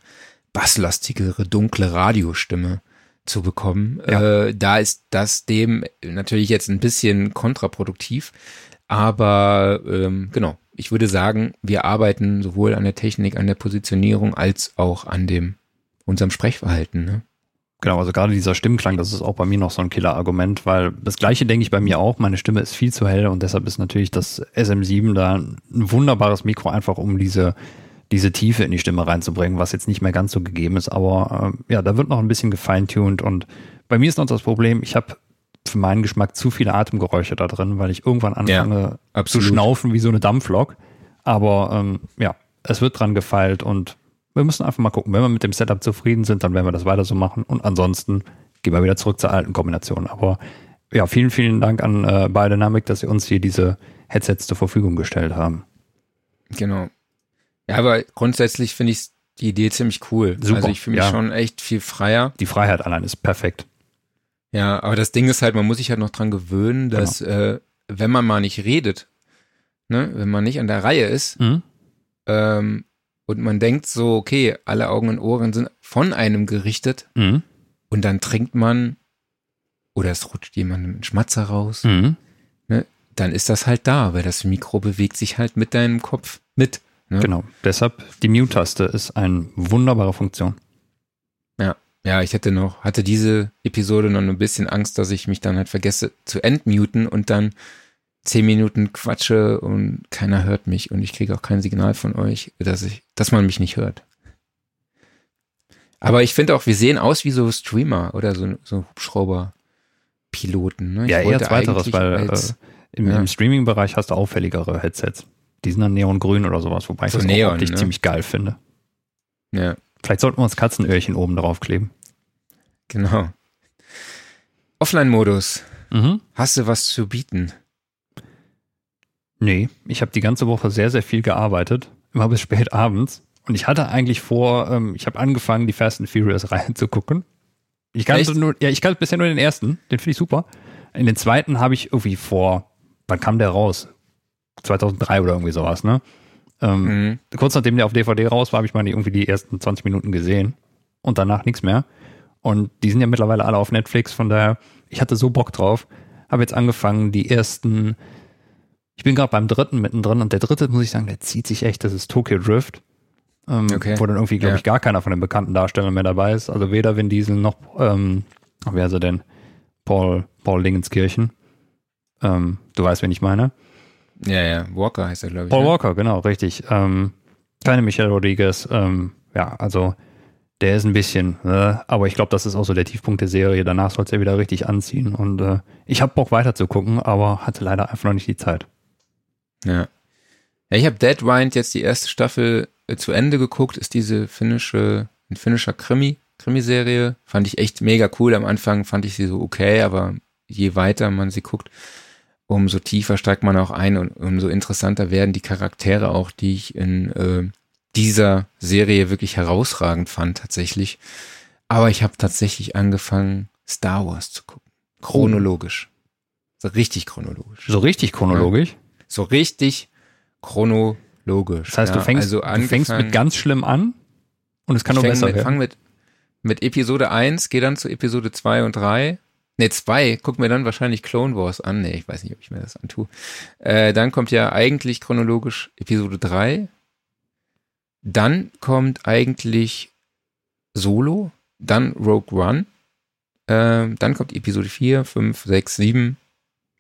basslastigere, dunkle Radiostimme zu bekommen. Ja. Äh, da ist das dem natürlich jetzt ein bisschen kontraproduktiv, aber ähm, genau, ich würde sagen, wir arbeiten sowohl an der Technik, an der Positionierung als auch an dem unserem Sprechverhalten. Ne? Genau, also gerade dieser Stimmklang, das ist auch bei mir noch so ein Killer-Argument, weil das gleiche denke ich bei mir auch, meine Stimme ist viel zu hell und deshalb ist natürlich das SM7 da ein wunderbares Mikro einfach, um diese, diese Tiefe in die Stimme reinzubringen, was jetzt nicht mehr ganz so gegeben ist, aber äh, ja, da wird noch ein bisschen gefeintuned und bei mir ist noch das Problem, ich habe für meinen Geschmack zu viele Atemgeräusche da drin, weil ich irgendwann anfange ja, zu schnaufen wie so eine Dampflok. Aber ähm, ja, es wird dran gefeilt und wir müssen einfach mal gucken. Wenn wir mit dem Setup zufrieden sind, dann werden wir das weiter so machen. Und ansonsten gehen wir wieder zurück zur alten Kombination. Aber ja, vielen, vielen Dank an äh, Biodynamic, dass sie uns hier diese Headsets zur Verfügung gestellt haben. Genau. Ja, aber grundsätzlich finde ich die Idee ziemlich cool. Super, Also ich fühle mich ja. schon echt viel freier. Die Freiheit allein ist perfekt. Ja, aber das Ding ist halt, man muss sich halt noch dran gewöhnen, dass äh, wenn man mal nicht redet, ne, wenn man nicht an der Reihe ist, Mhm. ähm, und man denkt so, okay, alle Augen und Ohren sind von einem gerichtet Mhm. und dann trinkt man oder es rutscht jemandem ein Schmatzer raus, Mhm. dann ist das halt da, weil das Mikro bewegt sich halt mit deinem Kopf mit. Ne? Genau. Deshalb die Mute-Taste ist eine wunderbare Funktion. Ja, ich hätte noch, hatte diese Episode noch ein bisschen Angst, dass ich mich dann halt vergesse zu entmuten und dann zehn Minuten quatsche und keiner hört mich und ich kriege auch kein Signal von euch, dass ich, dass man mich nicht hört. Aber ich finde auch, wir sehen aus wie so Streamer oder so, so Hubschrauber-Piloten. Ne? Ich ja, eher zweiteres, eigentlich weil als- äh, im, ja. im Streaming-Bereich hast du auffälligere Headsets. Die sind dann neongrün oder sowas, wobei ich So das Neon, auch ne? ziemlich geil finde. ja, Vielleicht sollten wir uns Katzenöhrchen oben drauf kleben. genau. Offline-Modus. Mhm. Hast du was zu bieten? Nee, ich habe die ganze Woche sehr, sehr viel gearbeitet, immer bis spät abends. Und ich hatte eigentlich vor, ähm, ich habe angefangen, die Fast and Furious Reihe zu gucken. Ich kannte Echt? nur, ja, ich kannte bisher nur den ersten, den finde ich super. In den zweiten habe ich irgendwie vor, wann kam der raus? 2003 oder irgendwie sowas, ne? Ähm, Mhm. kurz nachdem der auf DVD raus war, habe ich mal irgendwie die ersten 20 Minuten gesehen und danach nichts mehr. Und die sind ja mittlerweile alle auf Netflix, von daher, ich hatte so Bock drauf. Habe jetzt angefangen, die ersten, ich bin gerade beim dritten mittendrin und der dritte, muss ich sagen, der zieht sich echt, das ist Tokyo Drift. Ähm, Okay. Wo dann irgendwie, glaube Ja. ich, gar keiner von den bekannten Darstellern mehr dabei ist. Also weder Vin Diesel noch, ähm, wer ist er denn? Paul, Paul Dingenskirchen. Ähm, du weißt, wen ich meine. Ja, ja, Walker heißt er, glaube ich. Paul ne? Walker, genau, richtig. Ähm, keine Michelle Rodriguez. Ähm, ja, also der ist ein bisschen, äh, aber ich glaube, das ist auch so der Tiefpunkt der Serie. Danach soll es ja wieder richtig anziehen. Und äh, ich habe Bock weiter zu gucken, aber hatte leider einfach noch nicht die Zeit. Ja. ja ich habe Dead Wind jetzt die erste Staffel äh, zu Ende geguckt, ist diese finnische, ein finnischer Krimi, Krimiserie. Fand ich echt mega cool. Am Anfang fand ich sie so okay, aber je weiter man sie guckt, umso tiefer steigt man auch ein und umso interessanter werden die Charaktere auch, die ich in äh, dieser Serie wirklich herausragend fand tatsächlich. Aber ich habe tatsächlich angefangen, Star Wars zu gucken. Chronologisch. So richtig chronologisch. So richtig chronologisch. So richtig chronologisch. Das heißt, ja. du, fängst, also du fängst mit ganz schlimm an und es kann nur besser mit, werden. fang mit, mit Episode 1, gehe dann zu Episode 2 und 3. Ne, 2, guck mir dann wahrscheinlich Clone Wars an. Ne, ich weiß nicht, ob ich mir das antue. Äh, dann kommt ja eigentlich chronologisch Episode 3. Dann kommt eigentlich Solo, dann Rogue One. Ähm, dann kommt Episode 4, 5, 6, 7,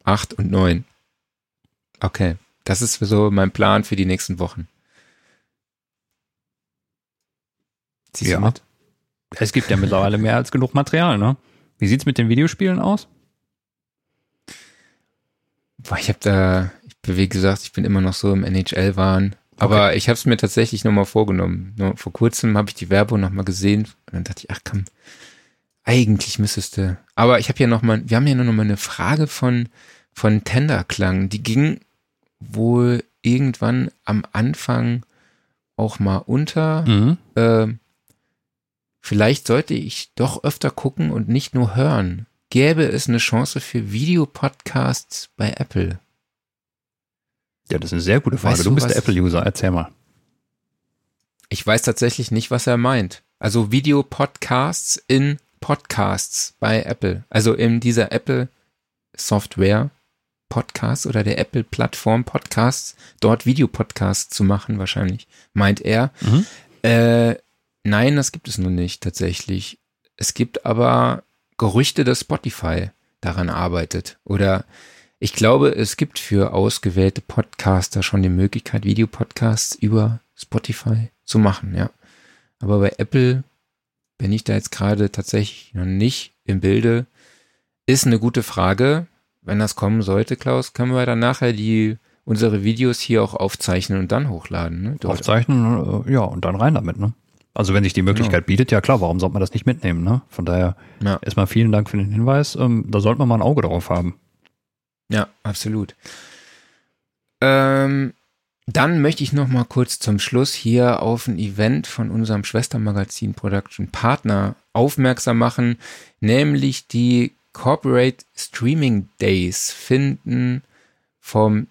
8 und 9. Okay, das ist so mein Plan für die nächsten Wochen. Siehst Ja. du mit? Es gibt ja mittlerweile mehr als genug Material, ne? Wie sieht's mit den Videospielen aus? Boah, ich habe da, ich wie gesagt, ich bin immer noch so im NHL-Wahn. Aber ich habe es mir tatsächlich nochmal vorgenommen. Nur vor kurzem habe ich die Werbung nochmal gesehen und dann dachte ich, ach komm, eigentlich müsstest du. Aber ich habe hier nochmal, wir haben hier noch mal eine Frage von, von Tenderklang. Die ging wohl irgendwann am Anfang auch mal unter. Mhm. Ähm, vielleicht sollte ich doch öfter gucken und nicht nur hören. Gäbe es eine Chance für Videopodcasts bei Apple? Ja, das ist eine sehr gute Frage. Weißt du du, bist der Apple-User, erzähl mal. Ich weiß tatsächlich nicht, was er meint. Also Videopodcasts in Podcasts bei Apple. Also in dieser Apple Software Podcasts oder der Apple Plattform Podcasts, dort Videopodcasts zu machen wahrscheinlich, meint er. Mhm. Äh, nein, das gibt es noch nicht tatsächlich. Es gibt aber Gerüchte, dass Spotify daran arbeitet. Oder ich glaube, es gibt für ausgewählte Podcaster schon die Möglichkeit, Videopodcasts über Spotify zu machen, ja. Aber bei Apple bin ich da jetzt gerade tatsächlich noch nicht im Bilde. Ist eine gute Frage. Wenn das kommen sollte, Klaus, können wir dann nachher die unsere Videos hier auch aufzeichnen und dann hochladen. Ne? Dort. Aufzeichnen, äh, ja, und dann rein damit, ne? Also wenn sich die Möglichkeit genau. bietet, ja klar, warum sollte man das nicht mitnehmen, ne? Von daher ja. erstmal vielen Dank für den Hinweis. Ähm, da sollte man mal ein Auge drauf haben. Ja, absolut. Ähm, dann möchte ich noch mal kurz zum Schluss hier auf ein Event von unserem Schwestermagazin Production Partner aufmerksam machen, nämlich die Corporate Streaming Days finden vom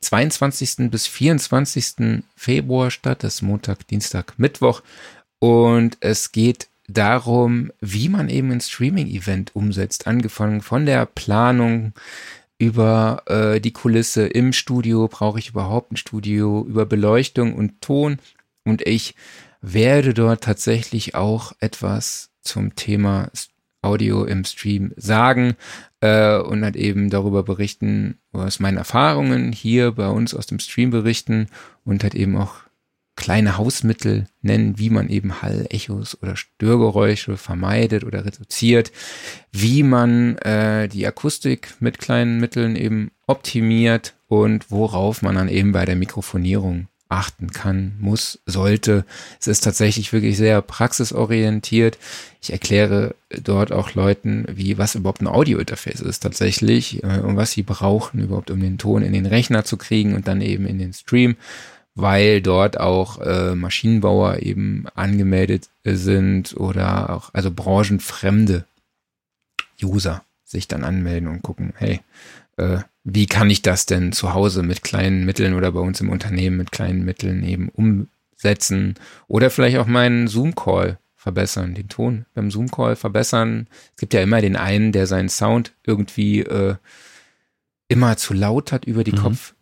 22. bis 24. Februar statt, das ist Montag, Dienstag, Mittwoch. Und es geht darum, wie man eben ein Streaming-Event umsetzt, angefangen von der Planung über äh, die Kulisse im Studio, brauche ich überhaupt ein Studio, über Beleuchtung und Ton. Und ich werde dort tatsächlich auch etwas zum Thema Audio im Stream sagen äh, und halt eben darüber berichten, aus meinen Erfahrungen hier bei uns aus dem Stream berichten und halt eben auch kleine Hausmittel nennen, wie man eben Hall, Echos oder Störgeräusche vermeidet oder reduziert, wie man äh, die Akustik mit kleinen Mitteln eben optimiert und worauf man dann eben bei der Mikrofonierung achten kann, muss, sollte. Es ist tatsächlich wirklich sehr praxisorientiert. Ich erkläre dort auch Leuten, wie was überhaupt ein Audiointerface ist tatsächlich äh, und was sie brauchen überhaupt, um den Ton in den Rechner zu kriegen und dann eben in den Stream weil dort auch äh, Maschinenbauer eben angemeldet sind oder auch, also branchenfremde User sich dann anmelden und gucken, hey, äh, wie kann ich das denn zu Hause mit kleinen Mitteln oder bei uns im Unternehmen mit kleinen Mitteln eben umsetzen oder vielleicht auch meinen Zoom-Call verbessern, den Ton beim Zoom-Call verbessern. Es gibt ja immer den einen, der seinen Sound irgendwie äh, immer zu laut hat über die mhm. Kopf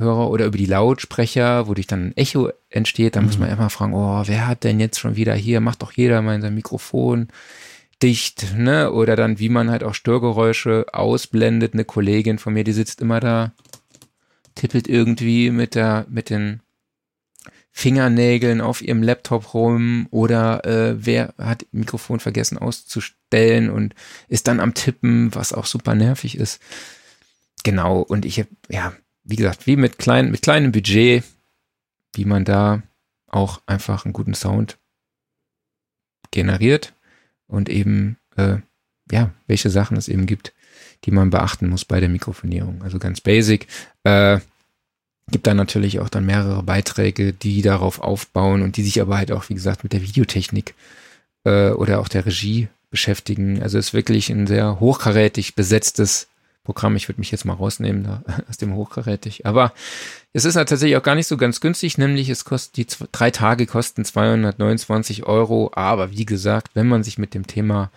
Hörer oder über die Lautsprecher, wodurch dann ein Echo entsteht, dann mhm. muss man immer fragen, oh, wer hat denn jetzt schon wieder hier, macht doch jeder mal sein Mikrofon dicht, ne? Oder dann, wie man halt auch Störgeräusche ausblendet. Eine Kollegin von mir, die sitzt immer da, tippelt irgendwie mit der, mit den Fingernägeln auf ihrem Laptop rum oder äh, wer hat Mikrofon vergessen auszustellen und ist dann am Tippen, was auch super nervig ist. Genau, und ich habe, ja, wie gesagt, wie mit, klein, mit kleinem Budget, wie man da auch einfach einen guten Sound generiert und eben, äh, ja, welche Sachen es eben gibt, die man beachten muss bei der Mikrofonierung. Also ganz basic. Äh, gibt da natürlich auch dann mehrere Beiträge, die darauf aufbauen und die sich aber halt auch, wie gesagt, mit der Videotechnik äh, oder auch der Regie beschäftigen. Also ist wirklich ein sehr hochkarätig besetztes Programm. Ich würde mich jetzt mal rausnehmen da, aus dem Hochkarätig. Aber es ist halt tatsächlich auch gar nicht so ganz günstig, nämlich es kostet, die zwei, drei Tage kosten 229 Euro. Aber wie gesagt, wenn man sich mit dem Thema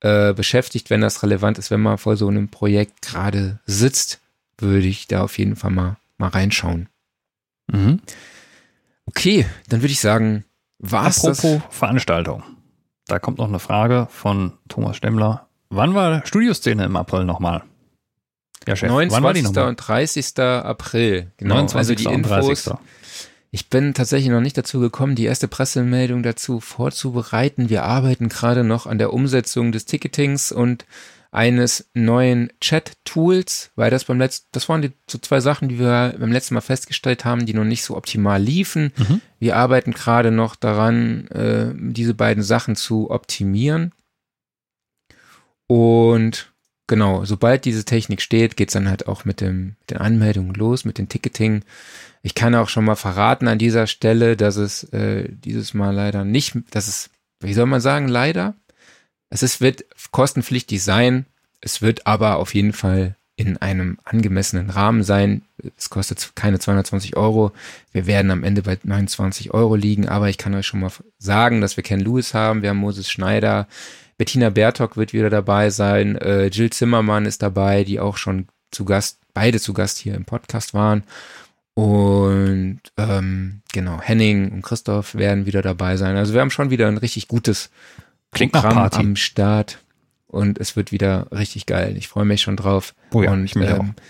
äh, beschäftigt, wenn das relevant ist, wenn man vor so einem Projekt gerade sitzt, würde ich da auf jeden Fall mal, mal reinschauen. Mhm. Okay, dann würde ich sagen, was Apropos das? Veranstaltung. Da kommt noch eine Frage von Thomas Stemmler. Wann war Studioszene im April nochmal? Ja, Chef. 29. und 30. April. Genau. 29. Also die Infos. Ich bin tatsächlich noch nicht dazu gekommen, die erste Pressemeldung dazu vorzubereiten. Wir arbeiten gerade noch an der Umsetzung des Ticketings und eines neuen Chat-Tools, weil das beim letzten, das waren die so zwei Sachen, die wir beim letzten Mal festgestellt haben, die noch nicht so optimal liefen. Mhm. Wir arbeiten gerade noch daran, äh, diese beiden Sachen zu optimieren. Und genau, sobald diese Technik steht, geht's dann halt auch mit, dem, mit den Anmeldungen los, mit dem Ticketing. Ich kann auch schon mal verraten an dieser Stelle, dass es äh, dieses Mal leider nicht, dass es, wie soll man sagen, leider, es ist, wird kostenpflichtig sein. Es wird aber auf jeden Fall in einem angemessenen Rahmen sein. Es kostet keine 220 Euro. Wir werden am Ende bei 29 Euro liegen, aber ich kann euch schon mal sagen, dass wir Ken Lewis haben, wir haben Moses Schneider, Bettina Bertok wird wieder dabei sein. Äh, Jill Zimmermann ist dabei, die auch schon zu Gast, beide zu Gast hier im Podcast waren. Und ähm, genau, Henning und Christoph werden wieder dabei sein. Also wir haben schon wieder ein richtig gutes Klingt Programm am Start. Und es wird wieder richtig geil. Ich freue mich schon drauf. Oh ja, und, ich mich ähm, auch.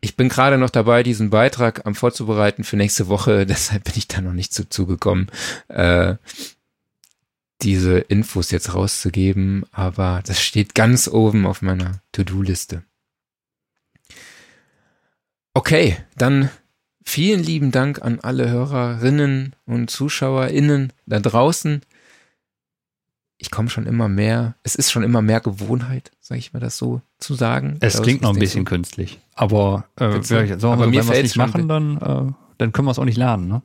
Ich bin gerade noch dabei, diesen Beitrag am vorzubereiten für nächste Woche. Deshalb bin ich da noch nicht zu zugekommen. Äh, diese Infos jetzt rauszugeben, aber das steht ganz oben auf meiner To-Do-Liste. Okay, dann vielen lieben Dank an alle Hörerinnen und ZuschauerInnen da draußen. Ich komme schon immer mehr, es ist schon immer mehr Gewohnheit, sage ich mal das so zu sagen. Es klingt noch ein bisschen so. künstlich, aber, äh, so. aber wenn wir es nicht machen, dann, äh, dann können wir es auch nicht lernen, ne?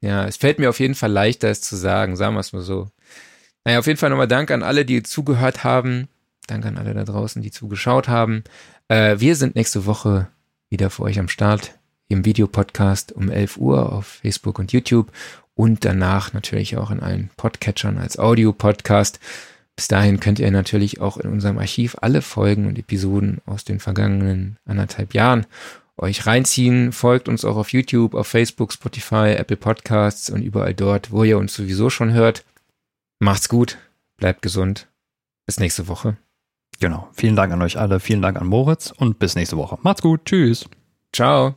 Ja, es fällt mir auf jeden Fall leichter, es zu sagen, sagen wir es mal so. Naja, auf jeden Fall nochmal Dank an alle, die zugehört haben. Danke an alle da draußen, die zugeschaut haben. Äh, wir sind nächste Woche wieder für euch am Start im Videopodcast um 11 Uhr auf Facebook und YouTube und danach natürlich auch in allen Podcatchern als Audio-Podcast. Bis dahin könnt ihr natürlich auch in unserem Archiv alle Folgen und Episoden aus den vergangenen anderthalb Jahren euch reinziehen. Folgt uns auch auf YouTube, auf Facebook, Spotify, Apple Podcasts und überall dort, wo ihr uns sowieso schon hört. Macht's gut, bleibt gesund. Bis nächste Woche. Genau. Vielen Dank an euch alle, vielen Dank an Moritz und bis nächste Woche. Macht's gut. Tschüss. Ciao.